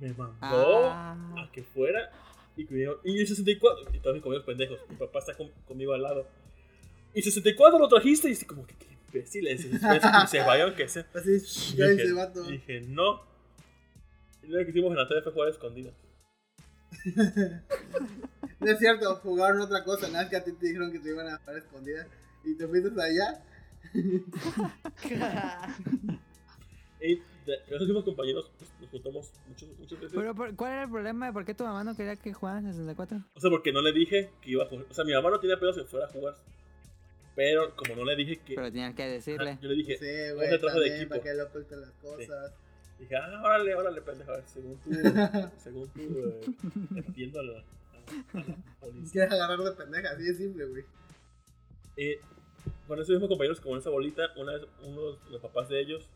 Me mandó Ah. a que fuera. Y, dijo, y el 64. Y todos mis compañeros pendejos. Mi papá está con- conmigo al lado. Y 64 lo trajiste. Y así como que, qué imbéciles. Y después que se vayan, que sea. Así, Y ya dije, ese vato. dije, no. Y lo que hicimos en la tarde fue jugar a escondidas. No es cierto, jugaron otra cosa, nada más que a ti te dijeron que te iban a jugar escondidas y te fuiste allá. Y esos mismos compañeros pues, nos juntamos muchos, muchas veces. Pero, por- ¿cuál era el problema de por qué tu mamá no quería que jugaran 64? O sea, porque no le dije que iba a jugar. O sea, mi mamá no tenía pedos que fuera a jugar. Pero como no le dije que. Pero tenías que decirle. Ah, yo le dije, Sí, güey, trabajo de también, para equipo. que le oculten las cosas. Dije, ah, órale, órale, pendejo. a ver, Según tú, según tú, eh, entiendo a la, a, a la policía. Quieres agarrar de pendeja, así de simple, güey. Y con esos mismos compañeros, como en esa bolita, una vez uno de los papás de ellos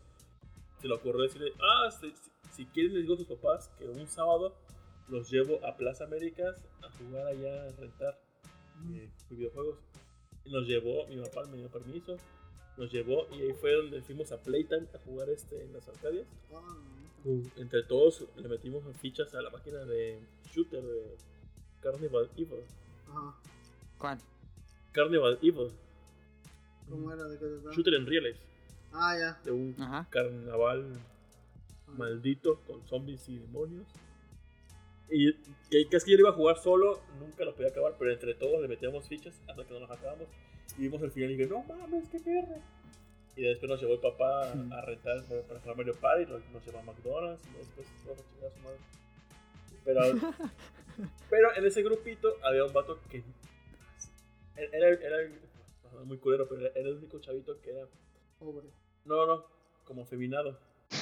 se le ocurrió decirle, ah, si, si- si quieren les digo a sus papás que un sábado los llevo a Plaza Américas a jugar allá, a rentar eh, videojuegos. Y nos llevó, mi papá me dio permiso, nos llevó y ahí fue donde fuimos a Playtime a jugar este en las arcadias. Ah, Uh, entre todos le metimos fichas a la máquina de shooter de Carnival Evil. Ajá. ¿Cuál? Carnival Evil. ¿Cómo era? ¿De qué? Shooter en rieles. Ah, ya. De un Ajá. carnaval Ah. maldito con zombies y demonios. Y que, que es que yo lo iba a jugar solo, nunca lo podía acabar, pero entre todos le metíamos fichas hasta que no nos acabamos. Y vimos el final y dije, no mames, qué perra. Y después nos llevó el papá a rentar para para jugar Mario Party, nos, nos llevó a McDonald's y después nos a chingar a su madre. Pero, pero en ese grupito había un vato que era, era, era muy culero, pero era el único chavito que era, Pobre. No, no, como feminado,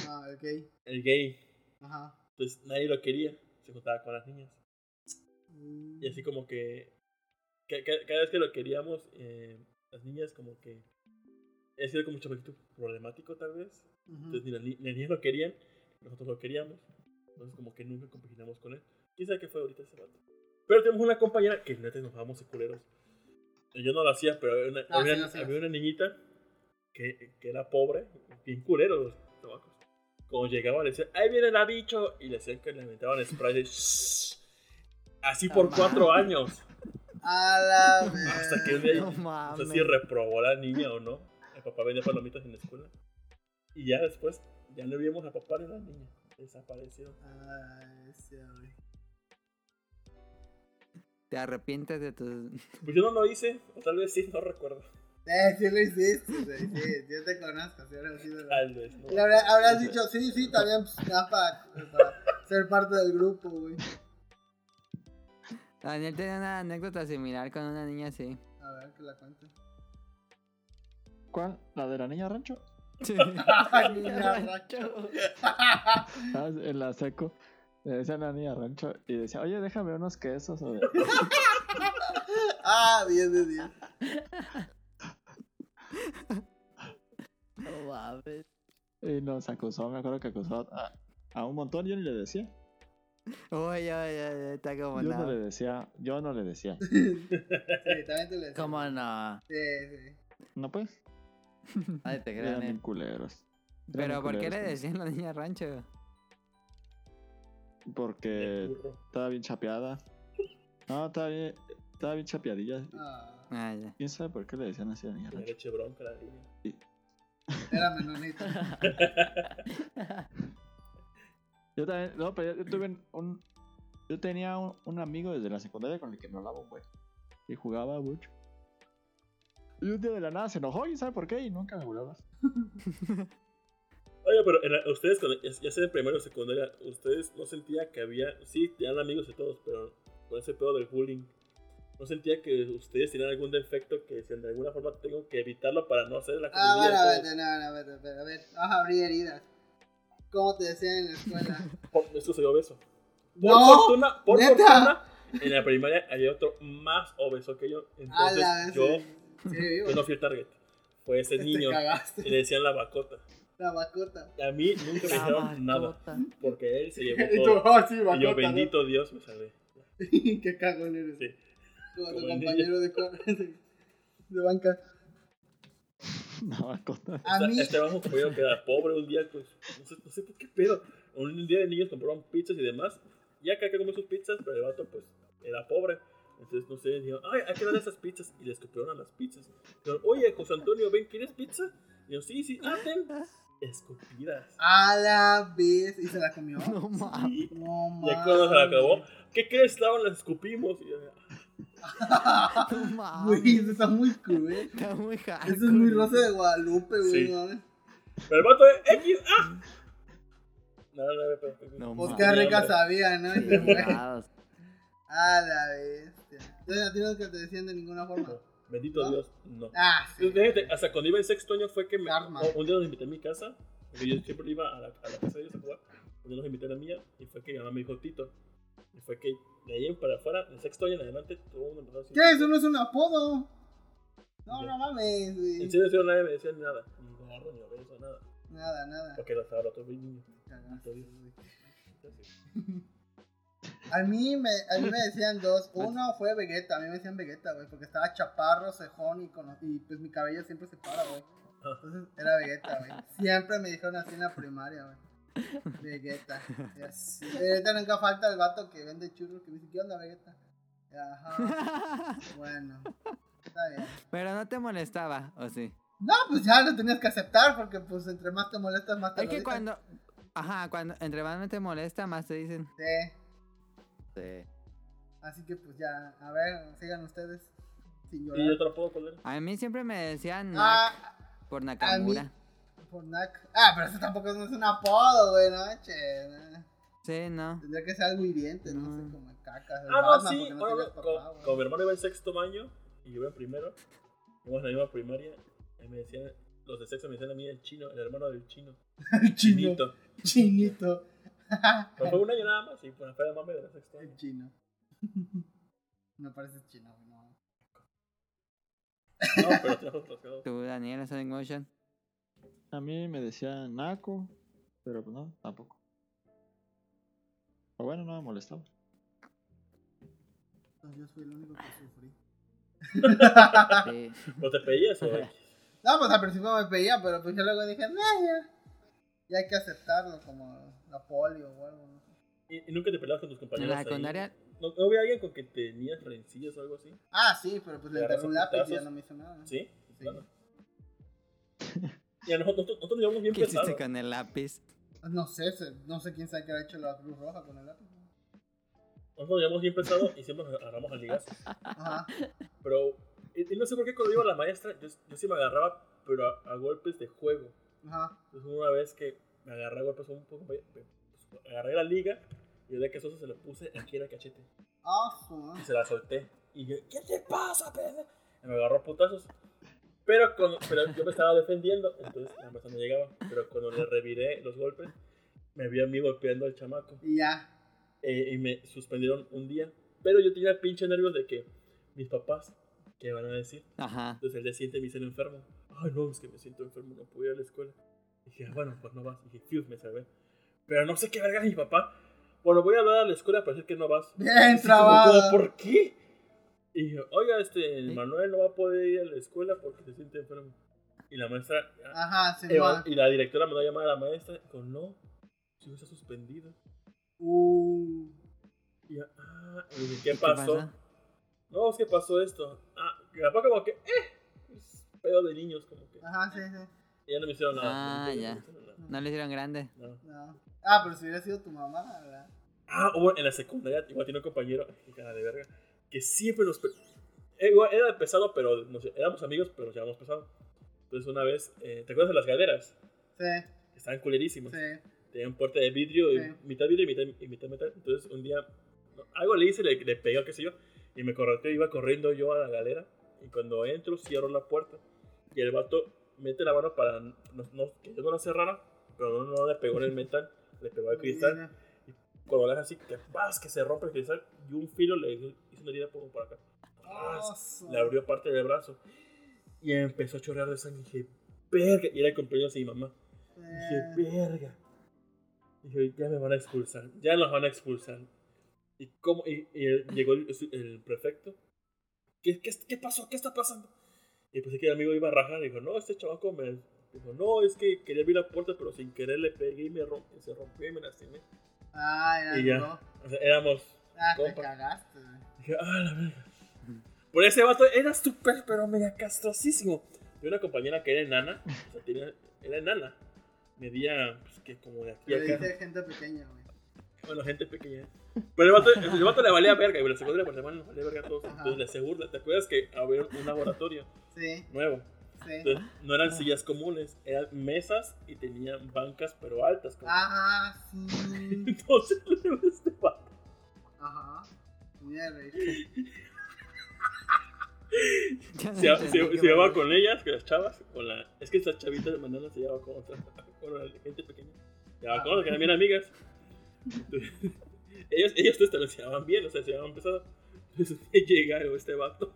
Ah, el gay. el gay. Ajá. Entonces nadie lo quería, se juntaba con las niñas. Mm. Y así como que, ca- ca- cada vez que lo queríamos, eh, las niñas como que... Es sido como un chamaquito problemático tal vez. Ujú. Entonces ni las, ni- las niñas lo querían, nosotros lo queríamos. Entonces como que nunca compaginamos con él. ¿Quién sabe qué fue ahorita ese rato? Pero tenemos una compañera que neta nos vamos de culeros. Yo no lo hacía, pero había una, Ah, había sí, una- sí. había una niñita que, que era pobre, bien culero los tabacos. Cuando llegaba le decían, ahí viene la bicho, y le decían que le aventaban spray de "Shh". Así por Ah, cuatro años. A la vez. Hasta que un día, No no sé si reprobó la niña o no. El papá vendía palomitas en la escuela. Y ya después, ya no vimos a papá ni a la niña. Desaparecieron. Ay, sí, güey. Te arrepientes de tus. Pues yo no lo hice, o tal vez sí, no recuerdo. Eh, sí lo hiciste, güey. Sí, yo te conozco. Sí, ahora sí lo- Tal vez, ¿no? Le habrás dicho, sí, sí, también pues, nada para, para ser parte del grupo, güey. Daniel tenía una anécdota similar con una niña así. A ver, que la cuente. ¿Cuál? ¿La de la niña rancho? Sí. Niña rancho. ¿Sabes? En la seco. Le decía a la niña rancho y decía, oye, déjame unos quesos. Ah, 10 de 10. No mames. Y nos acusó, me acuerdo que acusó a, a un montón, yo ni le decía. Uy, uy, uy, está como Yo no le decía, yo no le decía. Sí, también te lo decía. ¿Cómo no? Sí, sí. No pues, Ay, te eran crean. eh. culeros. Eran Pero ¿por qué culeros le conmigo. decían la niña rancho? Porque estaba bien chapeada. No, estaba bien, estaba bien chapeadilla. Ah, Ah, ya. ¿Quién sabe por qué le decían así a la niña rancho? leche bronca la niña. era menonita. Yo también, no, pero yo, yo tuve un, yo tenía un, un amigo desde la secundaria con el que me hablaba buen. Y jugaba mucho. Y un día de la nada se enojó y sabe por qué y nunca me volvió a hablar. Oye, pero en la- ustedes, cuando, ya, ya sea en primaria o secundaria, ustedes no sentían que había. Sí, tenían amigos y todos, pero con ese pedo del bullying. ¿No sentía que ustedes tenían algún defecto que si de alguna forma tengo que evitarlo para no hacer la Ah, bueno, a ver, todos? no, no, a ver, a ver, a ver. Vamos a abrir heridas. ¿Cómo te decían en la escuela? Esto soy obeso. Por No, fortuna, por ¿neta? fortuna, en la primaria había otro más obeso que yo. Entonces la yo, Sí, yo no fui el target. Fue ese Te niño. cagaste. Y le decían la bacota. La bacota. Y a mí nunca me dijeron nada. bacota. Porque él se llevó Y tú, todo. oh, sí, Y yo, bacota. ¿no? bendito Dios, me salvé. Qué cagón eres. Sí. Como Como compañero de, de, banca. No, a costa. A Esta- mí, Este bajo compañero que era pobre un día, pues, no sé, no sé por qué pedo. Un día de niños compraron pizzas y demás. Y acá que comió sus pizzas, pero el vato, pues, era pobre. Entonces, no sé, dijeron, ay, hay que dar esas pizzas. Y le escupieron a las pizzas. Dijeron, oye, José Antonio, ven, ¿quieres pizza? Y yo, sí, sí, ah, ten. Escupidas. a la vez. ¿Y se la comió? No mames. Y No ya cuando se la acabó, ¿qué crees? Estaban, las escupimos. Y yo. Güey, eso está muy cruel. Está muy hardcore. Eso es muy rosa de Guadalupe, güey. Sí. no mames. pero el vato de X, ah. No, no, no, No Pues mames. qué rica hambre. sabía, ¿no? Fue. Pegados. A la bestia. Entonces a ti no te decían de ninguna forma. Bendito ¿No? Dios, no. Ah, sí. Entonces, fíjate, hasta cuando iba en sexto año fue que me, un día los invité a mi casa, porque yo siempre iba a la, a la casa de ellos a jugar, un día los invité a la mía, y fue que mi mamá me dijo Tito, y fue que de ahí para afuera, en sexto año en adelante, todo el mundo empezó a decir ¿Qué? Eso no es un apodo. No, no mames, güey. En serio, en serio, nadie me decía nada, ni gordo, ni obeso, nada, Nada, nada. porque ahora todo bien niño. A mí, me, a mí me decían dos. Uno fue Vegeta. A mí me decían Vegeta, güey. Porque estaba chaparro, cejón y, con, y pues mi cabello siempre se para, güey. Entonces era Vegeta, güey. Siempre me dijeron así en la primaria, güey. Vegeta. Y así. Vegeta nunca falta el vato que vende churros que dice, ¿qué onda, Vegeta? Y, Ajá. Bueno. Está bien. Pero no te molestaba, ¿o sí? No, pues ya lo tenías que aceptar porque pues entre más te molestas, más te Es lo que dicen. cuando... Ajá, cuando entre más te molesta, más te dicen. Sí. Sí. Así que pues ya, a ver, sigan ustedes. Sin Y yo llorar. te lo puedo poner. A mí siempre me decían Nak Ah, por Nakamura. Por Nak. Ah, pero eso tampoco es un apodo, güey, no, che. no. Sí, no. Tendría que ser algo hiriente, no, No. sé, como caca. Ah, no, sí, no bueno, papá, con, con mi hermano iba en sexto año, y yo iba en primero, íbamos en la misma primaria, y me decían, los de sexto me decían a mí el chino, el hermano del chino, El chino. chinito. Chinito. Pero fue un año nada más, y pues fue la mame de sexto año. El chino. No pareces chino, güey, no. No, pero tenemos casos. Tú, Daniel, Sonic Motion. A mí me decían naco, pero pues no, tampoco. O bueno, no me molestaba. Pues yo fui el único que sufrí. ¿No te pedías o? No, pues al principio me pedía, pero pues yo luego dije, nah, ya. Ya hay que aceptarlo como la polio o algo, no sé. ¿Y, y nunca te peleabas con tus En compañeros? la ahí? secundaria... ¿No, ¿No había alguien con que tenías rencillas o algo así? Ah, sí, pero pues le ¿Agarras enterré un lápiz y ya no me hizo nada. ¿Sí? Sí. Claro. Y a nosotros, nosotros, llevamos bien ¿Qué hiciste pesados. con el lápiz? No sé, no sé quién sabe que ha hecho la Cruz Roja con el lápiz. Nosotros llevamos bien pesados y siempre nos agarramos a ligas. Ajá. Pero, y, y no sé por qué cuando iba a la maestra, yo, yo sí me agarraba, pero a, a golpes de juego. Ajá. Entonces una vez que me agarré a golpes un poco, pues, agarré la liga y de que eso se lo puse aquí en el cachete. Ah. Y se la solté. Y yo, ¿qué te pasa, pendejo? Y me agarró a putazos. Pero, cuando, pero yo me estaba defendiendo, entonces la maestra no llegaba. Pero cuando le reviré los golpes, me vi a mí golpeando al chamaco. Y ya. Eh, y me suspendieron un día. Pero yo tenía pinche nervios de que mis papás, ¿qué van a decir? Ajá. Entonces el día siguiente me hice el enfermo. ay, no, es que me siento enfermo, no puedo ir a la escuela. dije, ah, bueno, pues no vas. dije, fiu, me salvé. Pero no sé qué verga mi papá. Bueno, voy a hablar a la escuela para decir que no vas. Bien como, ¿Por qué? Y dije, oiga, este, Manuel no va a poder ir a la escuela porque se siente enfermo. Y la maestra, Ajá, se y la directora me da a llamar a la maestra. Y dijo, no, si está suspendido. Uh, Y yo, ah, y dije, ¿qué pasó? pasa? No, es que pasó esto. Ah, mi papá como que, eh, es pedo de niños, como que. ajá, sí, sí. Y ya no me hicieron nada. Ah, no ya. nada. No le hicieron grande. No. No. Ah, pero si hubiera sido tu mamá, ¿verdad? Ah, hubo en la secundaria, igual tiene un compañero, cara de verga, que siempre nos... eh, Era pesado, pero no sé, éramos amigos, pero nos llevamos pesado. Entonces una vez, eh, ¿te acuerdas de las galeras? Sí, Estaban culerísimas. sí. Tenían puerta de vidrio, y Sí. mitad vidrio y mitad, y mitad metal. Entonces un día, algo le hice, le, le pegué, qué sé yo, y me correteó, iba corriendo yo a la galera, y cuando entro, cierro la puerta, y el vato mete la mano para no, no- que yo no la cerrara, pero no, no le pegó en el metal, le pegó al cristal. Cuando le haces así, que vas, que se rompe el cristal y un filo le hizo una herida como por acá. ¡Paz! Le abrió parte del brazo y empezó a chorrear de sangre. Dije, verga. Y era el cumpleaños de mi mamá. Dije, verga. Dije, ya me van a expulsar. Ya nos van a expulsar. ¿Y cómo? Y, y llegó el, el prefecto. ¿Qué, qué, qué pasó? ¿Qué está pasando? Y pensé que el amigo iba a rajar. Y dijo, no, este chavaco me. Dijo, no, es que quería abrir la puerta, pero sin querer le pegué y me rompió, se rompió y me lastimé. Ah, ya Y ya. O sea, éramos. Ah, te compa. cagaste. Dije, ah, la verga. Por ese vato era súper, pero mega castrosísimo. Y una compañera que era enana, o sea, tenía, era enana. Medía, pues, que como de aquí a acá. dice gente pequeña, güey. Bueno, gente pequeña. Pero el vato, el vato le valía verga, y la secundaria por semana le valía verga a todos. Ajá. Entonces le asegura, ¿te acuerdas que había un laboratorio Sí, nuevo? sí. Entonces no eran sillas comunes, eran mesas y tenían bancas, pero altas. como- Ah, sí. Entonces este vato. Ajá. Se, llevaba con ellas, con las chavas, con la... Es que estas chavitas de manana se llevaba con otra, con la gente pequeña. Se llevaba con otras que eran bien amigas. Entonces, ellos, ellos también se llevaban bien, o sea, se llevaban pesado. Entonces llega este vato,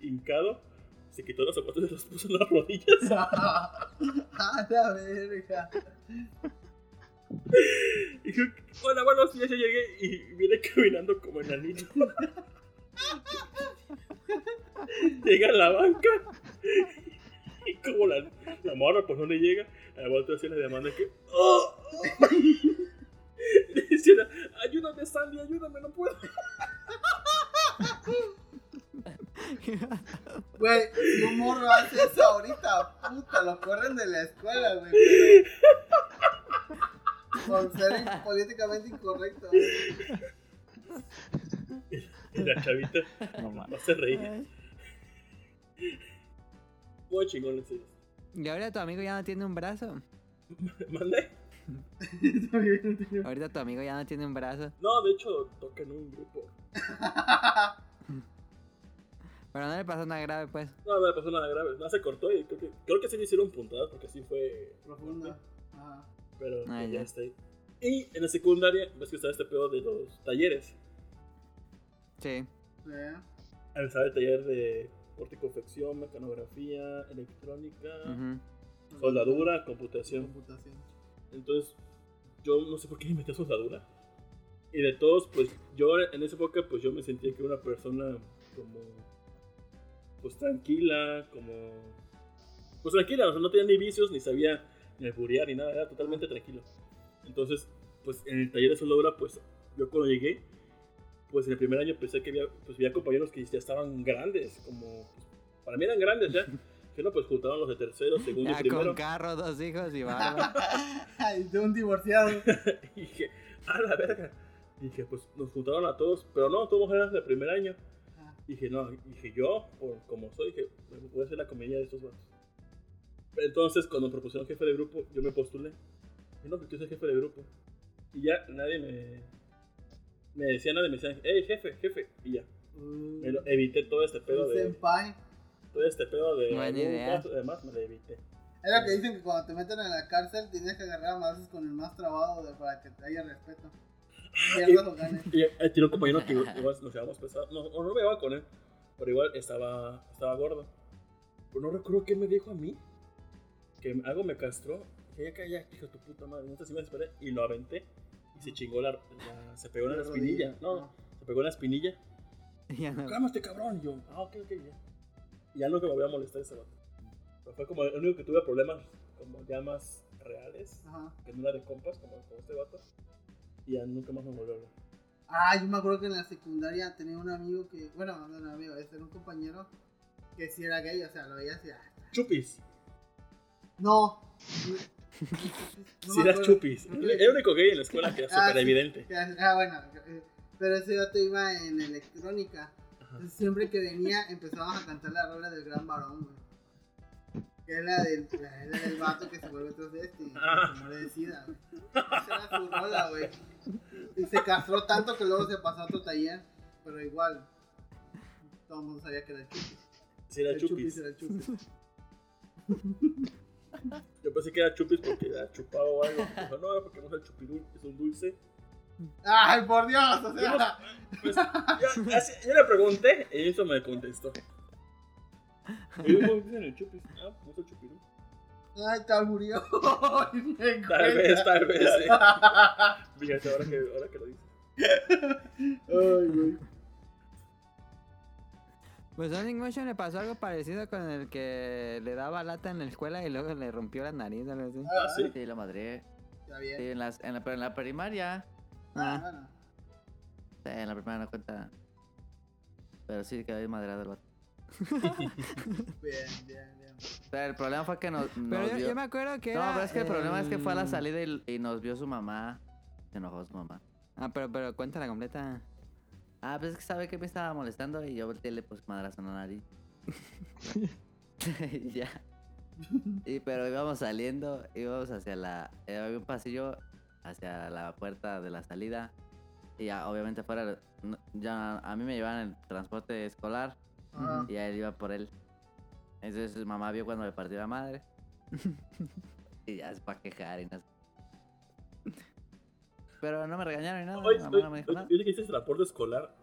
hincado, se quitó los zapatos y se los puso en las rodillas. ah, la verga. Hola, buenos días, ya llegué. Y viene caminando como enanito. llega a la banca. Y como la, la morra pues no le llega, a la vuelta así le demanda que... ¡Oh! Le decía, ayúdame Sandy, ayúdame, no puedo. Güey, morro hace eso ahorita, puta, lo corren de la escuela, güey. Por ser políticamente incorrecto. Y la chavita No no se reía. Muy chingón, en serio. Y ahora tu amigo ya no tiene un brazo. ¿Mandé? Ahorita tu amigo ya no tiene un brazo. No, de hecho, toca en un grupo. Pero no le pasó nada grave, pues. No, no le pasó nada grave. No se cortó y creo que, creo que sí le hicieron puntadas porque sí fue. Profunda. Ajá. Pero Ah, pues, ya. ya está ahí. Y en la secundaria, ves que estaba este pedo de los talleres. Sí. Ahí Estaba el taller de horticonfección, mecanografía, electrónica, Ujú. soldadura, computación. Computación. Entonces, yo no sé por qué me metí a soldadura. Y de todos, pues yo en esa época, pues yo me sentía que era una persona como, pues tranquila, como, pues tranquila, o sea, no tenía ni vicios, ni sabía ni alburear, ni nada, era totalmente tranquilo. Entonces, pues en el taller de soldadura, pues yo cuando llegué, pues en el primer año pensé que había, pues había compañeros que ya estaban grandes, como, pues, para mí eran grandes ya. Que no, pues juntaban los de tercero, segundo y Ya primero. con carro, dos hijos y barba. Ay, de un divorciado. Y dije, a la verga. Y dije, pues nos juntaron a todos, pero no, todos eran de primer año. Ah. Dije, no, dije yo, por como soy, dije, voy a hacer la comedia de estos vatos. Entonces, cuando me propusieron jefe de grupo, yo me postulé. Y no, porque yo soy jefe de grupo. Y ya nadie me, me decía nada, me decían, hey, jefe, jefe. Y ya, me lo, evité todo este pedo Un de. senpai. Todo este pedo de. Buena idea. Además, me lo evité. Es lo que dicen que cuando te meten en la cárcel tienes que agarrar a madrazos con el más trabado de- para que te haya respeto. Pierdas o ganes. Y eh, tiene un compañero que igual nos llevamos pesados. No, o no me llevaba con él, pero igual estaba, estaba gordo. Pero no recuerdo qué me dijo a mí. Que algo me castró. Que ya calla, hijo tu puta madre. No me esperé. Y lo aventé. Y se chingó la. la- se pegó en la La espinilla. rodilla. No, se pegó en la espinilla. Ya no. Cálmate, cabrón. Y yo, ah, ok, ok, ya. Y ya nunca me voy a molestar ese vato. Pero fue como el único que tuve problemas como ya más reales. Ajá. Que no era de compas, como con este vato. Y ya nunca más me volvió a hablar. Ah, yo me acuerdo que en la secundaria tenía un amigo que, bueno, no era un amigo, este era un compañero que sí era gay, o sea, lo veía así. ah, Chupis. No. No si acuerdo. chupis. El único gay en la escuela que era Ah, súper sí. evidente. Ah, bueno, eh, pero ese dato iba en electrónica. Entonces, siempre que venía empezábamos a cantar la rola del gran varón, güey. Que es la del, la, la del vato que se vuelve transvesti y Ah. se muere de sida, güey. Esa era su rola, güey. Y se castró tanto que luego se pasó a otro taller, pero igual. Todo el mundo sabía que era el chupis. Si era el chupis. era el chupis. Yo pensé que era chupis porque era chupado o algo. Dijo, no, era porque no es el chupirul, es un dulce. ¡Ay, por Dios! O sea, Pues, yo, así- yo le pregunté y eso me contestó. Y yo, ¿cómo dicen el chupis? Ah, pues es el chupirul. ¡ay, tal murió! Ay, Tal vez, tal vez, sí. Fíjate, ahora que, ahora que lo dices. Ay, güey. Pues Sonic Motion le pasó algo parecido con el que le daba lata en la escuela y luego le rompió la nariz o algo así. Ah, sí. Sí, la madre. Está bien. Sí, en, las, en la, pero en la primaria. Ah, Bueno. Sí, en la primaria no cuenta. Pero sí quedó ahí madrado el vato. Bien, bien, bien. O sea, el problema fue que nos, pero yo, vio. yo me acuerdo que No, era pero es que el problema es que fue a la salida y, y nos vio su mamá. Se enojó su mamá. Ah, pero, pero cuéntala completa. Ah, pues es que sabe que me estaba molestando y yo volteé y le puse madrazo en la nariz. ya. Y pero íbamos saliendo, íbamos hacia la. eh, había un pasillo hacia la puerta de la salida. Y ya, obviamente fuera. no- Ya a mí me llevaban en el transporte escolar y a él iba por él. Entonces su mamá vio cuando me partió la madre. y ya es para quejar y no sé. Pero no me regañaron ni nada. Oye, oye, no me dijo oye, nada. yo que hiciste transporte escolar.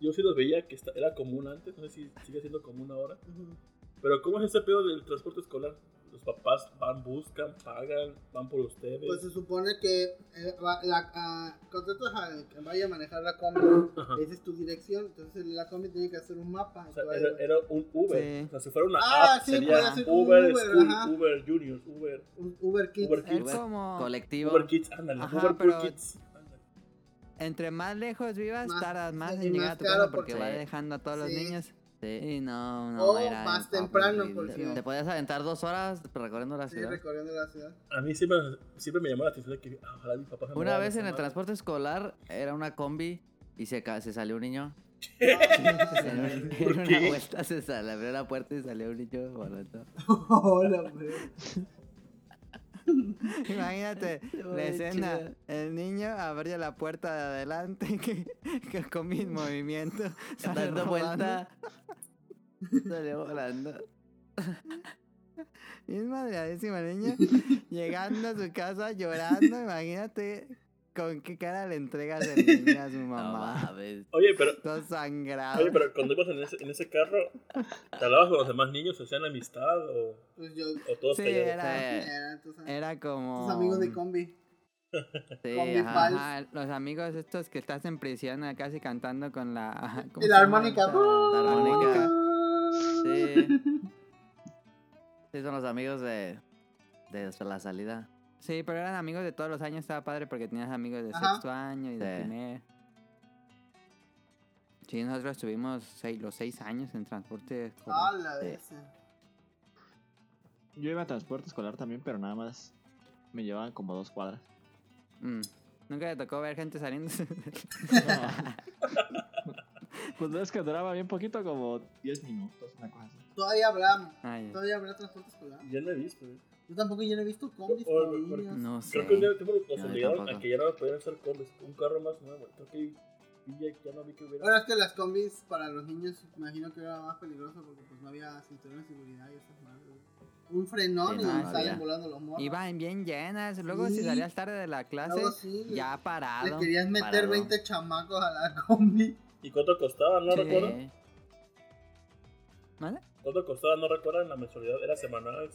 Yo sí los veía que era común antes, no sé si sigue siendo común ahora. Ujú. Pero ¿cómo es ese pedo del transporte escolar? Los papás van, buscan, pagan, van por ustedes. Pues se supone que eh, va- la, ah, contratas al que vaya a manejar la combi, Ajá. esa es tu dirección, entonces la combi tiene que hacer un mapa. O sea, era, un Uber. Sí. O sea, si fuera una Ah, app, sí, sería ser Uber, Uber, School, ajá. Uber Juniors, Uber, un Uber Kids. Uber Es Kids. como... Colectivo. Uber Kids, ándale, Ajá, Uber pero- Kids. ándale. Entre más lejos vivas, Más- tardas más en llegar a tu casa porque va dejando a todos los niños. Sí. No, no, O era más temprano, aburridísimo. porque- Te podías aventar dos horas recorriendo la Sí, ciudad. recorriendo la ciudad. A mí siempre, siempre me llamó la atención de que ojalá mi papá Una vez en el transporte escolar era una combi y se, se salió un niño. En, ¿Por en una qué? vuelta se sal- abrió la puerta y salió un niño volando. Hola, Imagínate la escena. chido. El niño abrió la puerta de adelante que, que con mis movimientos sale Dando vuelta. Salió volando. Es madreadísimo el niño llegando a su casa llorando. Imagínate con qué cara le entregas el niño a su mamá. Oye, pero, Todo sangrado. oye, pero cuando ibas en ese, en ese carro, ¿te hablabas con los demás niños? ¿Hacían amistad o, Pues yo. o todos Sí, callados? era, Sí. Era, tus, era como. tus amigos de combi. Sí, ajá. Ajá, los amigos estos que estás en prisión casi cantando con la. ¿cómo Y armónica. La armónica. armónica. Sí. Sí, son los amigos de, de la salida. Sí, pero eran amigos de todos los años, estaba padre porque tenías amigos de Ajá. sexto año y de Sí. primer. Sí, nosotros tuvimos seis, los seis años en transporte escolar. Ah, la Sí. vez. Yo iba a transporte escolar también, pero nada más me llevaban como dos cuadras. Mm. Nunca le tocó ver gente saliendo. Pues no es que duraba bien poquito, como 10 minutos, una cosa así. Todavía habrá, Ay, todavía habrá transporte escolar. Ya no he visto. ¿eh? Yo tampoco ya no he visto combis Por- con por- niños. no sé. Creo que un día tiempo nos yo obligaron tampoco. a que ya no podían hacer combis. Un carro más nuevo. Creo que ya, ya no vi que hubiera. Ahora es que las combis para los niños, me imagino que era más peligroso porque pues no había cinturón de seguridad y esas madres. Un frenón Sí, y no, había. volando los morros. Iban bien llenas. Luego, si salías tarde de la clase, Luego sí, le- ya Le parado. querías meter parado. 20 chamacos a la combi. ¿Y cuánto costaba? No Sí. recuerdo. ¿Cuánto costaba? No recuerdan la mensualidad, era semanal.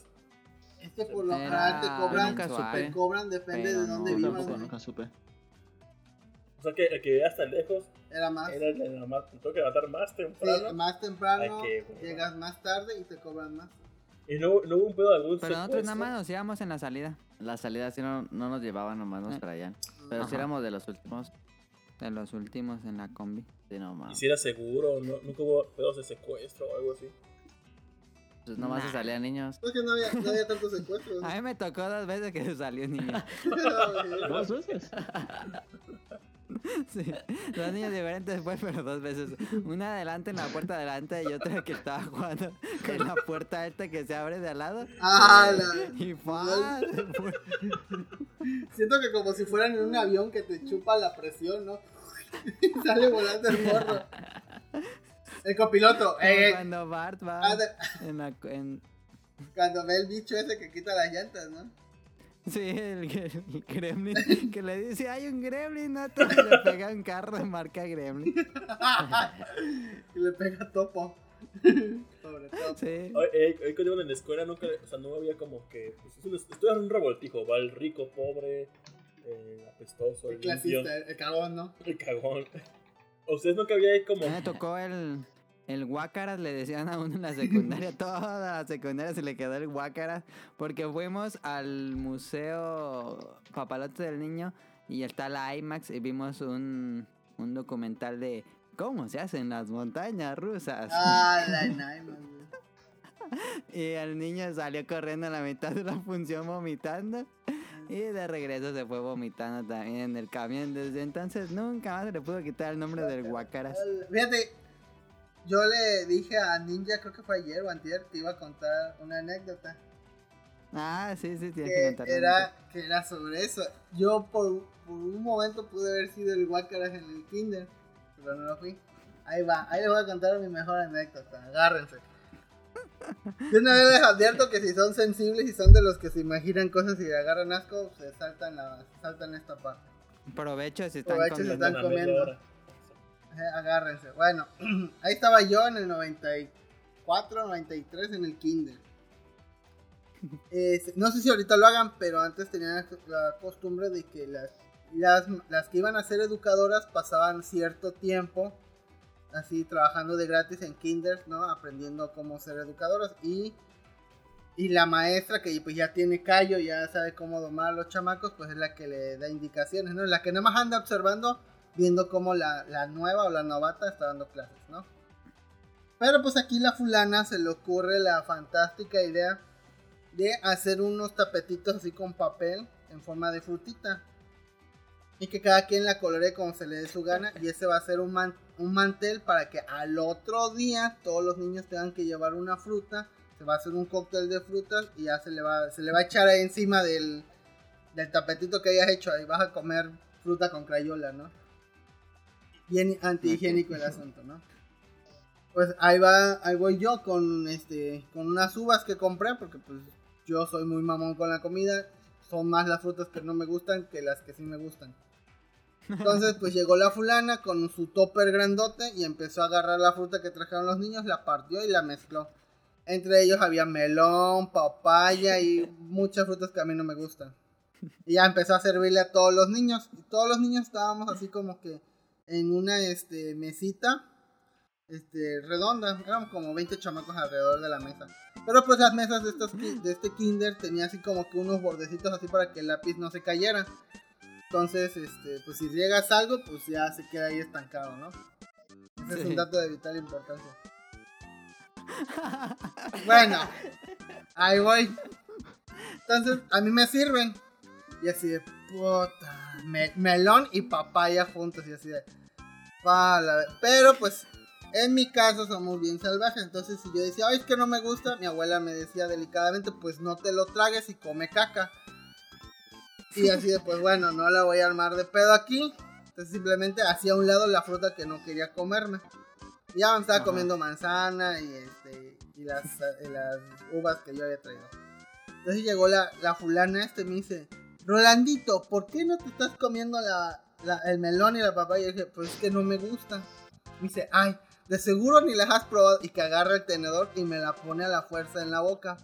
Es que por lo Era- general te cobran, nunca te cobran depende de dónde no, Yo vivas. tampoco, nunca supe. O sea que el que hasta lejos Era más. era el más. Tengo que levantar más Sí, temprano. más temprano, Ay, qué hueva. llegas más tarde y te cobran más. Y no, no hubo un pedo de algún Pero nosotros nada secuestro. más nos íbamos en la salida. La salida sí no, no nos llevaban, nomás nos Eh. traían. Pero si éramos de los últimos, De los últimos en la combi. sí, no Y mames. si era seguro, no, nunca hubo pedos de secuestro o algo así. Pues nomás se salían niños. Es que no había, no había tantos secuestros. A mí me tocó dos veces que se salió un niño. ¿Dos veces? Sí, dos niños diferentes pues, pero dos veces. Una adelante en la puerta de adelante y otra que estaba jugando con la puerta esta que se abre de al lado. Ah, la- Y fue. Siento que como si fueran en un avión que te chupa la presión, ¿no? Y Sale volando el morro. El copiloto, eh, cuando Bart va ah, de- en la... en- cuando ve el bicho ese que quita las llantas, ¿no? Sí, el, el gremlin que le dice, hay un gremlin, ¿no? Entonces le pega un carro de marca gremlin. y le pega topo. Pobre topo. Sí. Hoy, hoy cuando iban en la escuela nunca, o sea, no había como que, pues, esto era un revoltijo, va el rico, pobre, eh, apestoso, El el clasista, el cagón, ¿no? el cagón. ¿A ustedes nunca había ahí como, A mí me tocó el, el guácaras, le decían a uno en la secundaria, toda la secundaria se le quedó el guácaras, porque fuimos al museo Papalote del Niño y está la IMAX y vimos un, un documental de cómo se hacen las montañas rusas. Ah, la güey. Y el niño salió corriendo a la mitad de la función vomitando. Y de regreso se fue vomitando también en el camión. Desde entonces nunca más se le pudo quitar el nombre del guácaras. Fíjate, yo le dije a Ninja, creo que fue ayer o antier, que iba a contar una anécdota. Ah, sí, sí, tienes que que contar. era, que era sobre eso. Yo por, por un momento pude haber sido el Guacaras en el kinder, pero no lo fui. Ahí va, ahí les voy a contar mi mejor anécdota, agárrense. De una vez les advierto que si son sensibles y son de los que se imaginan cosas y le agarran asco, se saltan, la, se saltan esta parte. Provecho si están Provecho si comiendo. están comiendo. Eh, agárrense. Bueno, ahí estaba yo en el 94, 93 en el kinder. Eh, no sé si ahorita lo hagan, pero antes tenían la costumbre de que las, las, las que iban a ser educadoras pasaban cierto tiempo así trabajando de gratis en kinders, ¿no? Aprendiendo cómo ser educadoras y, y la maestra que pues ya tiene callo, ya sabe cómo domar a los chamacos, pues es la que le da indicaciones, ¿no? La que nada más anda observando, viendo cómo la, la nueva o la novata está dando clases, ¿no? Pero pues aquí la fulana se le ocurre la fantástica idea de hacer unos tapetitos así con papel en forma de frutita. Y que cada quien la colore como se le dé su gana. Y ese va a ser un, man- un mantel para que al otro día todos los niños tengan que llevar una fruta. Se va a hacer un cóctel de frutas y ya se le va, se le va a echar ahí encima del, del tapetito que hayas hecho. Ahí vas a comer fruta con crayola, ¿no? Bien antihigiénico el asunto, ¿no? Pues ahí va, ahí voy yo con este, con unas uvas que compré, porque pues yo soy muy mamón con la comida. Son más las frutas que no me gustan que las que sí me gustan. Entonces, pues llegó la fulana con su topper grandote y empezó a agarrar la fruta que trajeron los niños, la partió y la mezcló. Entre ellos había melón, papaya y muchas frutas que a mí no me gustan. Y ya empezó a servirle a todos los niños. Y todos los niños estábamos así como que en una este, mesita este, redonda. Éramos como 20 chamacos alrededor de la mesa. Pero pues las mesas de, estos, de este kinder tenía así como que unos bordecitos así para que el lápiz no se cayera. Entonces, este, pues si riegas algo, pues ya se queda ahí estancado, ¿no? Ese es un dato de vital importancia. Bueno, ahí voy. Entonces, a mí me sirven. Y así de puta. me- melón y papaya juntos. Y así de. pa' la ve- Pero pues, en mi caso somos bien salvajes. Entonces, si yo decía, ay, es que no me gusta, mi abuela me decía delicadamente, pues no te lo tragues y come caca. Y así de, pues bueno, no la voy a armar de pedo aquí. Entonces simplemente hacía a un lado la fruta que no quería comerme. Ya me estaba Ajá. comiendo manzana y, este, y las, y las uvas que yo había traído. Entonces llegó la, la fulana este y me dice, Rolandito, ¿por qué no te estás comiendo la, la- el melón y la papaya? Y yo dije, pues es que no me gusta. Me dice, ay, De seguro ni las has probado. Y que agarra el tenedor y me la pone a la fuerza en la boca.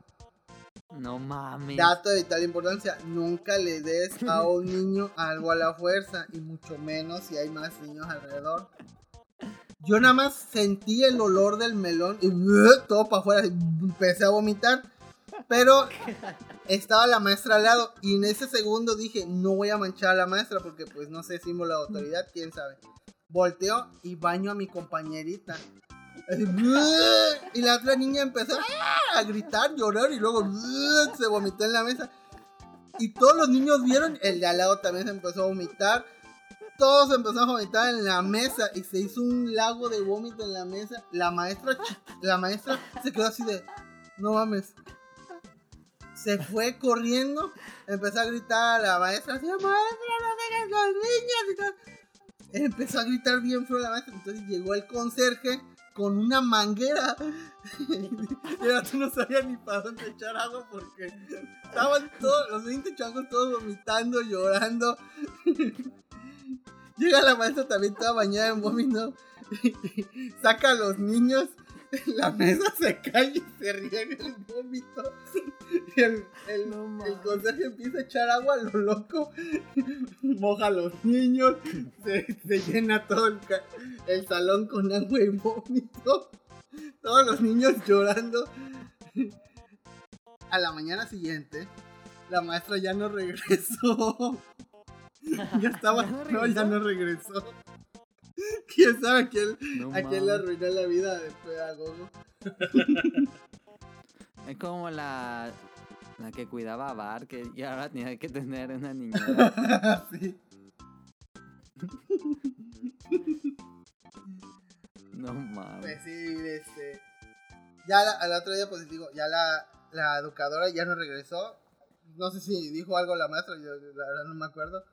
No mames. Dato de vital importancia, nunca le des a un niño algo a la fuerza y mucho menos si hay más niños alrededor. Yo nada más sentí el olor del melón y todo para afuera, empecé a vomitar, pero estaba la maestra al lado y en ese segundo dije, no voy a manchar a la maestra porque pues no sé, símbolo de autoridad, quién sabe. Volteo y baño a mi compañerita. Y la otra niña empezó a gritar, llorar y luego se vomitó en la mesa. Y todos los niños vieron, el de al lado también se empezó a vomitar. Todos empezaron a vomitar en la mesa y se hizo un lago de vómito en la mesa. La maestra, la maestra se quedó así de, no mames. Se fue corriendo, empezó a gritar a la maestra, así, maestra, no dejes los niños y. Empezó a gritar bien feo la maestra, entonces llegó el conserje con una manguera. ahora tú no sabías ni para dónde echar agua porque estaban todos, los 20 changos todos vomitando, llorando. Llega la maestra también toda bañada en vómito. Saca a los niños. La mesa se cae y se riega el vómito. Y el, el, el conserje empieza a echar agua a lo loco. Moja a los niños. Se, se llena todo el, salón con agua y vómito. Todos los niños llorando. A la mañana siguiente, la maestra ya no regresó. Ya estaba. ¿Ya no no, ya no regresó. ¿Quién sabe a quién, No a quién le arruinó la vida de pedagogo? Es como la, la que cuidaba a Bar, que ya ahora tenía que tener una niñera. sí. No mames. Pues sí, este. Ya la- al otro día, pues digo, ya la, la educadora ya no regresó. No sé si dijo algo la maestra, yo la verdad no me acuerdo.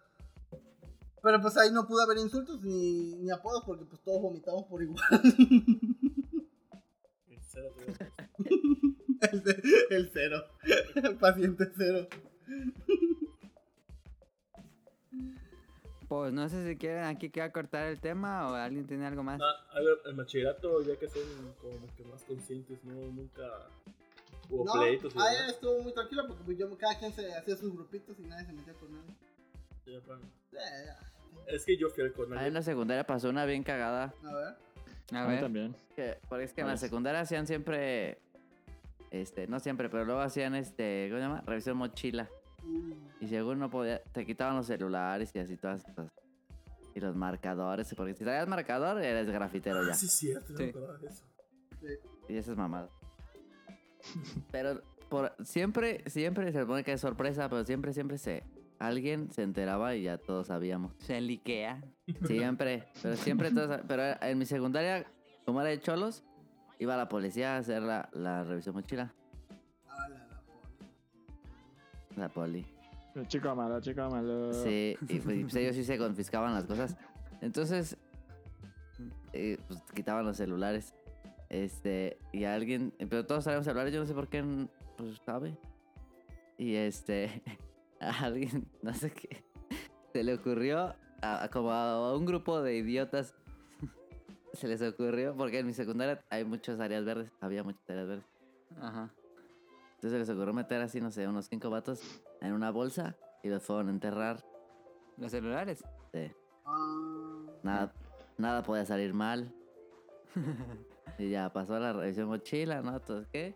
Pero pues ahí no pudo haber insultos ni, ni apodos porque pues todos vomitamos por igual. Cero, cero, el, el cero. El paciente cero. Pues no sé si quieren aquí que a cortar el tema o alguien tiene algo más. Ah, a ver, el bachillerato, ya que son como que más conscientes, no, nunca hubo No, pleitos. demás. estuvo muy tranquilo porque pues, yo, cada quien se hacía sus grupitos y nadie se metía con nadie. Es que yo fui al con Ahí en la secundaria pasó una bien cagada. A ver. A A mí ver. también. Que, porque es que en la secundaria hacían siempre. Este, no siempre, pero luego hacían este. ¿Cómo se llama? Revisión mochila. Y según no podía. Te quitaban los celulares y así todas estas. Y los marcadores. Porque si traías marcador, eres grafitero ya. Ah, sí, es cierto, no Sí. de eso. Y esas mamadas. Pero por, siempre, siempre se supone que es sorpresa, pero siempre, siempre se. Alguien se enteraba y ya todos sabíamos. Se liquea. Siempre, pero siempre todos. Pero en mi secundaria, como era de cholos, iba la policía a hacer la, la revisión mochila. la polla. La poli. El chico malo, el chico malo. Sí, y pues, pues ellos sí se confiscaban las cosas. Entonces, eh, pues quitaban los celulares. Este, y alguien, pero todos traían celulares, yo no sé por qué, pues sabe. Y este, a alguien, no sé qué, se le ocurrió, a, a como a un grupo de idiotas, se les ocurrió, porque en mi secundaria hay muchas áreas verdes, había muchas áreas verdes. Ajá. Entonces se les ocurrió meter así, no sé, unos cinco vatos en una bolsa y los fueron a enterrar. Los celulares. Sí. Ah, Nada, nada podía salir mal. y ya pasó la revisión mochila, ¿no? Entonces, ¿qué?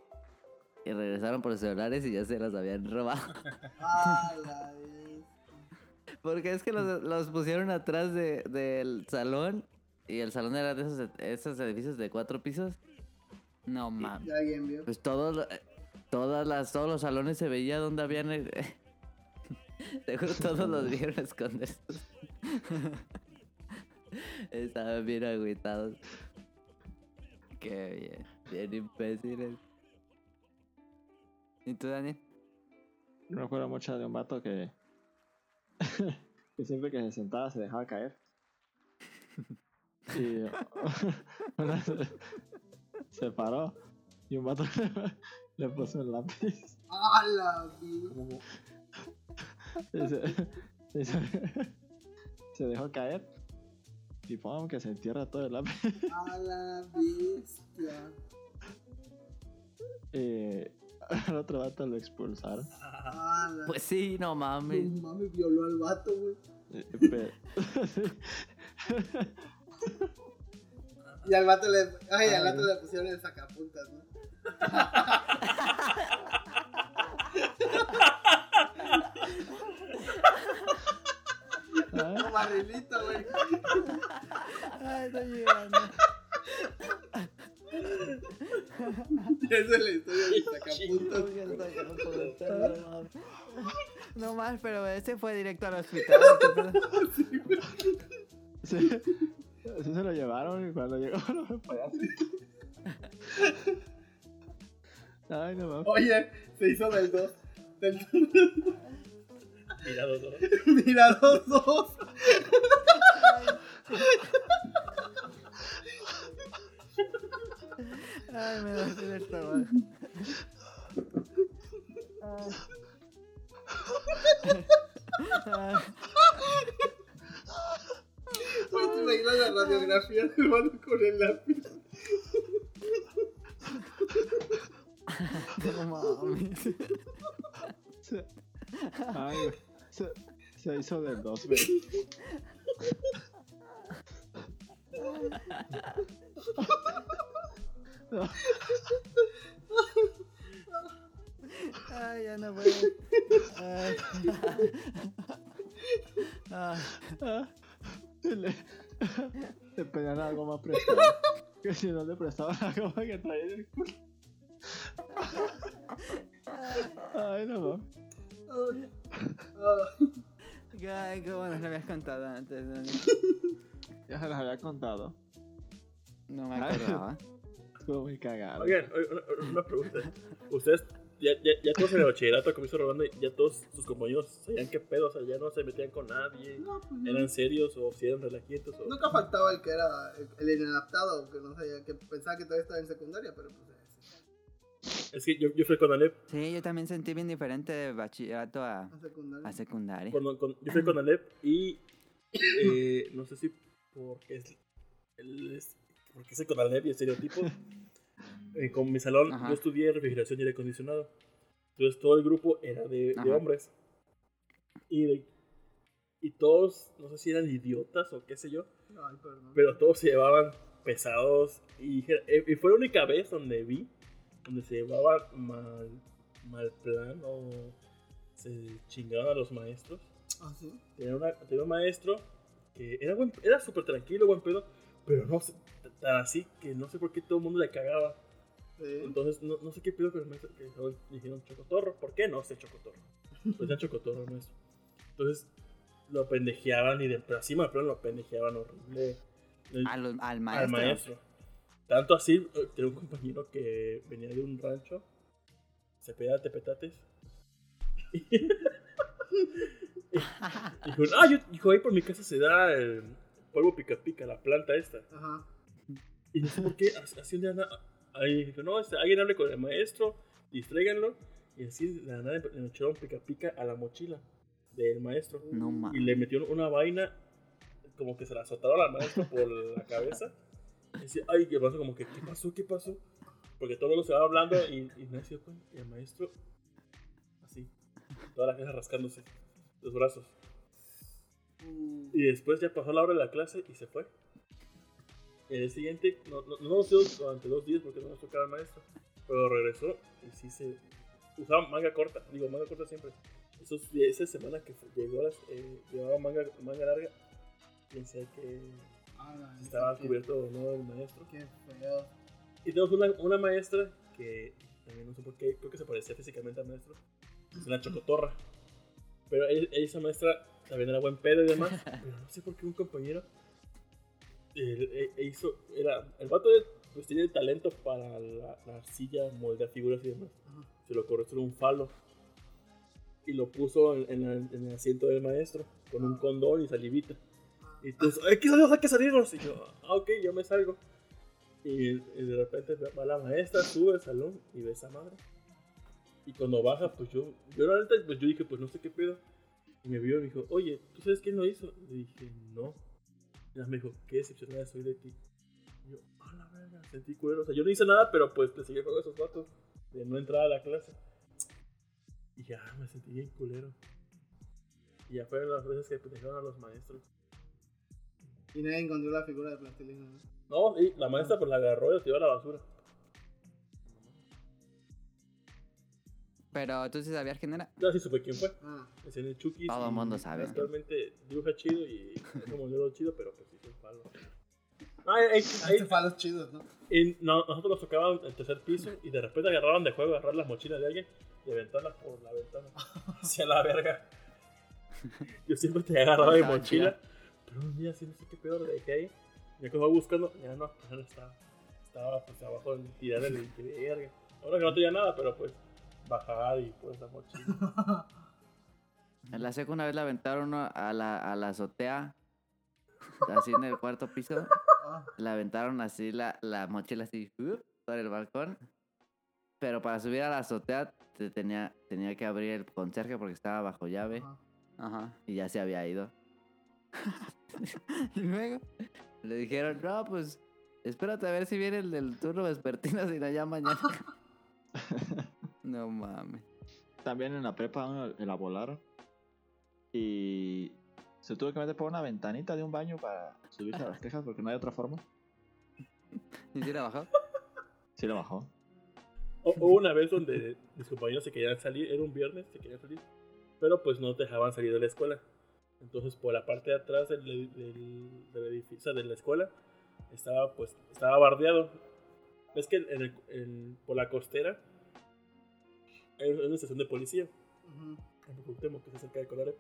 Y regresaron por los celulares y ya se los habían robado. eh. Porque es que los, los pusieron atrás de- del salón y el salón era de esos, esos edificios de cuatro pisos. No mames. Pues todos, todas las, todos los salones se veía donde habían... eh, Seguro todos los vieron esconderse. Estaban bien agüitados. Qué bien. Bien imbéciles. ¿Y tú, Daniel? Yo me acuerdo mucho de un vato que. que siempre que se sentaba se dejaba caer. Y. una se paró y un vato le puso un lápiz. Ala, vio. Y se, y se- se dejó caer. Y pum, que se entierra todo el lápiz. A la bestia. Eh, al otro vato lo expulsaron. A la Pues sí, no No mames. mames, violó al vato, güey. Eh, pero- Y al vato le. Ay, al vato le pusieron el sacapuntas, ¿no? Ah, barrilito, güey. Ay, estoy llegando. Esa es la historia del sacapuntas. No más, pero ese fue directo al hospital. sí, sí se lo llevaron y cuando llegó no me podía hacer. Ay, no mames. Oye, se hizo del 2. Del Mira, dos horas. Mira, dos, dos. Ay, me da el estómago. Ay. Güey, te imaginas la radiografía del vato con el lápiz. No mames. Ay, güey. Se, se hizo 2, güey. No, Ay, ya no puedo. Ay. Ah, le, le pedían algo más prestado. Que si no le prestaban algo más que traía en el culo. Ay, no mames. Ay, cómo nos lo habías contado antes. Dani? Ya se las había contado. No me acordaba. Estuvo muy cagado. Oigan, una, una pregunta. Ustedes, ya, ya, ya todos en el bachillerato, como hizo Rolando, ya todos sus compañeros sabían qué pedo, o sea, ya no se metían con nadie, no, pues no. eran serios o si eran relajientos o... Nunca faltaba el que era el, el inadaptado, que no sabía, que pensaba que todavía estaba en secundaria, pero pues. eh, Es que yo, yo fui con Alep, Sí, yo también sentí bien diferente de bachillerato a, En secundaria. a secundaria. con- yo fui con Alep y eh, no sé si porque es, él es porque el con Alep y estereotipo. Eh, con mi salón Ajá. yo estudié refrigeración y aire acondicionado. Entonces todo el grupo era de, de hombres. Y, de- y todos, no sé si eran idiotas o qué sé yo, Ay, perdón. pero todos se llevaban pesados. Y, eh, y fue la única vez donde vi, donde se llevaban mal, mal plan o se chingaban a los maestros. Ah, sí. Tenía, una- tenía un maestro que era, buen- era súper tranquilo, buen pedo, pero no tan así que no sé por qué todo el mundo le cagaba. Sí. Entonces, no, no sé qué pedo con el maestro, que dijeron chocotorro. ¿Por qué no sé chocotorro? Pues decían chocotorro el maestro. Entonces, lo pendejeaban y de pero así me lo pendejeaban horrible. El- al al maestro. maestro. Tanto así, eh, tenía un compañero que venía de un rancho, se pedía tepetates. dijo, ah, yo, dijo, ahí por mi casa se da el polvo pica pica, la planta esta. Ajá. Y no sé por qué, así un día, ahí dijo, no, este, alguien hable con el maestro, distráiganlo. Y así de la nada le echaron pica pica a la mochila del maestro. No Y mames. le metieron una vaina, como que se la azotaron al maestro por la cabeza. Y decía, ay, que pasó, como que, ¿qué pasó? ¿Qué pasó? Porque todo el mundo se va hablando y, y se cuenta. Y el maestro, así, toda la casa rascándose los brazos. Mm, Y después ya pasó la hora de la clase y se fue. El día siguiente, no, no, no dio durante dos días porque no nos tocaba el maestro. Pero regresó y sí se. Usaba manga corta, digo, manga corta siempre. Esos, esa semana que llegó, las, eh, llevaba manga, manga larga, pensé que ah, estaba cubierto o no el maestro. Qué feo. Y tenemos una, una maestra que también no sé por qué, creo que se parecía físicamente al maestro. Es una chocotorra. Pero ella, esa maestra también era buen pedo y demás. pero no sé por qué un compañero eh, eh, eh, hizo. Era, el vato de, pues, el talento para la, la arcilla, moldear figuras y demás. Ajá. Se lo corrió sobre un falo. Y lo puso en, en el- en el asiento del maestro con un condón y salivita. Y entonces, ¡ay, qué salió! ¡Hay que salirnos! Y yo, ah, ok, yo me salgo. Y, y de repente va la maestra, sube al salón y ve a esa madre. Y cuando baja, pues yo, yo la neta, pues yo dije, pues no sé qué pedo. Y me vio y me dijo, oye, ¿tú sabes quién lo hizo? Le dije, no. Y me dijo, qué decepcionada soy de ti. Y yo, a la verga, sentí culero. O sea, yo no hice nada, pero pues le seguí el juego esos vatos de no entrar a la clase. Y ya me sentí bien culero. Y ya fueron las veces que protegieron a los maestros. Y nadie encontró la figura de plastilina. ¿no? No, y la maestra pues la agarró y la tiró a la basura. Pero tú sí sabías quién era. Ya sí supe quién fue. Ah, Es en el Chucky. Todo el mundo sabe. Actualmente dibuja chido y es como modelo chido, pero pues sí, es un palo. Ah, ahí- ahí- hace falos chidos, ¿no? en- no, nosotros nos tocaban el tercer piso y de repente agarraban de juego, agarrar las mochilas de alguien y aventarlas por la ventana. Hacia la verga. Yo siempre te agarraba de Estaban mochila, pero un día sí no sé qué peor le dejé ahí. Me quedó buscando, ya no, ya no estaba. Estaba pues abajo en tirar el verga. Ahora que no tenía nada, pero pues bajar y pues la mochila. En la secu una vez la aventaron a la, a la azotea, así en el cuarto piso. La aventaron así la, la mochila así ¡up! por el balcón. Pero para subir a la azotea te tenía, tenía que abrir el conserje porque estaba bajo llave ajá. Ajá. y ya se había ido. Y luego. Le dijeron, no, pues espérate a ver si viene el del turno vespertino, si no ya mañana. No mames. También en la prepa uno la volaron. Y se tuvo que meter por una ventanita de un baño para subirse a las tejas porque no hay otra forma. ¿Y si la bajó? Sí lo bajó. O- Hubo una vez donde mis compañeros se querían salir, era un viernes, se querían salir, pero pues no dejaban salir de la escuela. Entonces por la parte de atrás del, del, del edificio, de la escuela, estaba pues, estaba bardeado. Ves que en el- en- por la costera hay una estación de policía, en Cuauhtémoc, que se cerca de Conalep.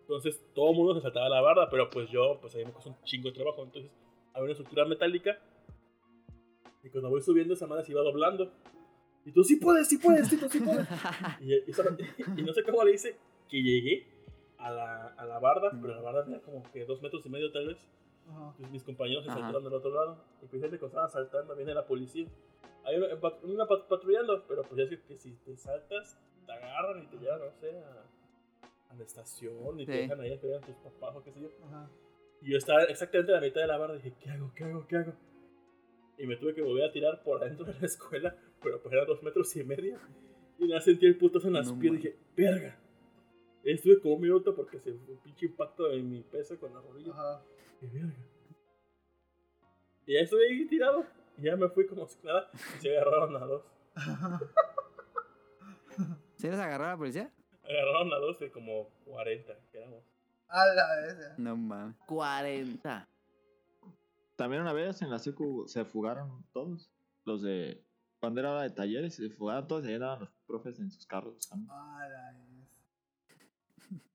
Entonces todo el mundo se saltaba la barda, pero pues yo, pues ahí me costó un chingo de trabajo. Entonces había una estructura metálica y cuando voy subiendo esa madre se iba doblando. Y tú, sí puedes, sí puedes, Tito, sí puedes. y, y y no sé cómo le hice que llegué a la, a la barda, pero la barda tenía como que dos metros y medio tal vez. Ajá. Entonces mis compañeros se saltaron del otro lado. Y precisamente cuando estaban saltando viene la policía. Hay una, una pat- patrullando, pero pues ya es que si te saltas, te agarran y te llevan, no sé, a, a la estación y te Sí. dejan ahí a que vean tus papás o qué sé yo. Ajá. Y yo estaba exactamente a la mitad de la barra y dije, ¿qué hago? ¿Qué hago? ¿Qué hago? Y me tuve que volver a tirar por adentro de la escuela, pero pues eran dos metros y medio. Y ya sentí el putazo en las No piernas y dije, verga. Estuve como un minuto porque se fue un pinche impacto en mi peso con la rodilla. Ajá. Y verga. Y ya estuve ahí tirado. Y ya me fui como si nada. Y se agarraron a dos. ¿Sí les agarró la policía? Agarraron a dos de como 40 que éramos. A la vez. No mames. 40. También una vez en la secu se fugaron todos. Los de. Cuando era de talleres, se fugaron todos y ahí andaban los profes en sus carros buscando. A la vez.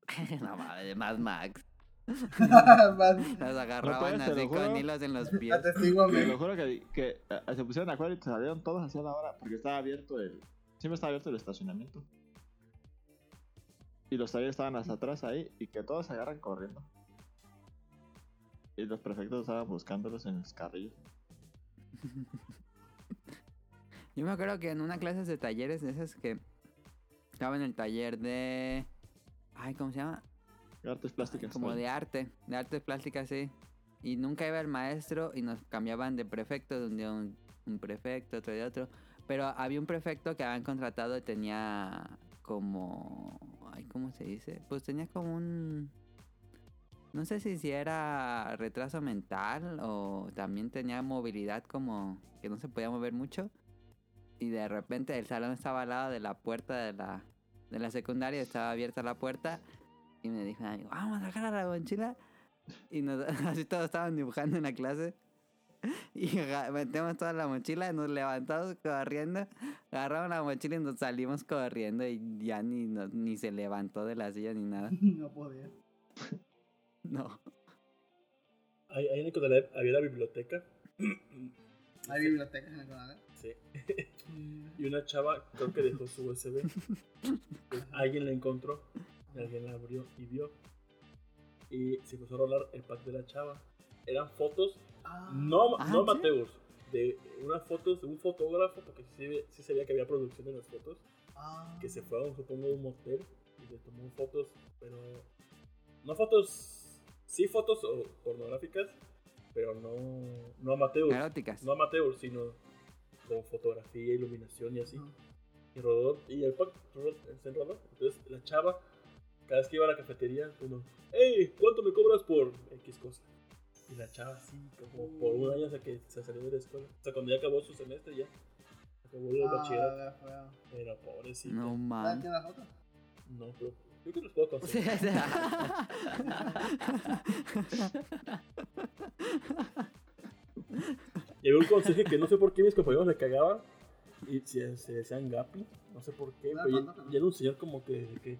no mames, más Max. Las agarraban te así con hilos en los pies. Atestíguame. Te lo juro que, que eh, se pusieron de acuerdo y salieron todos hacia la hora porque estaba abierto el. Siempre estaba abierto el estacionamiento. Y los talleres estaban hasta atrás ahí y que todos se agarran corriendo. Y los prefectos estaban buscándolos en los carrillos. Yo me acuerdo que en una clase de talleres de esas que estaba en el taller de. Ay, ¿cómo se llama? Artes plásticas. Como de arte, de artes plásticas, sí. Y nunca iba el maestro y nos cambiaban de prefecto, de un día un, un prefecto, otro día otro. Pero había un prefecto que habían contratado y tenía como... Ay, ¿cómo se dice? Pues tenía como un... No sé si, si era retraso mental o también tenía movilidad como que no se podía mover mucho. Y de repente el salón estaba al lado de la puerta de la, de la secundaria, estaba abierta la puerta y me dijo, amigo, vamos a sacar a la mochila. Y nos, así todos estaban dibujando en la clase. Y metemos toda la mochila, nos levantamos corriendo, agarramos la mochila y nos salimos corriendo y ya ni, ni se levantó de la silla ni nada. No podía. No. Ahí, ahí en había la biblioteca. Hay bibliotecas en el canal. Sí. Y una chava creo que dejó su USB. alguien la encontró. Y alguien la abrió y vio. Y se empezó a rolar el pack de la chava. Eran fotos, Ah, no, Ah, no ¿sí? Mateus, de unas fotos de un fotógrafo, porque sí, sí se veía que había producción en las fotos, ah. que se fue a, supongo, a un motel y le tomó fotos, pero no fotos sí fotos o- pornográficas, pero no, no amateurs. Eróticas. No amateurs, sino con fotografía, iluminación y así. Ujú. Y rodó, y el pack rodó- se enrodó. Entonces la chava, cada vez que iba a la cafetería, uno, hey, ¿cuánto me cobras por X cosa? Y la chava así, como por un año hasta que se salió de la escuela. O sea, cuando ya acabó su semestre, ya. Acabó el Ah, bachillerato. Pero pobrecita. No ¿Nadie man. tiene la foto? No, pero yo creo que los puedo Sí, conseguir. sí. Y había un consejo que no sé por qué mis compañeros le cagaban. Y se, se decían Gapi. No sé por qué. No, pero no, ya, no, no. ya era un señor como que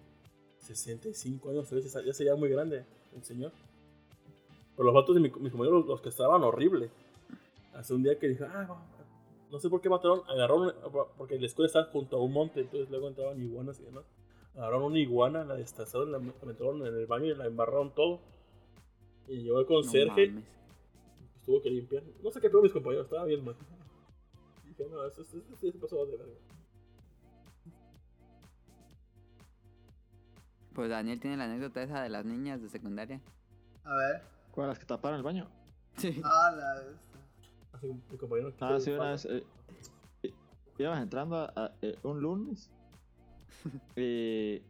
65 años. Ya se veía muy grande el señor. Pero los vatos de mi- mis compañeros, los que estaban horrible. Hace un día que dije, ah, no sé por qué mataron. Agarraron, porque la escuela estaba junto a un monte. Entonces luego entraban iguanas y demás. Agarraron una iguana, la destazaron, la metieron en el baño y la embarraron todo. Y llegó el conserje pues tuvo que limpiar. No sé qué peor mis compañeros, estaba bien mal. Dije, no, eso, eso, eso se pasó de verga. Pues Daniel tiene la anécdota esa de las niñas de secundaria. A ver. ¿Cuál las que taparon el baño? Sí. Ah, la de esta. Así que mi compañero. Ah, sí, una vez. eh, eh, íbamos entrando a, a- eh, un lunes. y,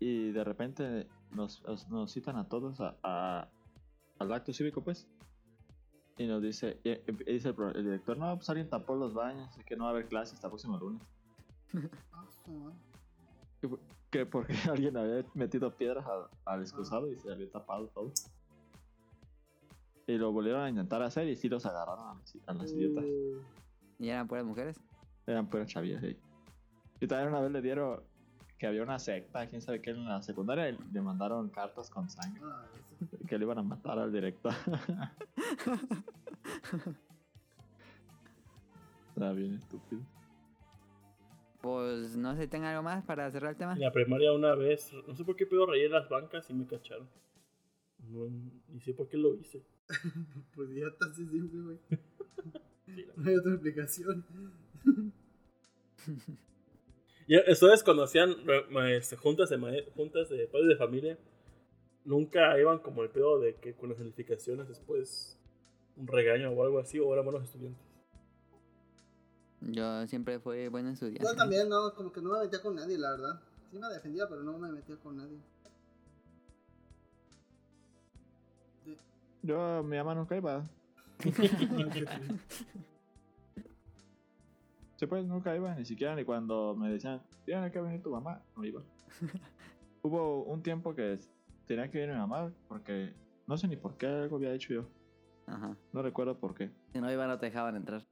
y de repente nos, nos- nos citan a todos a, a- al acto cívico, pues. Y nos dice, y- y dice el, director, no, pues alguien tapó los baños, así que no va a haber clases hasta el próximo lunes. Que porque alguien había metido piedras al, al excusado y se había tapado todo. Y lo volvieron a intentar hacer y sí los agarraron a las, idiotas. Uh, ¿Y eran puras mujeres? Eran puras chavillas ahí. Y también una vez le dieron que había una secta, quién sabe qué, en la secundaria y le mandaron cartas con sangre. Que le iban a matar al director. Era bien estúpido. Pues no sé tenga algo más para cerrar el tema. En la primaria una vez, no sé por qué pedo rayé las bancas y me cacharon. No, ni sé por qué lo hice. Pues ya está así simple, güey. Sí, No hay otra explicación. Ya, ustedes cuando hacían eh, este, juntas de juntas de padres de familia, nunca iban como el pedo de que con las calificaciones después un regaño o algo así, o eran buenos estudiantes. Yo siempre fui buen estudiante. Yo también, no, como que no me metía con nadie, la verdad. Sí me defendía, pero no me metía con nadie. Yo, mi mamá nunca iba. Sí, pues nunca iba, ni siquiera ni cuando me decían, tiene que venir tu mamá, no iba. Hubo un tiempo que tenía que ir mi mamá porque no sé ni por qué algo había hecho yo. Ajá. No recuerdo por qué. Si no iban, no te dejaban entrar.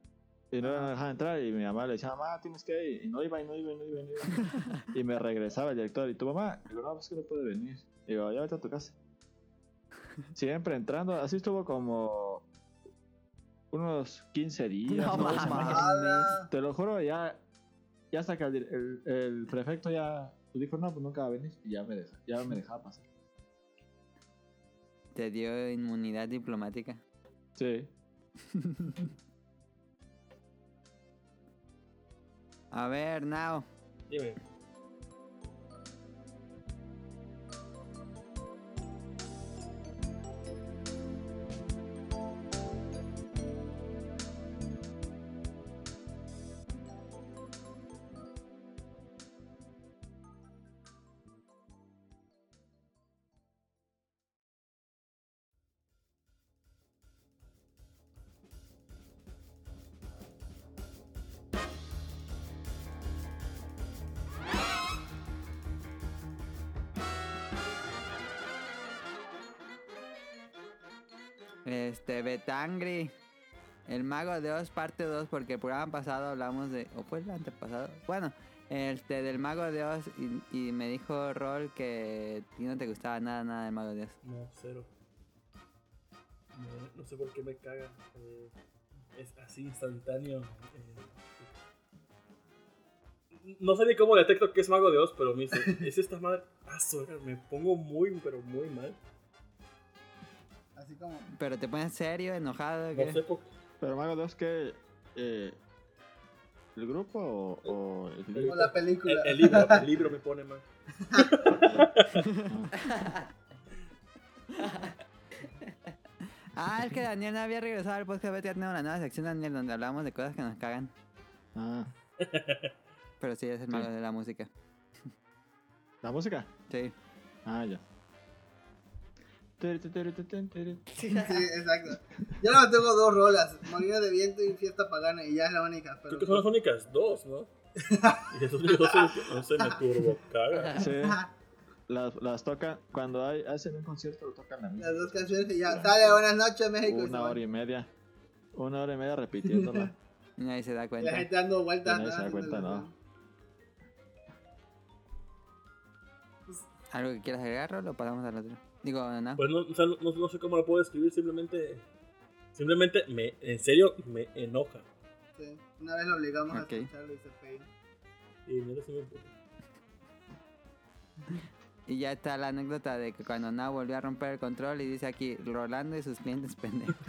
Y no me dejaban entrar y mi mamá le decía, mamá, tienes que ir. Y no iba, y no iba, y no iba, y no iba. y me regresaba el director. ¿Y tu mamá? Digo, no, pues que no puede venir. Digo, ya vete a tu casa. Siempre entrando, así estuvo como unos 15 días. No mames. ¡Hala! Te lo juro, ya, ya hasta que el- el prefecto ya pues dijo, no, pues nunca va a venir. Y ya me, deja, ya me dejaba pasar. Te dio inmunidad diplomática. Sí. A ver. Dime. Este, Betangri. El Mago de Oz, parte 2, porque el programa pasado hablamos de. ¿O fue el antepasado? Bueno, este, del Mago de Oz. Y, me dijo Rol que a ti no te gustaba nada, nada del Mago de Oz. No, cero. No, sé por qué me caga. eh, es así instantáneo. eh. No sé ni cómo detecto que es Mago de Oz, pero me dice, es esta madre. Ah, me pongo muy, pero muy mal. Así como. Pero te pones serio, enojado. No sé por Pero Mago 2, que eh, ¿El grupo o, o el O libro? la película. El, el libro, el libro me pone mal. Ah, es que Daniel no había regresado al podcast. Ya tenemos la nueva sección, Daniel, donde hablamos de cosas que nos cagan. Ah, Pero sí, es el malo de la música. ¿la música? Sí. Ah, ya. Sí, exacto. Yo no tengo dos rolas, Molino de Viento y Fiesta Pagana, y ya es la única. Pero Creo que son las únicas dos, ¿no? y esos que no se me turbo caga. Sí. Las, las tocan cuando hay, hacen un concierto, lo tocan la misma. las dos canciones que ya sale Buenas noches México. y Una hora y media. Una hora y media repitiéndola. Y nadie se da Y cuenta. la gente dando vueltas. Y nadie se da cuenta, ¿no? ¿Algo que quieras agregar? O pasamos al otro. Digo, no. Pues no, o sea, no, no sé cómo lo puedo describir, simplemente. Simplemente, me, en serio, me enoja. Sí. Una vez lo obligamos a escucharlo y se. Y neta sí me. Y ya está la anécdota de que cuando Nao volvió a romper el control y dice aquí, Rolando y sus clientes pendejos.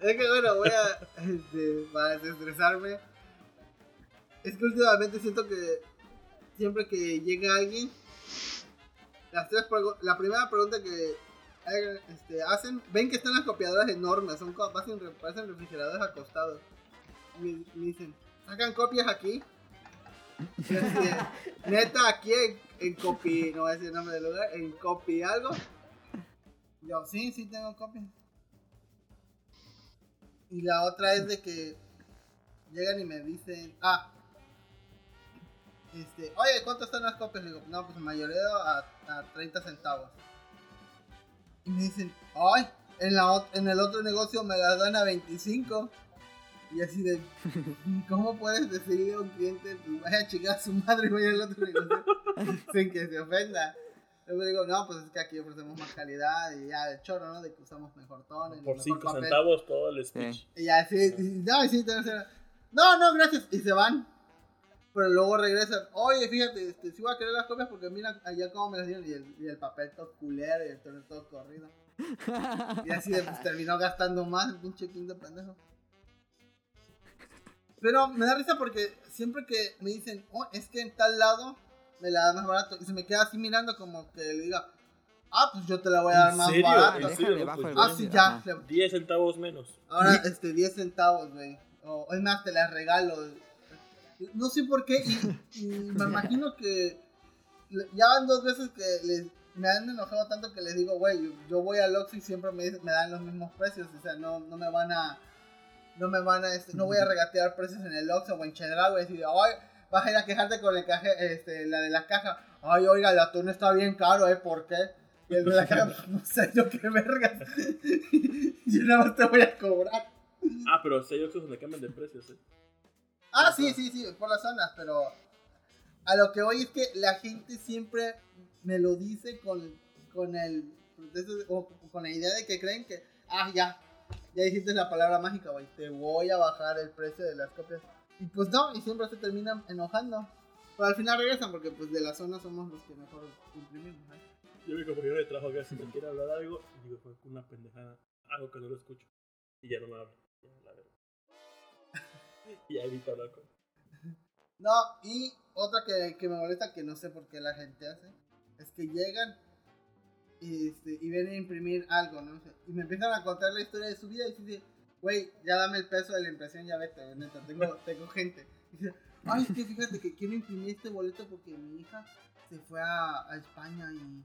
es que bueno, voy a. Este, para desestresarme. Es que últimamente siento que. Siempre que llega alguien. Las tres la primera pregunta que hagan, este, hacen. Ven que están las copiadoras enormes. Son parecen, re- parecen refrigeradores acostados. Me, me dicen, ¿sacan copias aquí? Neta, aquí en, en copy. No voy a decir el nombre del lugar. En copy algo. Yo, sí, sí tengo copias. Y la otra es de que llegan y me dicen, ah, este, oye, ¿cuánto están las copias? Le digo, no, pues mayoreo a, a 30 centavos. Y me dicen, ay, en, la, en el otro negocio me las dan a 25. Y así de, ¿cómo puedes decirle a un cliente, pues vaya a chingar a su madre y vaya al otro negocio sin que se ofenda? Luego digo, no, pues es que aquí ofrecemos más calidad y ya el chorro, ¿no? De que usamos mejor tono. Por mejor 5 papel. centavos todo el speech. Y ya, sí, no, y sí, no, no, gracias, y se van. Pero luego regresan, oye, fíjate, este, sí voy a querer las copias porque mira allá cómo me las dieron y el, y el papel todo culero y el tono todo corrido. Y así de, pues, terminó gastando más el pinche quinto pendejo. Pero me da risa porque siempre que me dicen, oh, es que en tal lado me la da más barato. Y se me queda así mirando como que le diga, ah, pues yo te la voy a dar ¿En más serio? barato. ¿En Déjale serio? bajo el Ah, precio. sí, ya. Ajá. le- 10 centavos menos. Ahora, este, 10 centavos, güey. O es más, te las regalo. No sé por qué, y, y me imagino que ya van dos veces que les, me han enojado tanto que les digo, güey, yo, yo voy al Oxxo y siempre me, me dan los mismos precios. O sea, no, no me van a. No me van a. Este, no voy a regatear precios en el Oxxo o en Chedraui. Decir, ay, vas a ir a quejarte con el caje, este, la de la caja. Ay, oiga, el atún está bien caro, ¿eh? ¿Por qué? Y el de la caja, "Pues, no sé yo qué vergas. yo nada más te voy a cobrar. Ah, pero si hay otros donde cambian de precios, ¿eh? Ah, sí, sí, sí, por las zonas, pero a lo que voy es que la gente siempre me lo dice con, con el o con la idea de que creen que, ah, ya, ya dijiste la palabra mágica, güey, te voy a bajar el precio de las copias. Y pues no, y siempre se terminan enojando. Pero al final regresan porque pues de la zona somos los que mejor imprimimos. ¿eh? Yo mi compañero de trabajo que si me quiere hablar algo, digo, fue una pendejada, algo que no lo escucho. Y ya no me habla. Ya evito hablar con No, y otra que, que me molesta, que no sé por qué la gente hace, es que llegan y, este, y vienen a imprimir algo, ¿no? Y me empiezan a contar la historia de su vida y dice, güey, ya dame el peso de la impresión, ya vete, neta, tengo, tengo gente. Y dice, ay, es que fíjate que quiero imprimir este boleto porque mi hija se fue a, a España y,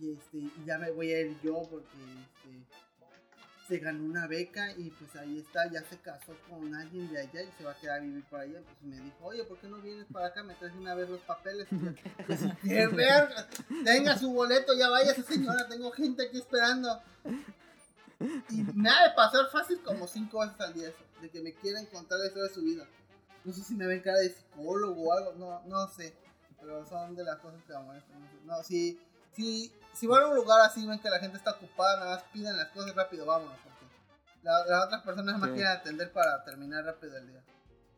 y, este, y ya me voy a ir yo porque este, se ganó una beca y pues ahí está, ya se casó con alguien de allá y se va a quedar a vivir por allá. Pues me dijo, oye, ¿por qué no vienes para acá? Me traes una vez los papeles. Pues, ¡Qué verga! Tenga su boleto, ya váyase señora, tengo gente aquí esperando. Y me ha de pasar fácil como cinco veces al día eso, de que me quieren contar la historia de su vida. No sé si me ven cara de psicólogo o algo, no, no sé. Pero son de las cosas que me molestan. No, si, si, si van a un lugar así, ven que la gente está ocupada, nada más piden las cosas rápido, vámonos. Porque la- las otras personas más Sí. quieren atender para terminar rápido el día.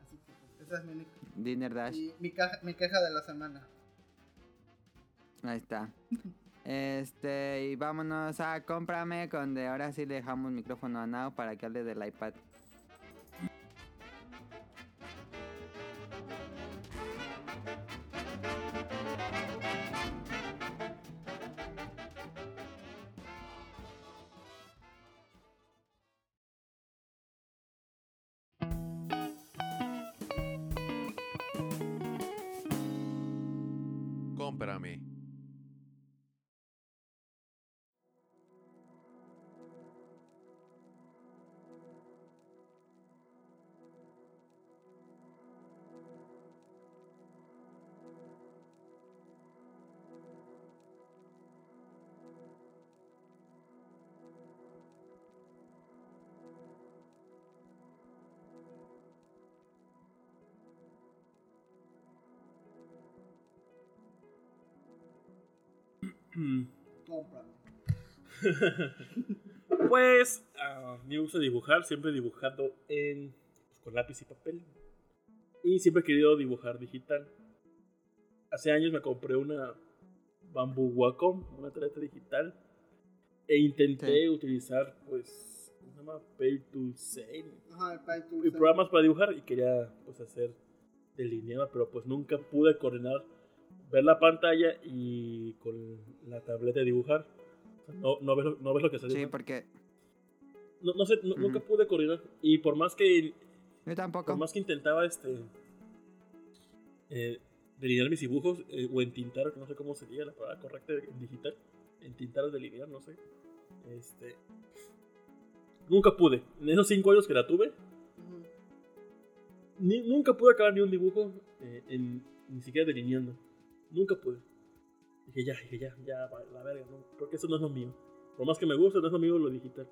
Así que pues, esa es mi, Dinner Dash. mi, mi, caja- mi queja de la semana. Ahí está. Este, y vámonos a cómprame, donde ahora sí le dejamos micrófono a Nao para que hable del iPad. Cómprame. Pues, a mí me gusta dibujar, siempre he dibujado en, pues, con lápiz y papel. Y siempre he querido dibujar digital. Hace años me compré una Bamboo Wacom, una tableta digital. E intenté utilizar, pues, ¿cómo se llama? Pay to Save. Ajá, el Pay to Y programas para dibujar y quería, pues, hacer delineado, pero pues nunca pude coordinar ver la pantalla y con la tableta dibujar. No, no, ves, lo- no ves lo que se Sí, dibuja. porque No, no sé, no- nunca pude coordinar. Y por más que yo tampoco. por más que intentaba este eh, delinear mis dibujos eh, o entintar, no sé cómo sería la palabra correcta en digital, entintar o delinear, no sé. Este nunca pude. En esos cinco años que la tuve, ni- nunca pude acabar ni un dibujo eh, en, ni siquiera delineando. Nunca pude. Dije ya, dije ya, ya, la verga, no, creo que eso no es lo mío. Por más que me guste, no es lo mío lo digital.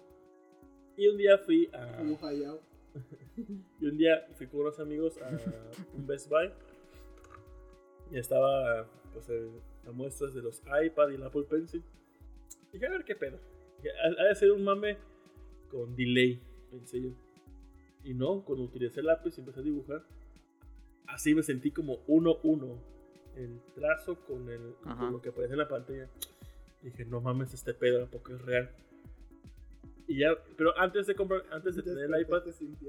Y un día fui a. Y un día fui con unos amigos a un Best Buy y estaba pues las muestras de los iPad y el Apple Pencil. Y dije, a ver qué pedo. Ha de ser un mame con delay, pensé yo. Y no, cuando utilicé el lápiz y empecé a dibujar, así me sentí como uno uno El trazo con, el, con lo que aparece en la pantalla. Dije, no mames, este pedo, porque es real. Y ya, pero antes de comprar, antes de tener el iPad,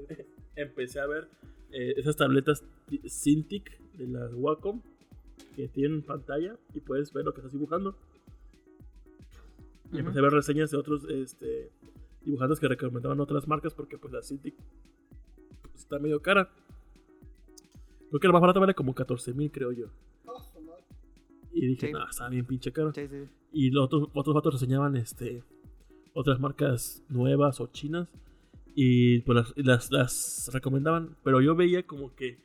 empecé a ver eh, esas tabletas ti- Cintiq de las Wacom que tienen pantalla y puedes ver lo que estás dibujando. Y empecé a ver reseñas de otros este, dibujantes que recomendaban otras marcas porque pues la Cintiq pues, está medio cara. Creo que la más barata vale como 14 mil, creo yo. Y dije, Sí. no, está bien pinche caro. Sí, sí. Y los otros, otros vatos reseñaban este, otras marcas nuevas o chinas. Y pues las, las, las recomendaban. Pero yo veía como que.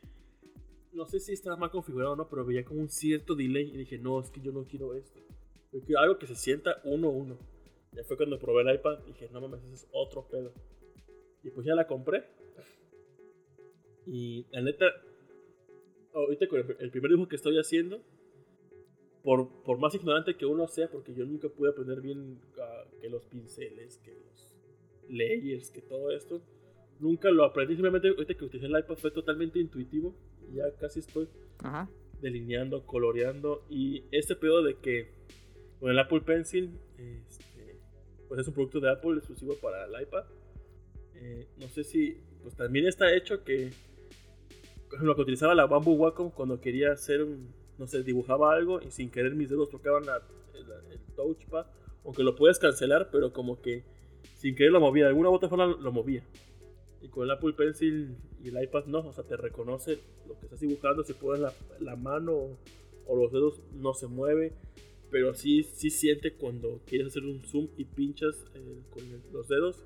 No sé si estaba mal configurado o no, pero veía como un cierto delay. Y dije, no, es que yo no quiero esto. Yo quiero algo que se sienta uno a uno. Ya fue cuando probé el iPad. Dije, no mames, ese es otro pedo. Y pues ya la compré. Y la neta. Ahorita con el, el primer dibujo que estoy haciendo por, por más ignorante que uno sea, porque yo nunca pude aprender bien ah, que los pinceles, que los layers, que todo esto, nunca lo aprendí. Simplemente ahorita que utilicé el iPad fue totalmente intuitivo. Ya casi estoy Ajá. delineando, coloreando. Y este pedo de que con el Apple Pencil, este, pues es un producto de Apple exclusivo para el iPad. Eh, no sé si, pues también está hecho que, ejemplo, que utilizaba la Bamboo Wacom cuando quería hacer, un- no sé, dibujaba algo y sin querer mis dedos tocaban la- el, el touchpad. Aunque lo puedes cancelar, pero como que sin querer lo movía. De alguna u otra forma lo movía. Y con el Apple Pencil y el iPad no, o sea, te reconoce lo que estás dibujando, si pones la, la mano o, o los dedos no se mueve, pero sí, sí siente cuando quieres hacer un zoom y pinchas eh, con el- los dedos.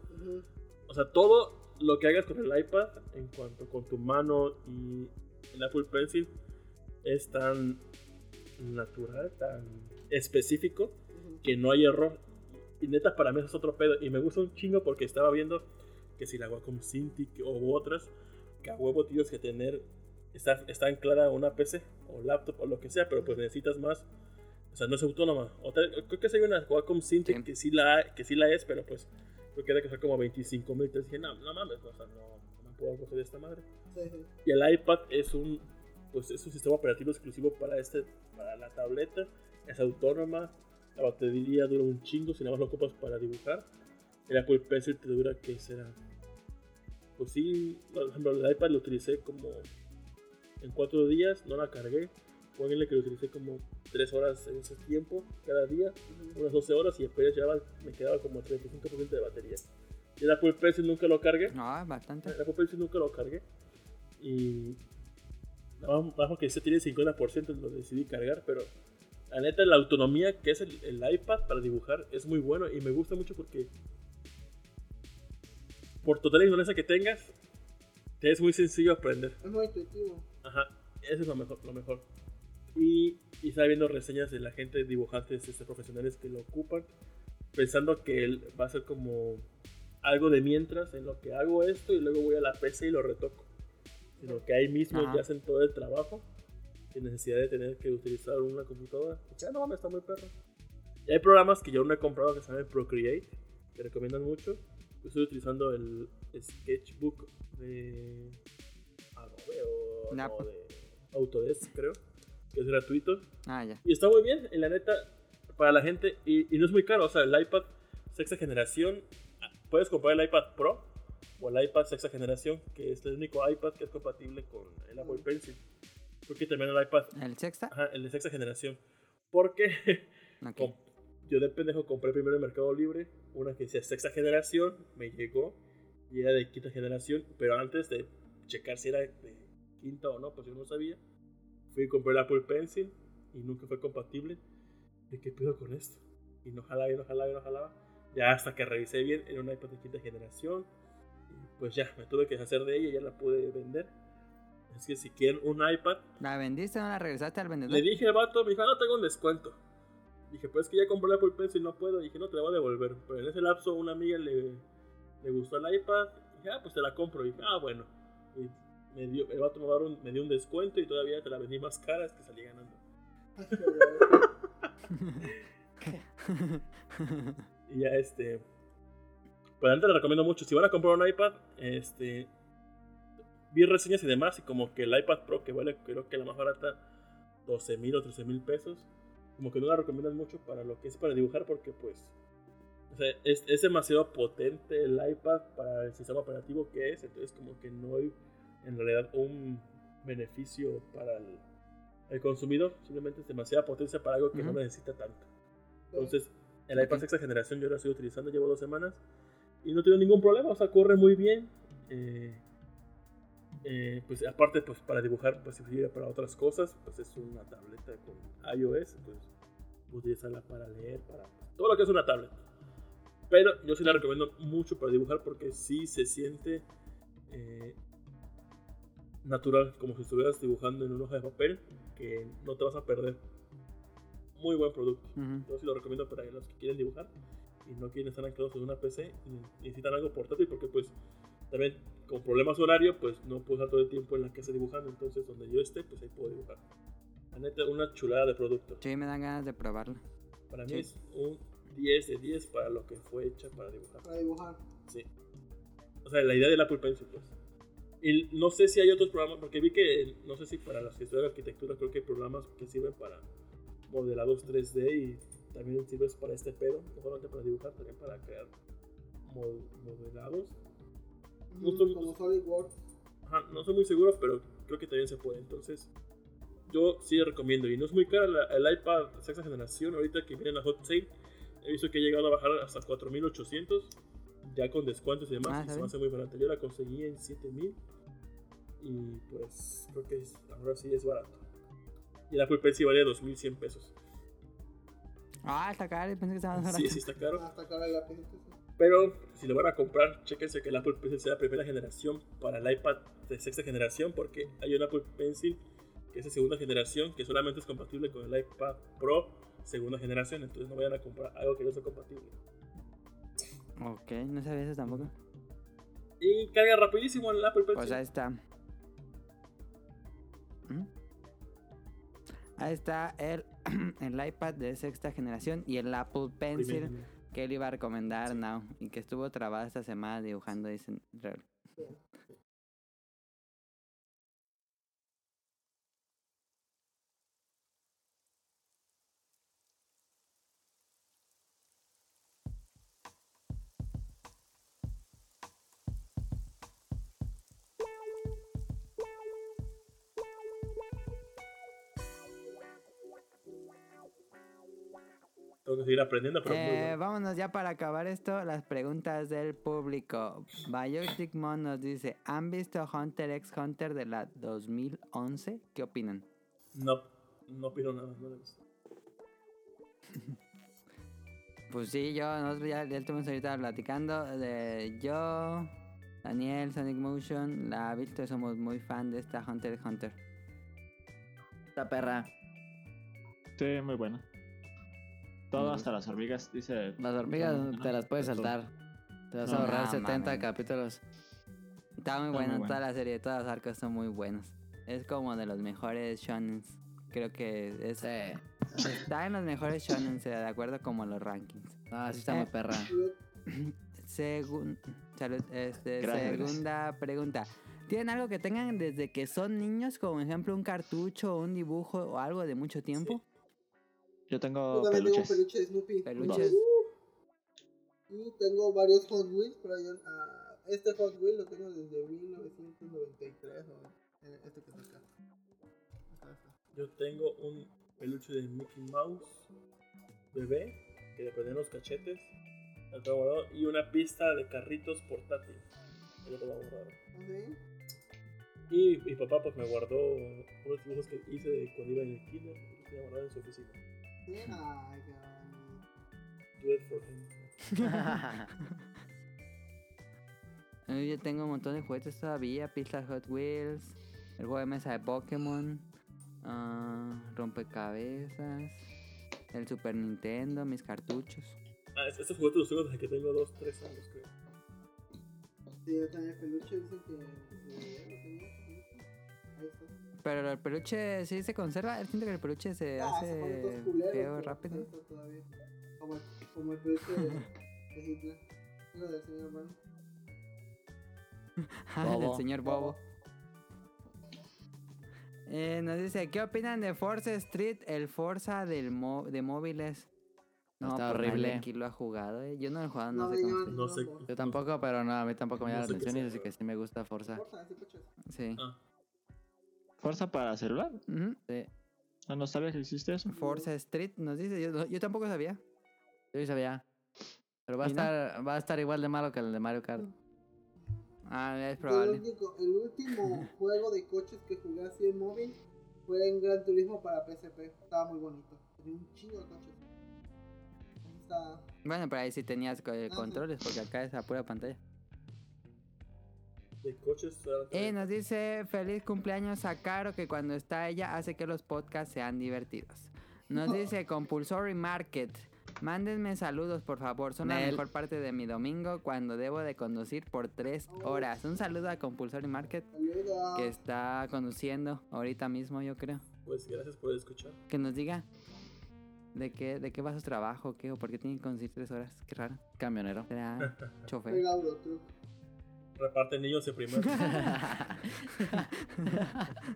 O sea, todo lo que hagas con el iPad en cuanto con tu mano y el Apple Pencil es tan natural, tan específico que no hay error. Y neta, para mí eso es otro pedo. Y me gusta un chingo porque estaba viendo que si la Wacom Cintiq o otras, que a huevo tienes que tener, está, está anclada a una PC o laptop o lo que sea, pero pues necesitas más. O sea, no es autónoma. Otra, creo que hay una Wacom Cintiq Sí. que, sí la, que sí la es, pero pues creo que debe costar como 25 mil. Entonces dije, no, no mames, o sea, no, no puedo coger esta madre. Sí, sí. Y el iPad es un, pues es un sistema operativo exclusivo para este, para la tableta. Es autónoma. La batería dura un chingo si nada más lo ocupas para dibujar. El Apple Pencil te dura que será. Pues sí, por ejemplo, el iPad lo utilicé como en cuatro días, no la cargué. Pónganle que lo utilicé como tres horas en ese tiempo, cada día, unas 12 horas, y apenas llevaba, me quedaba como 35% de batería. Y el Apple Pencil nunca lo cargué. No, bastante. El Apple Pencil nunca lo cargué. Y. Nada más porque ese tiene 50%, lo decidí cargar, pero La neta, la autonomía que es el, el iPad para dibujar es muy bueno y me gusta mucho porque por total ignorancia que tengas, te es muy sencillo aprender. Es muy intuitivo. Ajá, eso es lo mejor. Lo mejor. Y, y estaba viendo reseñas de la gente, dibujantes este, profesionales que lo ocupan, pensando que él va a ser como algo de mientras en lo que hago esto y luego voy a la PC y lo retoco. Sino que ahí mismo Ajá. ya hacen todo el trabajo sin necesidad de tener que utilizar una computadora. Y ya no mames, está muy perro. Y hay programas que yo no he comprado que se llaman Procreate, que recomiendan mucho. Yo estoy utilizando el Sketchbook de Adobe o Nah, no, pues. de Autodesk, creo, que es gratuito. Ah, ya. Y está muy bien, y la neta, para la gente, y, y no es muy caro, o sea, el iPad sexta generación, ah, puedes comprar el iPad Pro o el iPad sexta generación, que es el único iPad que es compatible con el Apple Pencil. Porque también el iPad, ¿El sexta? ajá, el de sexta generación. Porque Ok. com- yo de pendejo compré primero en Mercado Libre una que decía sexta generación, me llegó y era de quinta generación, pero antes de checar si era de quinta o no, pues yo no sabía. Fui y compré el Apple Pencil y nunca fue compatible. ¿De qué pedo con esto? Y no jalaba, y no jalaba, y no jalaba. Ya hasta que revisé bien, era un iPad de quinta generación. Y pues ya, me tuve que deshacer de ella y ya la pude vender. Es que si quieren un iPad, ¿La vendiste o no la regresaste al vendedor? le dije al vato, me dijo, ah, no tengo un descuento. Dije, pues es que ya compré el Apple Pencil, no puedo. Dije, no, te la voy a devolver. Pero en ese lapso, una amiga le, le gustó el iPad. Dije, ah, pues te la compro. Dije, ah, bueno. Y me dio, el vato me, dio un- me dio un descuento y todavía te la vendí más cara, es que salí ganando. Y ya este. Pues antes le recomiendo mucho. Si van a comprar un iPad, este. Vi reseñas y demás. Y como que el iPad Pro, que vale creo que la más barata, 12 mil o 13 mil pesos. Como que no la recomiendan mucho para lo que es para dibujar, porque pues. O sea, es, es demasiado potente el iPad para el sistema operativo que es. Entonces, como que no hay en realidad un beneficio para el, el consumidor. Simplemente es demasiada potencia para algo que no Ujú. necesita tanto. Entonces, el iPad sexta generación yo lo estoy utilizando, llevo dos semanas y no tengo ningún problema, o sea, corre muy bien. Eh, eh, pues aparte, pues para dibujar, pues si para otras cosas, pues es una tableta con iOS, pues utilizarla para leer, para todo lo que es una tablet. Pero yo sí la recomiendo mucho para dibujar porque sí se siente eh, natural, como si estuvieras dibujando en una hoja de papel, que no te vas a perder. Muy buen producto. Ujú. Yo sí lo recomiendo para los que quieren dibujar y no quieren estar anclados en una PC y necesitan algo portátil porque pues también con problemas horario pues no puedo estar todo el tiempo en la casa dibujando, entonces donde yo esté pues ahí puedo dibujar. La neta, una chulada de producto. Sí, me dan ganas de probarlo. Para mí Sí. es un 10 de 10 para lo que fue hecha para dibujar. Para dibujar. Sí. O sea, la idea del Apple Pencil, pues. Y no sé si hay otros programas, porque vi que, no sé si para los que estudian arquitectura, creo que hay programas que sirven para modelados 3D y también sirven para este pedo, no solamente para dibujar, también para crear mod- modelados. No Ujú, estoy- Como SolidWorks. Ajá, no soy muy seguro, pero creo que también se puede. Entonces, yo sí recomiendo. Y no es muy cara la- el iPad sexta generación. Ahorita que viene la hot sale, he visto que ha llegado a bajar hasta 4800, ya con descuentos y demás. Ah, y se me hace muy barata. Yo la conseguí en 7000 y pues creo que es- ahora sí es barato. Y el Apple Pencil vale 2100 pesos. Ah, está caro. Pensé que estaba barato. Sí, sí está caro. PC. Pero si lo van a comprar, chéquense que el Apple Pencil sea la primera generación para el iPad de sexta generación, porque hay un Apple Pencil que es de segunda generación que solamente es compatible con el iPad Pro segunda generación. Entonces no vayan a comprar algo que no sea compatible. Ok, no sabía eso tampoco. Y carga rapidísimo el Apple Pencil. Pues ahí está. ¿Mm? Ahí está el, el iPad de sexta generación y el Apple Pencil Primero. que él iba a recomendar now y que estuvo trabado esta semana dibujando dicen Tengo que seguir aprendiendo, pero muy Eh, bueno. vámonos ya para acabar esto, las preguntas del público. Biotic Mon nos dice, ¿han visto Hunter x Hunter de la 2011? ¿Qué opinan? No, no opino nada. No lo he visto. Pues sí, yo, nosotros ya, ya estuvimos ahorita platicando. De yo, Daniel, Sonic Motion, la Víctor, somos muy fan de esta Hunter x Hunter. Esta perra. Sí, muy bueno. Todo hasta las hormigas, dice. Las hormigas ¿no? te las puedes saltar. Te vas a ahorrar no 70 mames. capítulos. Está muy Está bueno, muy toda la serie, todos los arcos son muy buenos. Es como de los mejores shonens. Creo que es, está en los mejores shonens, de acuerdo como los rankings. Ah, sí está Eh. muy perra. Segun- salud, este, Gracias, segunda pregunta. ¿Tienen algo que tengan desde que son niños, como ejemplo un cartucho, un dibujo o algo de mucho tiempo? Yo tengo también tengo un peluches. peluche de Snoopy. Peluches. Uh. Y tengo varios Hot Wheels, pero yo, ah, este Hot Wheel lo tengo desde 1993. o, eh, este que está acá. Yo tengo un peluche de Mickey Mouse bebé que le prenden los cachetes. tengo guardado, Y una pista de carritos portátil. Lo tengo guardado. ¿Ah, Y mi papá pues me guardó unos dibujos que hice de cuando iba en el kinder. y Los tenía guardados en su oficina. Bonito. Do it for him. Yo tengo un montón de juguetes todavía, pistas Hot Wheels, el juego de mesa de Pokémon, ah, rompecabezas, el Super Nintendo, mis cartuchos. Ah, es- estos juguetes los tengo desde que tengo 2, 3 años creo. Sí, yo tenía peluche, dicen que. que ya lo tenía. Ahí está. Pero el peluche sí se conserva, siento que el peluche se Ah, hace culero, feo rápido. todavía. Como, como el peluche de, de Hitler. Lo del señor. Ah, Bobo. señor Bobo. Eh, nos dice, ¿qué opinan de Forza Street, el Forza del mo- de móviles? Está pues horrible. Aquí lo ha jugado, eh. Yo no lo he jugado, no, No, sé cómo llaman- No sé. Yo tampoco, pero no, a mí tampoco me No llama la atención y dice que sí me gusta Forza. Forza, ese coche. Sí. Ah, ¿Fuerza para celular? Ujú. Sí, No, no sabía que existía eso. Forza Street nos dice, yo, yo tampoco sabía. yo sabía. Pero va a ¿Y no? estar, va a estar igual de malo que el de Mario Kart. Ah, es El, probable. único, el último juego de coches que jugué así en móvil fue en Gran Turismo para PSP. Estaba muy bonito. Tenía un chingo de coches. Bueno, pero ahí sí tenías eh, Ajá. controles, porque acá es a pura pantalla. De coches. ahora Y tengo- nos dice feliz cumpleaños a Caro, que cuando está ella hace que los podcasts sean divertidos. Nos dice Compulsory Market. Mándenme saludos, por favor. Son la mejor parte de mi domingo cuando debo de conducir por tres horas. Un saludo a Compulsory Market, Saluda. que está conduciendo ahorita mismo, yo creo. Pues gracias por escuchar. Que nos diga de qué, de qué va su trabajo, qué, o por qué tiene que conducir tres horas. Qué raro. Camionero. Será chofer. Reparten niños en primero.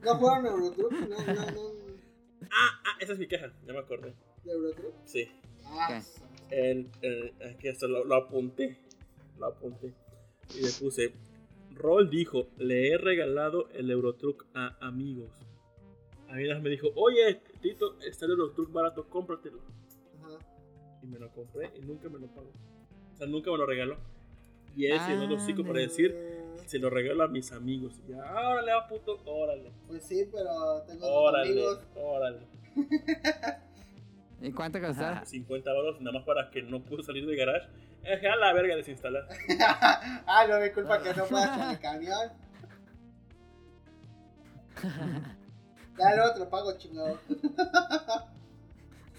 ¿No jugaron Eurotruck? No, no, no. ah, ah, esa es mi queja, ya me acordé. ¿De Eurotruck? Sí. Ah. El, el- aquí hasta lo, lo apunté. Lo apunté. Y le puse. Roll dijo: Le he regalado el Eurotruck a amigos. A mí una vez me dijo: Oye, Tito, está el Eurotruck barato, cómpratelo. Ajá. Y me lo compré y nunca me lo pagó. O sea, nunca me lo regaló. Y él se Ah, no lo hocico para decir: Se lo regalo a mis amigos. Y ya, "Ah, órale, va puto, órale. Pues sí, pero tengo Órale, amigos. órale. ¿Y cuánto costó? 50 baros nada más para que no pudo salir del garage. Eh, a la verga desinstalar. ah, no me culpa que no puedas en el camión. Ya te lo pago, chingado.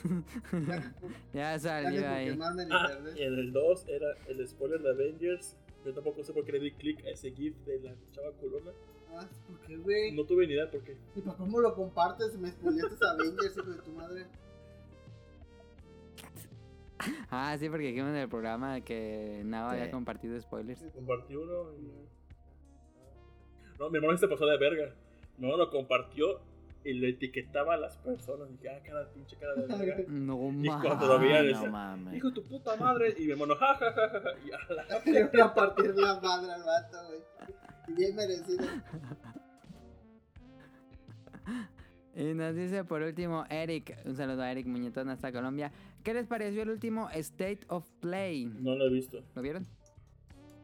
ya salió ahí. Ah, en el 2 era el spoiler de Avengers. Yo tampoco sé por qué le di clic a ese GIF de la chava culona. Ah, ¿por qué, güey? No tuve ni idea por qué. ¿Y para cómo lo compartes? Me spoileaste a Avengers, hijo de tu madre. Ah, sí, porque dijimos en el programa que Nava Sí. había compartido spoilers. Compartí uno y. No, mi hermano se pasó de verga. Mi hermano lo compartió y le etiquetaba a las personas. Dije, ah, cara, pinche cara de verga. No Y mames. cuando Ah, decía, no mames. Hijo tu puta madre. Y mi hermano, ja, ja, ja, ja. Y a la Le a partir la madre al vato, güey. Bien merecido. Y nos dice por último Eric, un saludo a Eric Muñetón hasta Colombia. ¿Qué les pareció el último State of Play? No lo he visto. ¿Lo vieron?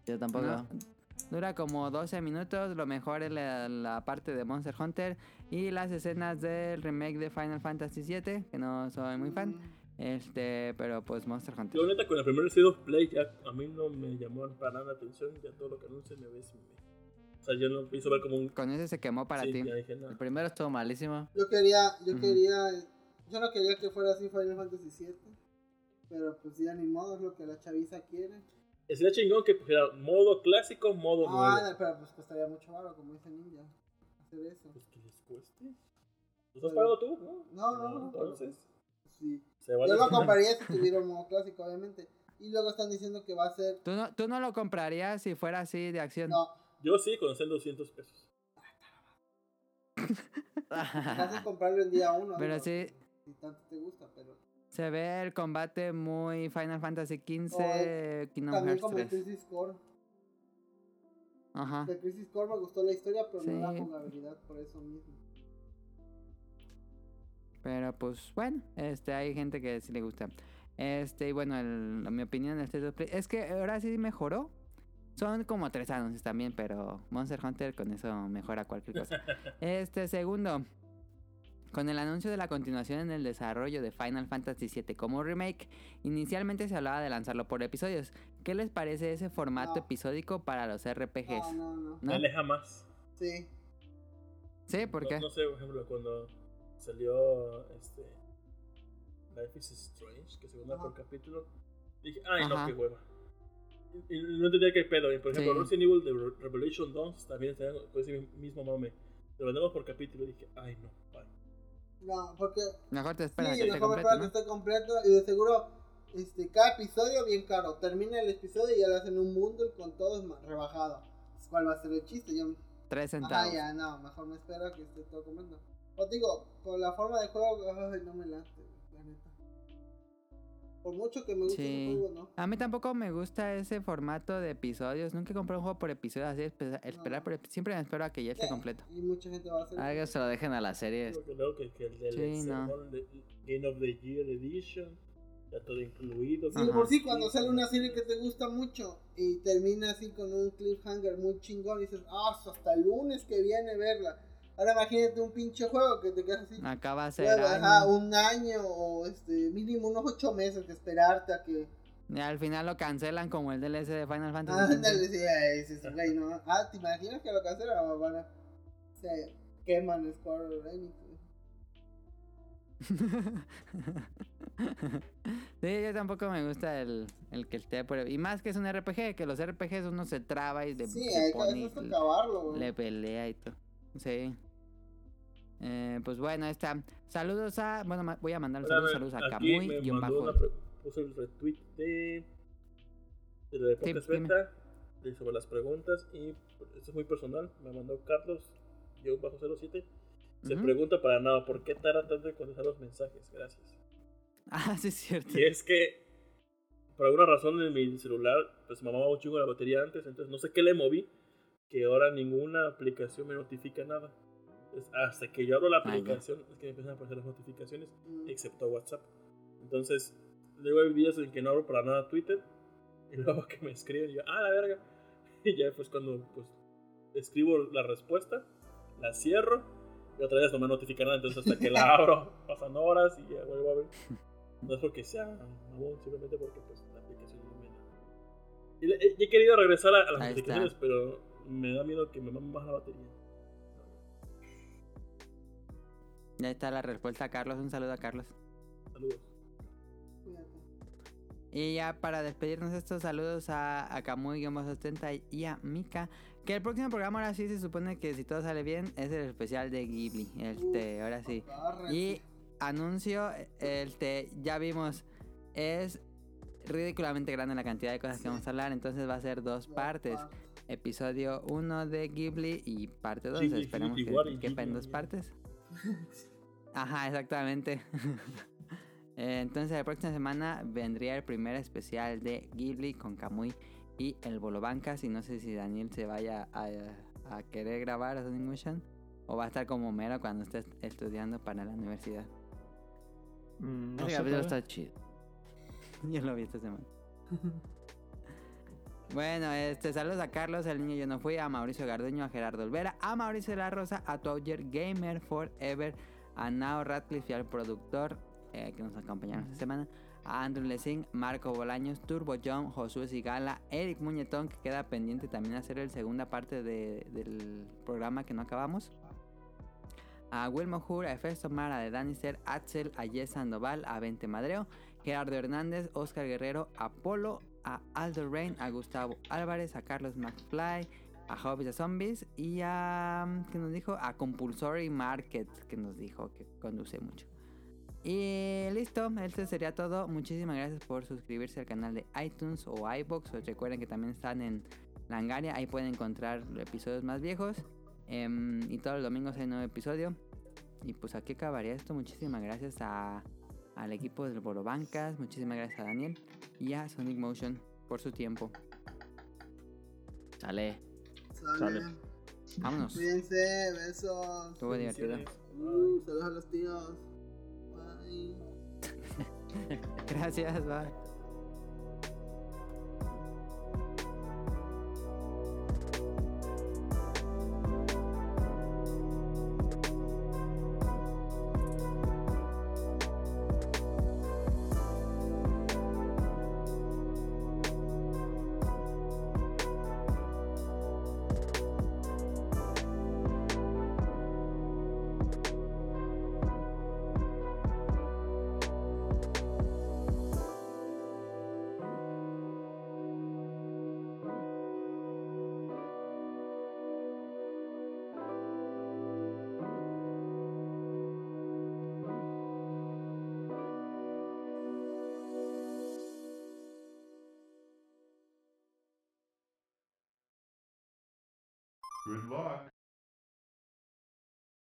Yo tampoco. No. Dura como 12 minutos, lo mejor es la, la parte de Monster Hunter y las escenas del remake de Final Fantasy VII, que no soy muy fan. Este, pero pues Monster Hunter. Yo neta con el primer State of Play ya a mí no me llamó para nada la atención, ya todo lo que anuncian me ves. O sea, yo no hizo ver como un... Con ese se quemó para sí, ti. ya dije, no. El primero estuvo malísimo. Yo quería, yo Ujú. quería, yo no quería que fuera así Final Fantasy VII. Pero pues ya ni modo, es lo que la chaviza quiere. Sería chingón que pusiera modo clásico, modo Ah, nuevo. no, pero pues costaría mucho baro, como dice Ninja. Hacer eso. Pues que les cueste. ¿Lo estás pagando tú? No, No, no, no. Entonces, Sí. se vale. Yo lo compraría si tuviera un modo clásico, obviamente. Y luego están diciendo que va a ser. ¿Tú no, tú no lo comprarías si fuera así de acción. No, Yo sí, con 200 pesos. vas a comprarlo en día uno. Pero sí, Si tanto te gusta, pero. Se ve el combate muy Final Fantasy XV, O Kingdom También Hearts como el 3. Crisis Core. Ajá. De Crisis Core me gustó la historia, pero no la Sí. jugabilidad por eso mismo. Pero pues bueno, este hay gente que sí le gusta. Este, y bueno, el- mi opinión del State of Play es que ahora sí mejoró. Son como tres anuncios también, pero Monster Hunter con eso mejora cualquier cosa. Este segundo, con el anuncio de la continuación en el desarrollo de Final Fantasy VII como remake, inicialmente se hablaba de lanzarlo por episodios. ¿Qué les parece ese formato No. episódico para los RPGs? No, no, no. ¿No? Dale jamás. Sí. Sí, ¿por No, qué? no sé, por ejemplo, cuando salió este Life is Strange, que se Ajá. por capítulo, dije, ay no, qué hueva. Y, y no entendía qué pedo. Y por ejemplo, Sí. Resident Evil de Re- Revelation 2 también está con ese mismo mame. Lo vendemos por capítulo y dije, ay no, bye. No, porque. Mejor te esperas sí, que esté completo, espero ¿no? que esté completo. Y de seguro, este, cada episodio bien caro. Termina el episodio y ya le hacen un bundle con todo rebajado. Pues, ¿Cuál va a ser el chiste? Ya, Tres centavos. ya, no, mejor me espero que esté todo completo. Os digo, por la forma de juego, ay, no me late. Por mucho que me guste Sí. el juego, no. A mí tampoco me gusta ese formato de episodios. Nunca compré un juego por episodio así. espe- Esperar por epi- Siempre me espero a que ya esté Eh, completo. Y mucha gente va a hacer. Algo se lo dejen a las series. Porque luego que, que el del Sí, no. Game of the Year Edition, ya todo incluido. Sí, por sí, cuando sale una serie que te gusta mucho y termina así con un cliffhanger muy chingón y dices, ah, hasta el lunes que viene verla. Ahora imagínate un pinche juego que te quedas así. Acá va a ser un año o este mínimo unos ocho meses que esperarte a que Y al final lo cancelan como el DLC de Final Fantasy. ah, ándale sí, no ah te imaginas que lo cancelan o van a se queman Square Enix sí, yo tampoco me gusta el, el que esté por... Y más que es un RPG, que los RPGs uno se traba y de, sí se hay pone que güey. le pelea y todo. Sí. Eh, pues bueno, ahí está. Saludos a... Bueno, voy a mandar saludos, saludos a Camuy y un bajo. puso el retweet de, de la de de sobre las preguntas y esto es muy personal. Me mandó Carlos yo bajo 07. Se pregunta para nada por qué tarda tanto en contestar los mensajes. Gracias. Ah, sí es cierto. Y es que por alguna razón en mi celular pues mamaba un chingo la batería antes, entonces no sé qué le moví que ahora ninguna aplicación me notifica nada. Entonces, hasta que yo abro la aplicación es que me empiezan a aparecer las notificaciones Mm. excepto WhatsApp. Entonces, luego hay días en que no abro para nada Twitter y luego que me escriben y yo, ah, la verga. Y ya pues cuando pues escribo la respuesta, la cierro y otra vez no me notifica nada, entonces hasta que la abro pasan horas y ya vuelvo a ver. No es porque sea mamón, simplemente porque pues la aplicación no me da. Y he querido regresar a, a las Ahí notificaciones, está. pero me da miedo que me mame más la batería. Ya está la respuesta Carlos. Un saludo a Carlos. Saludos. Y ya para despedirnos estos saludos a, a Kamui-70 y a Mika. Que el próximo programa ahora sí se supone que si todo sale bien es el especial de Ghibli. Este, ahora sí. Y anuncio, este, ya vimos, es ridículamente grande la cantidad de cosas que vamos a hablar. Entonces va a ser dos partes. Episodio 1 de Ghibli y parte 2. Ghibli, Esperemos que quepa en dos partes. Ajá, exactamente. Eh, Entonces la próxima semana vendría el primer especial de Ghibli con Kamui y el Bolo Bancas. Y no sé si Daniel se vaya a, a querer grabar a Sonic Motion o va a estar como mero cuando esté estudiando para la universidad. Mm, no capítulo está chido. Yo lo vi esta semana. Bueno, este, saludos a Carlos, el niño yo no fui, a Mauricio Garduño, a Gerardo Olvera, a Mauricio de la Rosa, a Toger Gamer Forever, a Nao Radcliffe y al productor eh, que nos acompañaron esta semana. A Andrew Lessing, Marco Bolaños, Turbo John, Josué Sigala, Eric Muñetón, que queda pendiente también hacer la segunda parte de- del programa que no acabamos. A Wilmo Hur, a Efesto Mara de Danister, Axel, a Jess Sandoval, a Vente Madreo, Gerardo Hernández, Oscar Guerrero, a Polo, a Aldo Rain, a Gustavo Álvarez, a Carlos McFly, a Hobbies a Zombies y a. ¿Qué nos dijo? A Compulsory Market, que nos dijo que conduce mucho. Y listo, eso sería todo. Muchísimas gracias por suscribirse al canal de iTunes o iBox. Recuerden que también están en Langaria, ahí pueden encontrar episodios más viejos. Em, y todos los domingos hay nuevo episodio. Y pues aquí acabaría esto. Muchísimas gracias a, al equipo del Boro Bancas. Muchísimas gracias a Daniel y a Sonic Motion por su tiempo. Sale. Sale. Sale. Vámonos. Cuídense, besos. Estuvo divertido. Uh, saludos a los tíos. Bye. Gracias, bye. Good luck.